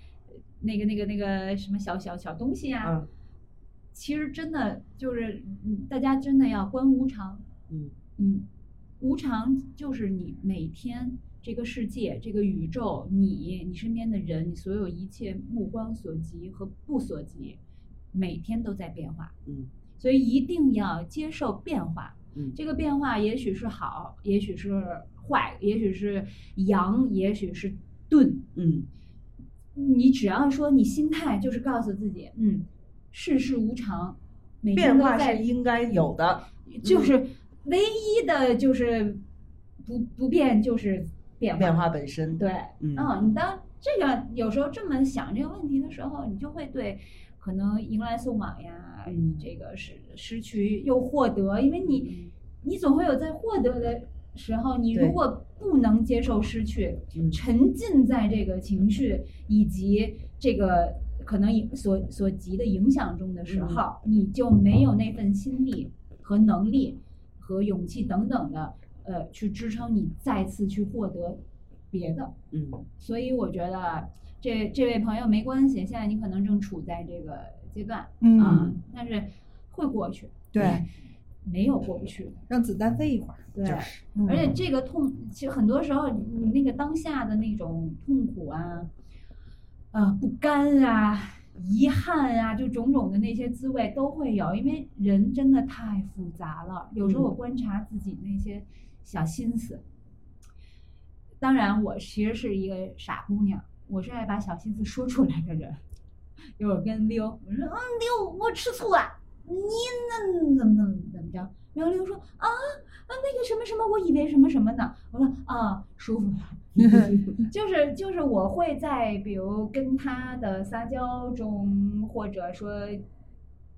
Speaker 3: 那个那个那个什么小小小东西呀，
Speaker 2: 啊，
Speaker 3: 其实真的就是，嗯大家真的要观无常，
Speaker 2: 嗯。
Speaker 3: 嗯，无常就是你每天这个世界、这个宇宙、你、你身边的人、你所有一切目光所及和不所及，每天都在变化，
Speaker 2: 嗯
Speaker 3: 所以一定要接受变化。
Speaker 2: 嗯
Speaker 3: 这个变化也许是好，也许是坏，也许是阳，也许是钝。
Speaker 2: 嗯
Speaker 3: 你只要说你心态就是告诉自己，嗯，世事无常，每天
Speaker 2: 变化
Speaker 3: 都在
Speaker 2: 是应该有的，
Speaker 3: 就是唯一的就是不不变就是变化。
Speaker 2: 变化本身，
Speaker 3: 对，
Speaker 2: 嗯。
Speaker 3: 嗯，你当这个有时候这么想这个问题的时候，你就会对可能迎来送往呀，
Speaker 2: 嗯。
Speaker 3: 这个是失去又获得，因为你你总会有在获得的时候，你如果不能接受失去，
Speaker 2: 嗯。
Speaker 3: 沉浸在这个情绪以及这个可能影所所及的影响中的时
Speaker 2: 嗯。
Speaker 3: 候，你就没有那份心力和能力和勇气等等的，呃，去支撑你再次去获得别的。
Speaker 2: 嗯
Speaker 3: 所以我觉得这这位朋友没关系，现在你可能正处在这个阶段，
Speaker 4: 嗯
Speaker 3: 啊，但是会过去，
Speaker 4: 对，
Speaker 3: 没有过不去的，
Speaker 4: 让子弹飞一会儿。
Speaker 3: 对。
Speaker 2: 就是
Speaker 4: 嗯
Speaker 3: 而且这个痛，其实很多时候你那个当下的那种痛苦啊，呃，不甘啊，遗憾啊，就种种的那些滋味都会有，因为人真的太复杂了。有时候我
Speaker 2: 嗯
Speaker 3: 观察自己那些小心思，当然我其实是一个傻姑娘，我是爱把小心思说出来的人。有我跟溜，我说嗯溜，我吃醋了，你那怎么怎么怎么着？然后溜说啊啊那个什么什么，我以为什么什么呢？我说啊舒服了，就是就是我会在比如跟他的撒娇中，或者说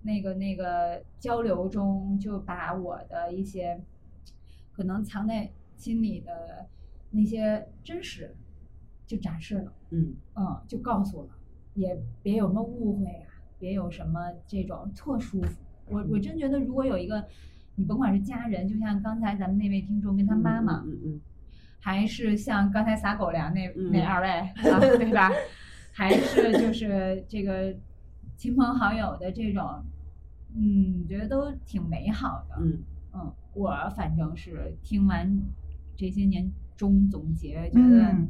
Speaker 3: 那个那个交流中，就把我的一些可能藏在心里的那些真实就展示了。
Speaker 2: 嗯
Speaker 3: 嗯，就告诉了，也别有什么误会啊，别有什么这种特舒服。我我真觉得，如果有一个，你甭管是家人，就像刚才咱们那位听众跟他妈妈，
Speaker 2: 嗯嗯
Speaker 3: 还是像刚才撒狗粮那、
Speaker 2: 嗯
Speaker 3: 那二位啊，对吧？还是就是这个亲朋好友的这种，嗯，觉得都挺美好的。
Speaker 2: 嗯
Speaker 3: 嗯，我反正是听完这些年中总结，觉得
Speaker 4: 嗯，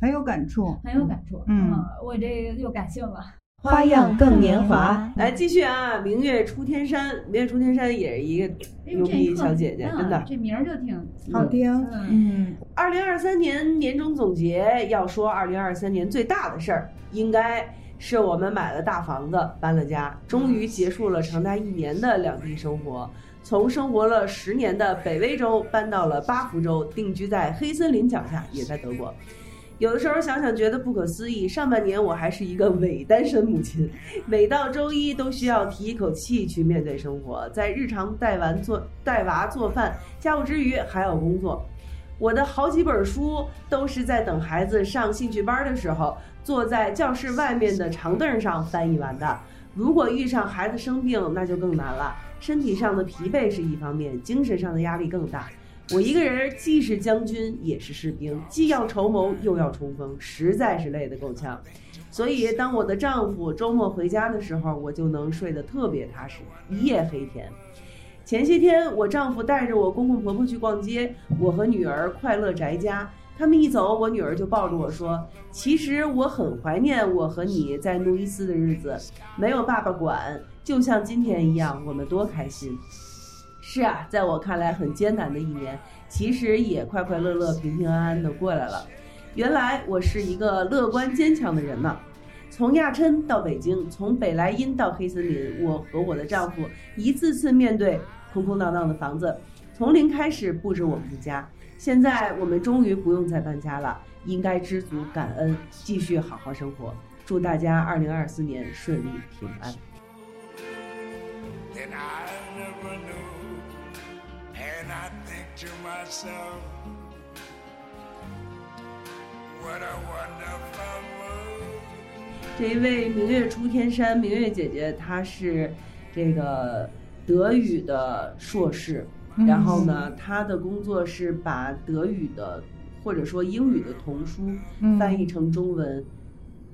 Speaker 4: 很有感触。
Speaker 3: 很有感触。
Speaker 4: 嗯
Speaker 3: 我这又感性了。
Speaker 1: 花样更年华。
Speaker 2: 来继续啊！明月出天山，明月出天山也是一个牛逼小姐姐，真的
Speaker 3: 嗯。这名儿就挺
Speaker 4: 好听。
Speaker 3: 嗯
Speaker 4: 嗯，
Speaker 2: 二零二三年年终总结，要说二零二三年最大的事儿，应该是我们买了大房子，搬了家，终于结束了长达一年的两地生活。从生活了十年的北威州搬到了巴福州，定居在黑森林脚下，也在德国。有的时候想想觉得不可思议，上半年我还是一个伪单身母亲，每到周一都需要提一口气去面对生活，在日常带完做带娃做饭、家务之余还要工作。我的好几本书都是在等孩子上兴趣班的时候，坐在教室外面的长凳上翻译完的。如果遇上孩子生病，那就更难了。身体上的疲惫是一方面，精神上的压力更大。我一个人既是将军也是士兵，既要筹谋又要冲锋，实在是累得够呛。所以，当我的丈夫周末回家的时候，我就能睡得特别踏实，一夜黑天。前些天，我丈夫带着我公公婆婆去逛街，我和女儿快乐宅家。他们一走，我女儿就抱着我说：“其实我很怀念我和你在路易斯的日子，没有爸爸管，就像今天一样，我们多开心。”是啊，在我看来很艰难的一年，其实也快快乐乐、平平安安的过来了。原来我是一个乐观坚强的人呢。从亚琛到北京，从北莱茵到黑森林，我和我的丈夫一次次面对空空荡荡的房子，从零开始布置我们的家。现在我们终于不用再搬家了，应该知足感恩，继续好好生活。祝大家二零二四年顺利平安。
Speaker 7: I never knew. And I think to myself, what a wonderful world.
Speaker 2: 这一位明月出天山，明月姐姐，她是这个德语的硕士，然后呢，她的工作是把德语的或者说英语的童书翻译成中文，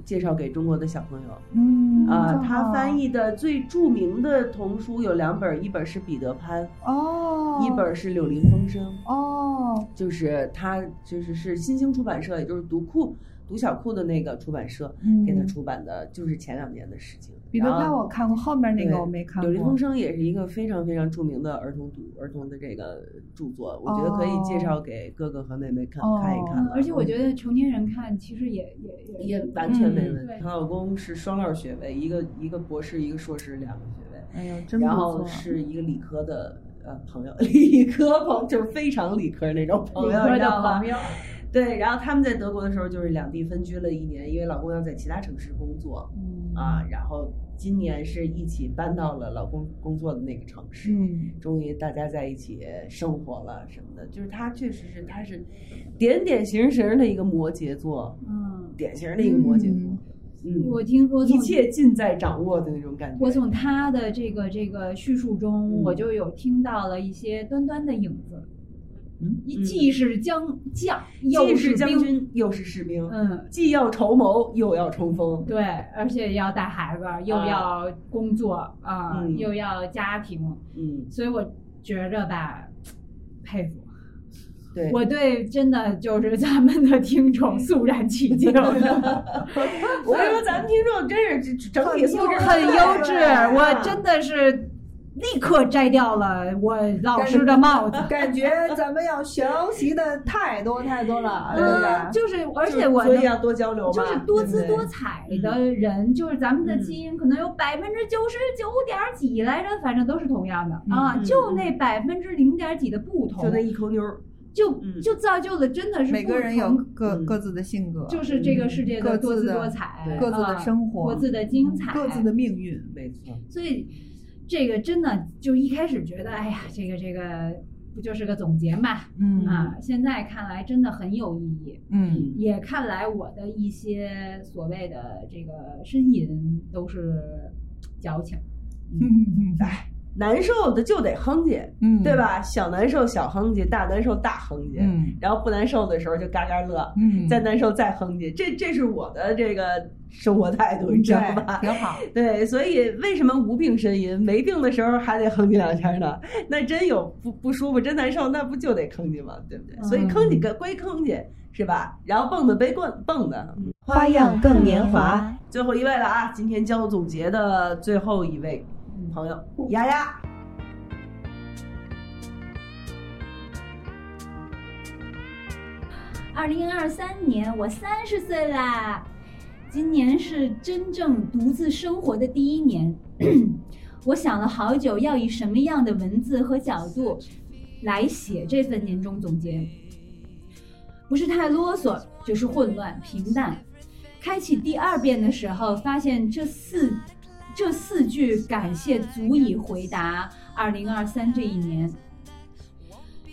Speaker 2: 介绍给中国的小朋友。
Speaker 4: 嗯
Speaker 2: 啊，他翻译的最著名的童书有两本，一本是彼得潘，
Speaker 4: 哦，
Speaker 2: 一本是柳林风声。
Speaker 4: 哦，
Speaker 2: 就是他就是是新兴出版社，也就是读库读小库的那个出版社
Speaker 4: 嗯
Speaker 2: 给他出版的，就是前两年的事情。
Speaker 4: 彼得潘我看过，后面那个我没看过。
Speaker 2: 柳林风声也是一个非常非常著名的儿童读儿童的这个著作，我觉得可以介绍给哥哥和妹妹看、
Speaker 4: 哦
Speaker 2: 看一看了。
Speaker 3: 而且我觉得成年人看其实也也也
Speaker 2: 也完全没。问题她老公是双料学位，一个一个博士，一个硕士，两个学位。
Speaker 4: 哎呦，真不
Speaker 2: 然后。是一个理科的呃朋友，理科朋就是非常理科那种朋友，
Speaker 3: 理科的
Speaker 2: 你知道吗
Speaker 3: 朋友，
Speaker 2: 对，然后他们在德国的时候就是两地分居了一年，因为老公要在其他城市工作
Speaker 3: 嗯
Speaker 2: 啊，然后今年是一起搬到了老公工作的那个城市，
Speaker 4: 嗯，
Speaker 2: 终于大家在一起生活了什么的，就是他确实是他是点点形形的一个摩羯座，
Speaker 3: 嗯，
Speaker 2: 典型的一个摩羯座，嗯，
Speaker 3: 我听说
Speaker 2: 一切尽在掌握的那种感觉。
Speaker 3: 我从他的这个这个叙述中，
Speaker 2: 嗯
Speaker 3: 我就有听到了一些端端的影子，
Speaker 2: 嗯
Speaker 3: 一既是将将，又
Speaker 2: 既是将，军又是士兵，
Speaker 3: 嗯，
Speaker 2: 既要筹谋又要冲锋。
Speaker 3: 对，而且要带孩子，又要工作啊，
Speaker 2: 嗯
Speaker 3: 又要家庭，
Speaker 2: 嗯，
Speaker 3: 所以我觉着吧，佩服。
Speaker 2: 对，
Speaker 3: 我对真的就是咱们的听众肃然起敬，
Speaker 2: 我跟你说，咱们听众真是整体素质
Speaker 3: 很优质，我真的是立刻摘掉了我老师的帽子。
Speaker 4: 感觉咱们要学习的太多太多了，对不
Speaker 3: 嗯，
Speaker 4: 对？
Speaker 3: 就是，而且我能
Speaker 2: 所以要多交流嘛，
Speaker 3: 就是多姿多彩的人，就是咱们的基因可能有百分之九十九点几来着，反正都是同样的。啊，
Speaker 2: 嗯
Speaker 3: 就那百分之零点几的不同，
Speaker 2: 就那一口妞儿，
Speaker 3: 就
Speaker 2: 嗯。
Speaker 3: 就造就了真的是
Speaker 4: 每个人有各各自的性格，
Speaker 3: 就是这个世界的多姿多彩，
Speaker 2: 对
Speaker 4: 各自的
Speaker 3: 啊
Speaker 4: 生活。
Speaker 3: 各自的精彩，
Speaker 4: 各自的命运。
Speaker 2: 没错，
Speaker 3: 所以这个真的就一开始觉得，哎呀，这个这个不就是个总结嘛？
Speaker 4: 嗯
Speaker 3: 啊，现在看来真的很有意义，
Speaker 4: 嗯
Speaker 3: 也看来我的一些所谓的这个呻吟都是矫情。
Speaker 4: 嗯，
Speaker 2: 哎，难受的就得哼唧，
Speaker 4: 嗯
Speaker 2: 对？吧？小难受小哼唧，大难受大哼唧，
Speaker 4: 嗯
Speaker 2: 然后不难受的时候就嘎嘎乐，
Speaker 4: 嗯，
Speaker 2: 再难受再哼唧，这这是我的这个生活态度，你知道吧？
Speaker 4: 挺好。
Speaker 2: 对，所以为什么无病呻吟，没病的时候还得哼唧两下呢？那真有不不舒服，真难受，那不就得哼唧吗？对不对？所以吭叽个归吭叽是吧？然后蹦的背棍蹦的。
Speaker 1: 花样更年华。
Speaker 2: 最后一位了啊，今天教总结的最后一位朋友丫丫。
Speaker 3: 二零二三年我三十岁啦，今年是真正独自生活的第一年。我想了好久，要以什么样的文字和角度来写这份年终总结，不是太啰嗦，就是混乱平淡。开启第二遍的时候，发现这四这四句感谢足以回答二零二三这一年。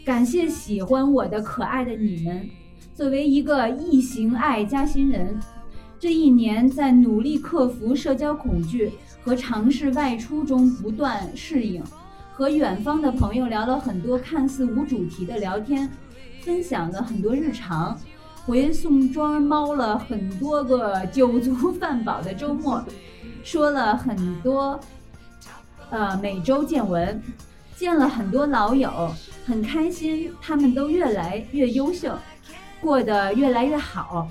Speaker 3: 感谢喜欢我的可爱的你们。作为一个异形爱加新人，这一年在努力克服社交恐惧和尝试外出中不断适应，和远方的朋友聊了很多看似无主题的聊天，分享了很多日常，回宋庄猫了很多个酒足饭饱的周末，说了很多，呃每周见闻，见了很多老友，很开心，他们都越来越优秀。过得越来越好，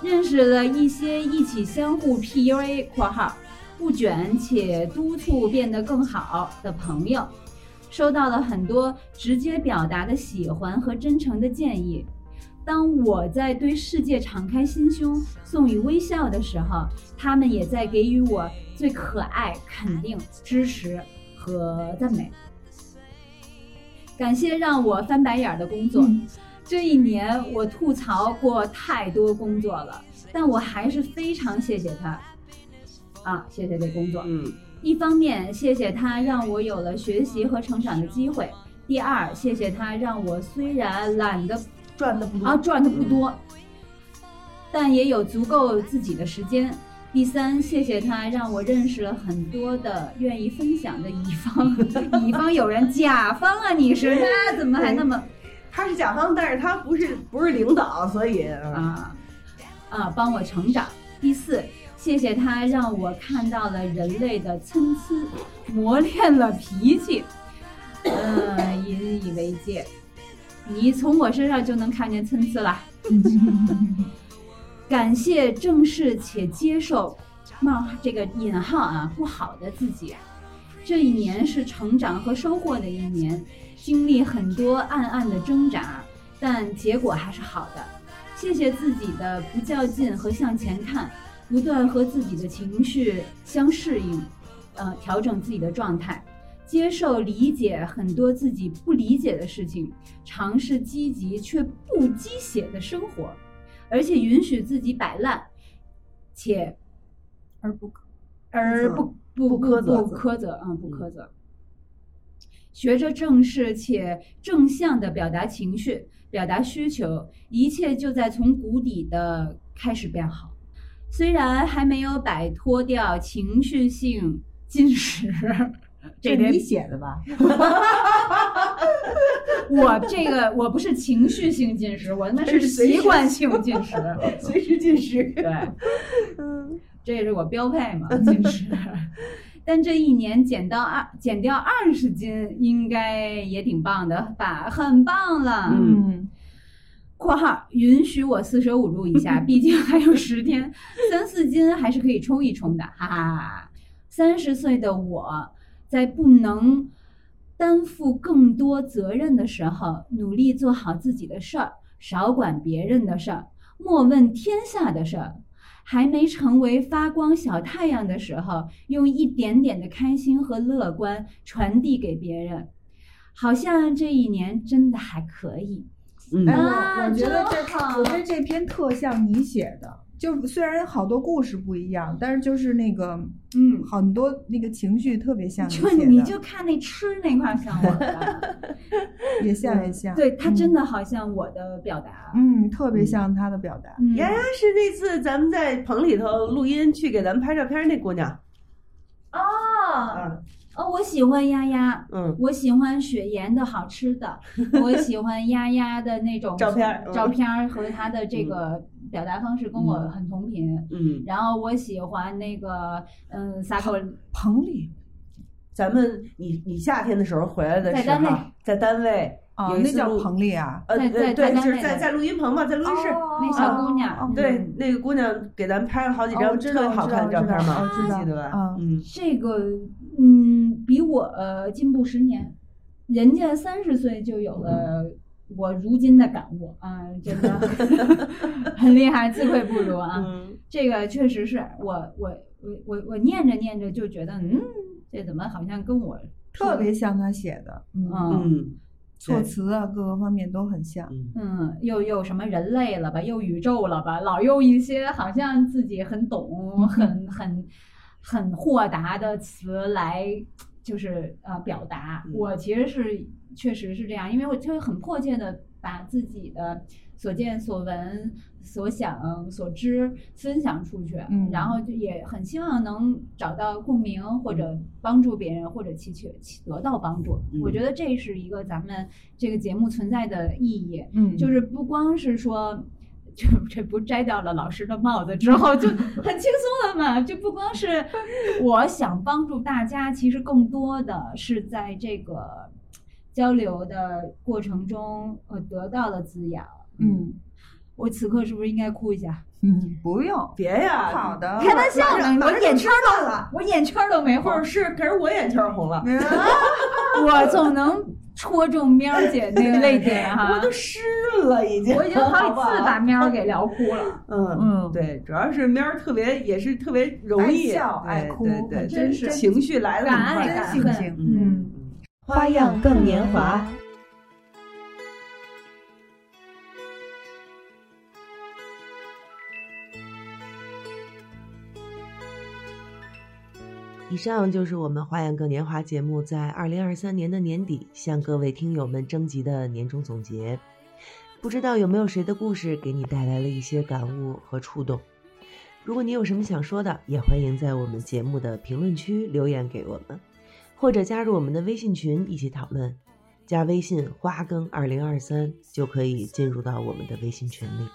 Speaker 3: 认识了一些一起相互 PUA（ 括号不卷且督促变得更好）的朋友，收到了很多直接表达的喜欢和真诚的建议。当我在对世界敞开心胸、送予微笑的时候，他们也在给予我最可爱、肯定、支持和赞美。感谢让我翻白眼儿的工作。这一年我吐槽过太多工作了，但我还是非常谢谢他，啊，谢谢这工作。
Speaker 2: 嗯，
Speaker 3: 一方面谢谢他让我有了学习和成长的机会；第二，谢谢他让我虽然懒得
Speaker 2: 赚的不多
Speaker 3: 啊赚的不多，但也有足够自己的时间。第三，谢谢他让我认识了很多的愿意分享的乙方，乙方有人，甲方啊，你是他怎么还那么？
Speaker 2: 他是甲方，但是他不是不是领导，所以
Speaker 3: 啊啊，帮我成长。第四，谢谢他让我看到了人类的参差，磨练了脾气，嗯，引以为戒。你从我身上就能看见参差了。感谢正视且接受冒这个引号啊不好的自己。这一年是成长和收获的一年。经历很多暗暗的挣扎，但结果还是好的。谢谢自己的不较劲和向前看，不断和自己的情绪相适应，呃，调整自己的状态，接受理解很多自己不理解的事情，尝试积极却不鸡血的生活，而且允许自己摆烂，且
Speaker 4: 而不可
Speaker 3: 而不不
Speaker 2: 不苛责
Speaker 3: 不苛责，啊，不苛责。学着正视且正向的表达情绪，表达需求，一切就在从谷底的开始变好。虽然还没有摆脱掉情绪性进食，这
Speaker 4: 你写的吧？
Speaker 3: 我这个我不是情绪性进食，我他妈 是习惯性进食，
Speaker 2: 随时进食。
Speaker 3: 对，
Speaker 2: 嗯，
Speaker 3: 这也是我标配嘛，进食。但这一年减到二减掉二十斤，应该也挺棒的吧？很棒了。
Speaker 2: 嗯（
Speaker 3: 括号允许我四舍五入一下，毕竟还有十天，三四斤还是可以冲一冲的，哈哈。三十岁的我，在不能担负更多责任的时候，努力做好自己的事儿，少管别人的事儿，莫问天下的事儿。还没成为发光小太阳的时候，用一点点的开心和乐观传递给别人，好像这一年真的还可以。
Speaker 2: 嗯
Speaker 4: 哎，
Speaker 3: 啊
Speaker 4: 我我觉得这
Speaker 3: 套
Speaker 4: 我觉得这篇特像你写的，就虽然好多故事不一样，但是就是那个
Speaker 3: 嗯，
Speaker 4: 很多那个情绪特别像
Speaker 3: 就你就看那吃那块儿像我的，
Speaker 4: 也像也像，
Speaker 3: 对他真
Speaker 4: 的，
Speaker 3: 好像我的表达。
Speaker 4: 嗯，特别像他的表达。
Speaker 3: 嗯，
Speaker 2: 丫丫是那次咱们在棚里头录音去给咱们拍照片那姑娘。
Speaker 3: 哦
Speaker 2: 啊，
Speaker 3: 哦，我喜欢丫丫，
Speaker 2: 嗯，
Speaker 3: 我喜欢雪岩的好吃的，我喜欢丫丫的那种
Speaker 2: 照片
Speaker 3: 照片儿和她的这个表达方式跟我很同频。
Speaker 2: 嗯，
Speaker 3: 然后我喜欢那个，嗯，萨克
Speaker 4: 彭丽
Speaker 2: 咱们你你夏天的时候回来的时候
Speaker 3: 在单位，
Speaker 2: 在单位
Speaker 4: 哦，那叫
Speaker 2: 有一次录
Speaker 4: 彭丽啊。
Speaker 2: 呃
Speaker 3: 在在
Speaker 2: 呃对，就是在在录音棚嘛，在录音室。
Speaker 3: 那小姑娘
Speaker 4: 哦
Speaker 2: 对，那个姑娘给咱们拍了好几张特别好看的照片嘛，
Speaker 4: 我知道
Speaker 2: 记得吧？
Speaker 4: 嗯
Speaker 2: 嗯，
Speaker 3: 这个，嗯，比我呃进步十年，人家三十岁就有了我如今的感悟啊，真的 很厉害，自愧不如啊。
Speaker 2: 嗯
Speaker 3: 这个确实是我我我我我念着念着就觉得，嗯，这怎么好像跟我
Speaker 4: 特别像他写的，嗯，措辞啊各个方面都很像。
Speaker 2: 嗯
Speaker 3: 嗯，又又什么人类了吧，又宇宙了吧，老用一些好像自己很懂、很很很豁达的词来，就是呃表达。
Speaker 2: 嗯
Speaker 3: 我其实是确实是这样，因为我就很迫切的把自己的所见所闻、所想所知分享出去，
Speaker 4: 嗯
Speaker 3: 然后就也很希望能找到共鸣，或者帮助别人，或者祈求得到帮助。
Speaker 2: 嗯
Speaker 3: 我觉得这是一个咱们这个节目存在的意义。
Speaker 4: 嗯，
Speaker 3: 就是不光是说，这这不摘掉了老师的帽子之后就 很轻松了嘛？就不光是我想帮助大家，其实更多的是在这个交流的过程中，呃，得到了滋养。
Speaker 4: 嗯
Speaker 3: 我此刻是不是应该哭一下？
Speaker 4: 嗯，不用，
Speaker 2: 别呀，
Speaker 4: 好的，
Speaker 3: 开玩笑呢，我眼圈
Speaker 2: 就
Speaker 3: 都了，我眼圈都没红
Speaker 2: 或，者是，可是我眼圈红了，
Speaker 3: 我总能戳中喵儿姐那个泪点 哈。
Speaker 2: 我都湿润了已经。
Speaker 3: 我已经好几次把喵儿给聊哭了。
Speaker 2: 嗯
Speaker 4: 嗯
Speaker 2: 对，主要是喵儿特别也是特别容易
Speaker 4: 爱笑爱哭
Speaker 2: 对对，
Speaker 3: 真是
Speaker 2: 情绪来的
Speaker 3: 敢
Speaker 2: 很快。
Speaker 3: 爱敢恨
Speaker 4: 真性情，
Speaker 3: 嗯。
Speaker 1: 花样更年华。
Speaker 8: 以上就是我们《花样更年华》节目在二零二三年的年底向各位听友们征集的年终总结。不知道有没有谁的故事给你带来了一些感悟和触动？如果你有什么想说的，也欢迎在我们节目的评论区留言给我们，或者加入我们的微信群一起讨论。加微信“花更二零二三”就可以进入到我们的微信群里。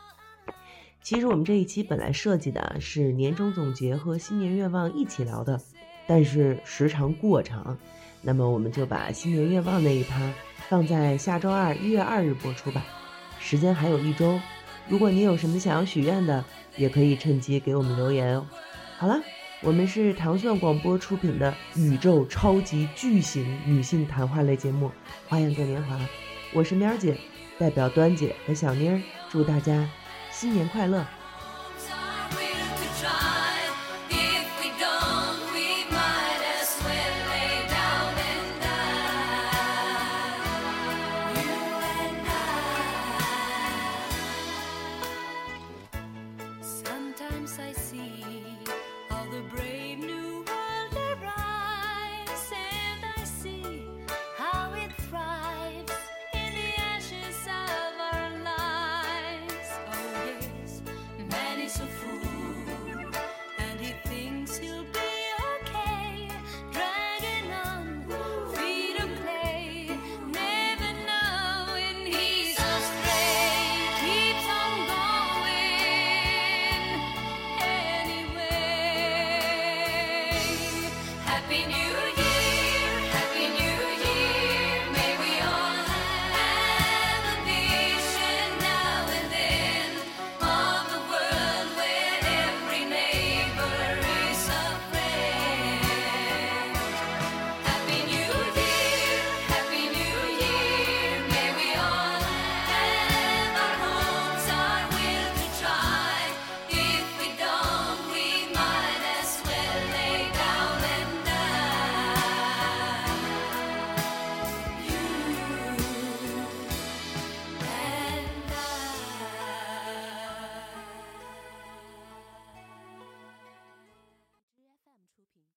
Speaker 8: 其实我们这一期本来设计的是年终总结和新年愿望一起聊的，但是时长过长，那么我们就把新年愿望那一趴放在下周二一月二日播出吧。时间还有一周，如果你有什么想要许愿的，也可以趁机给我们留言哦。好了，我们是糖蒜广播出品的宇宙超级巨型女性谈话类节目《花样过年华》，我是喵姐，代表端姐和小妮儿，祝大家新年快乐！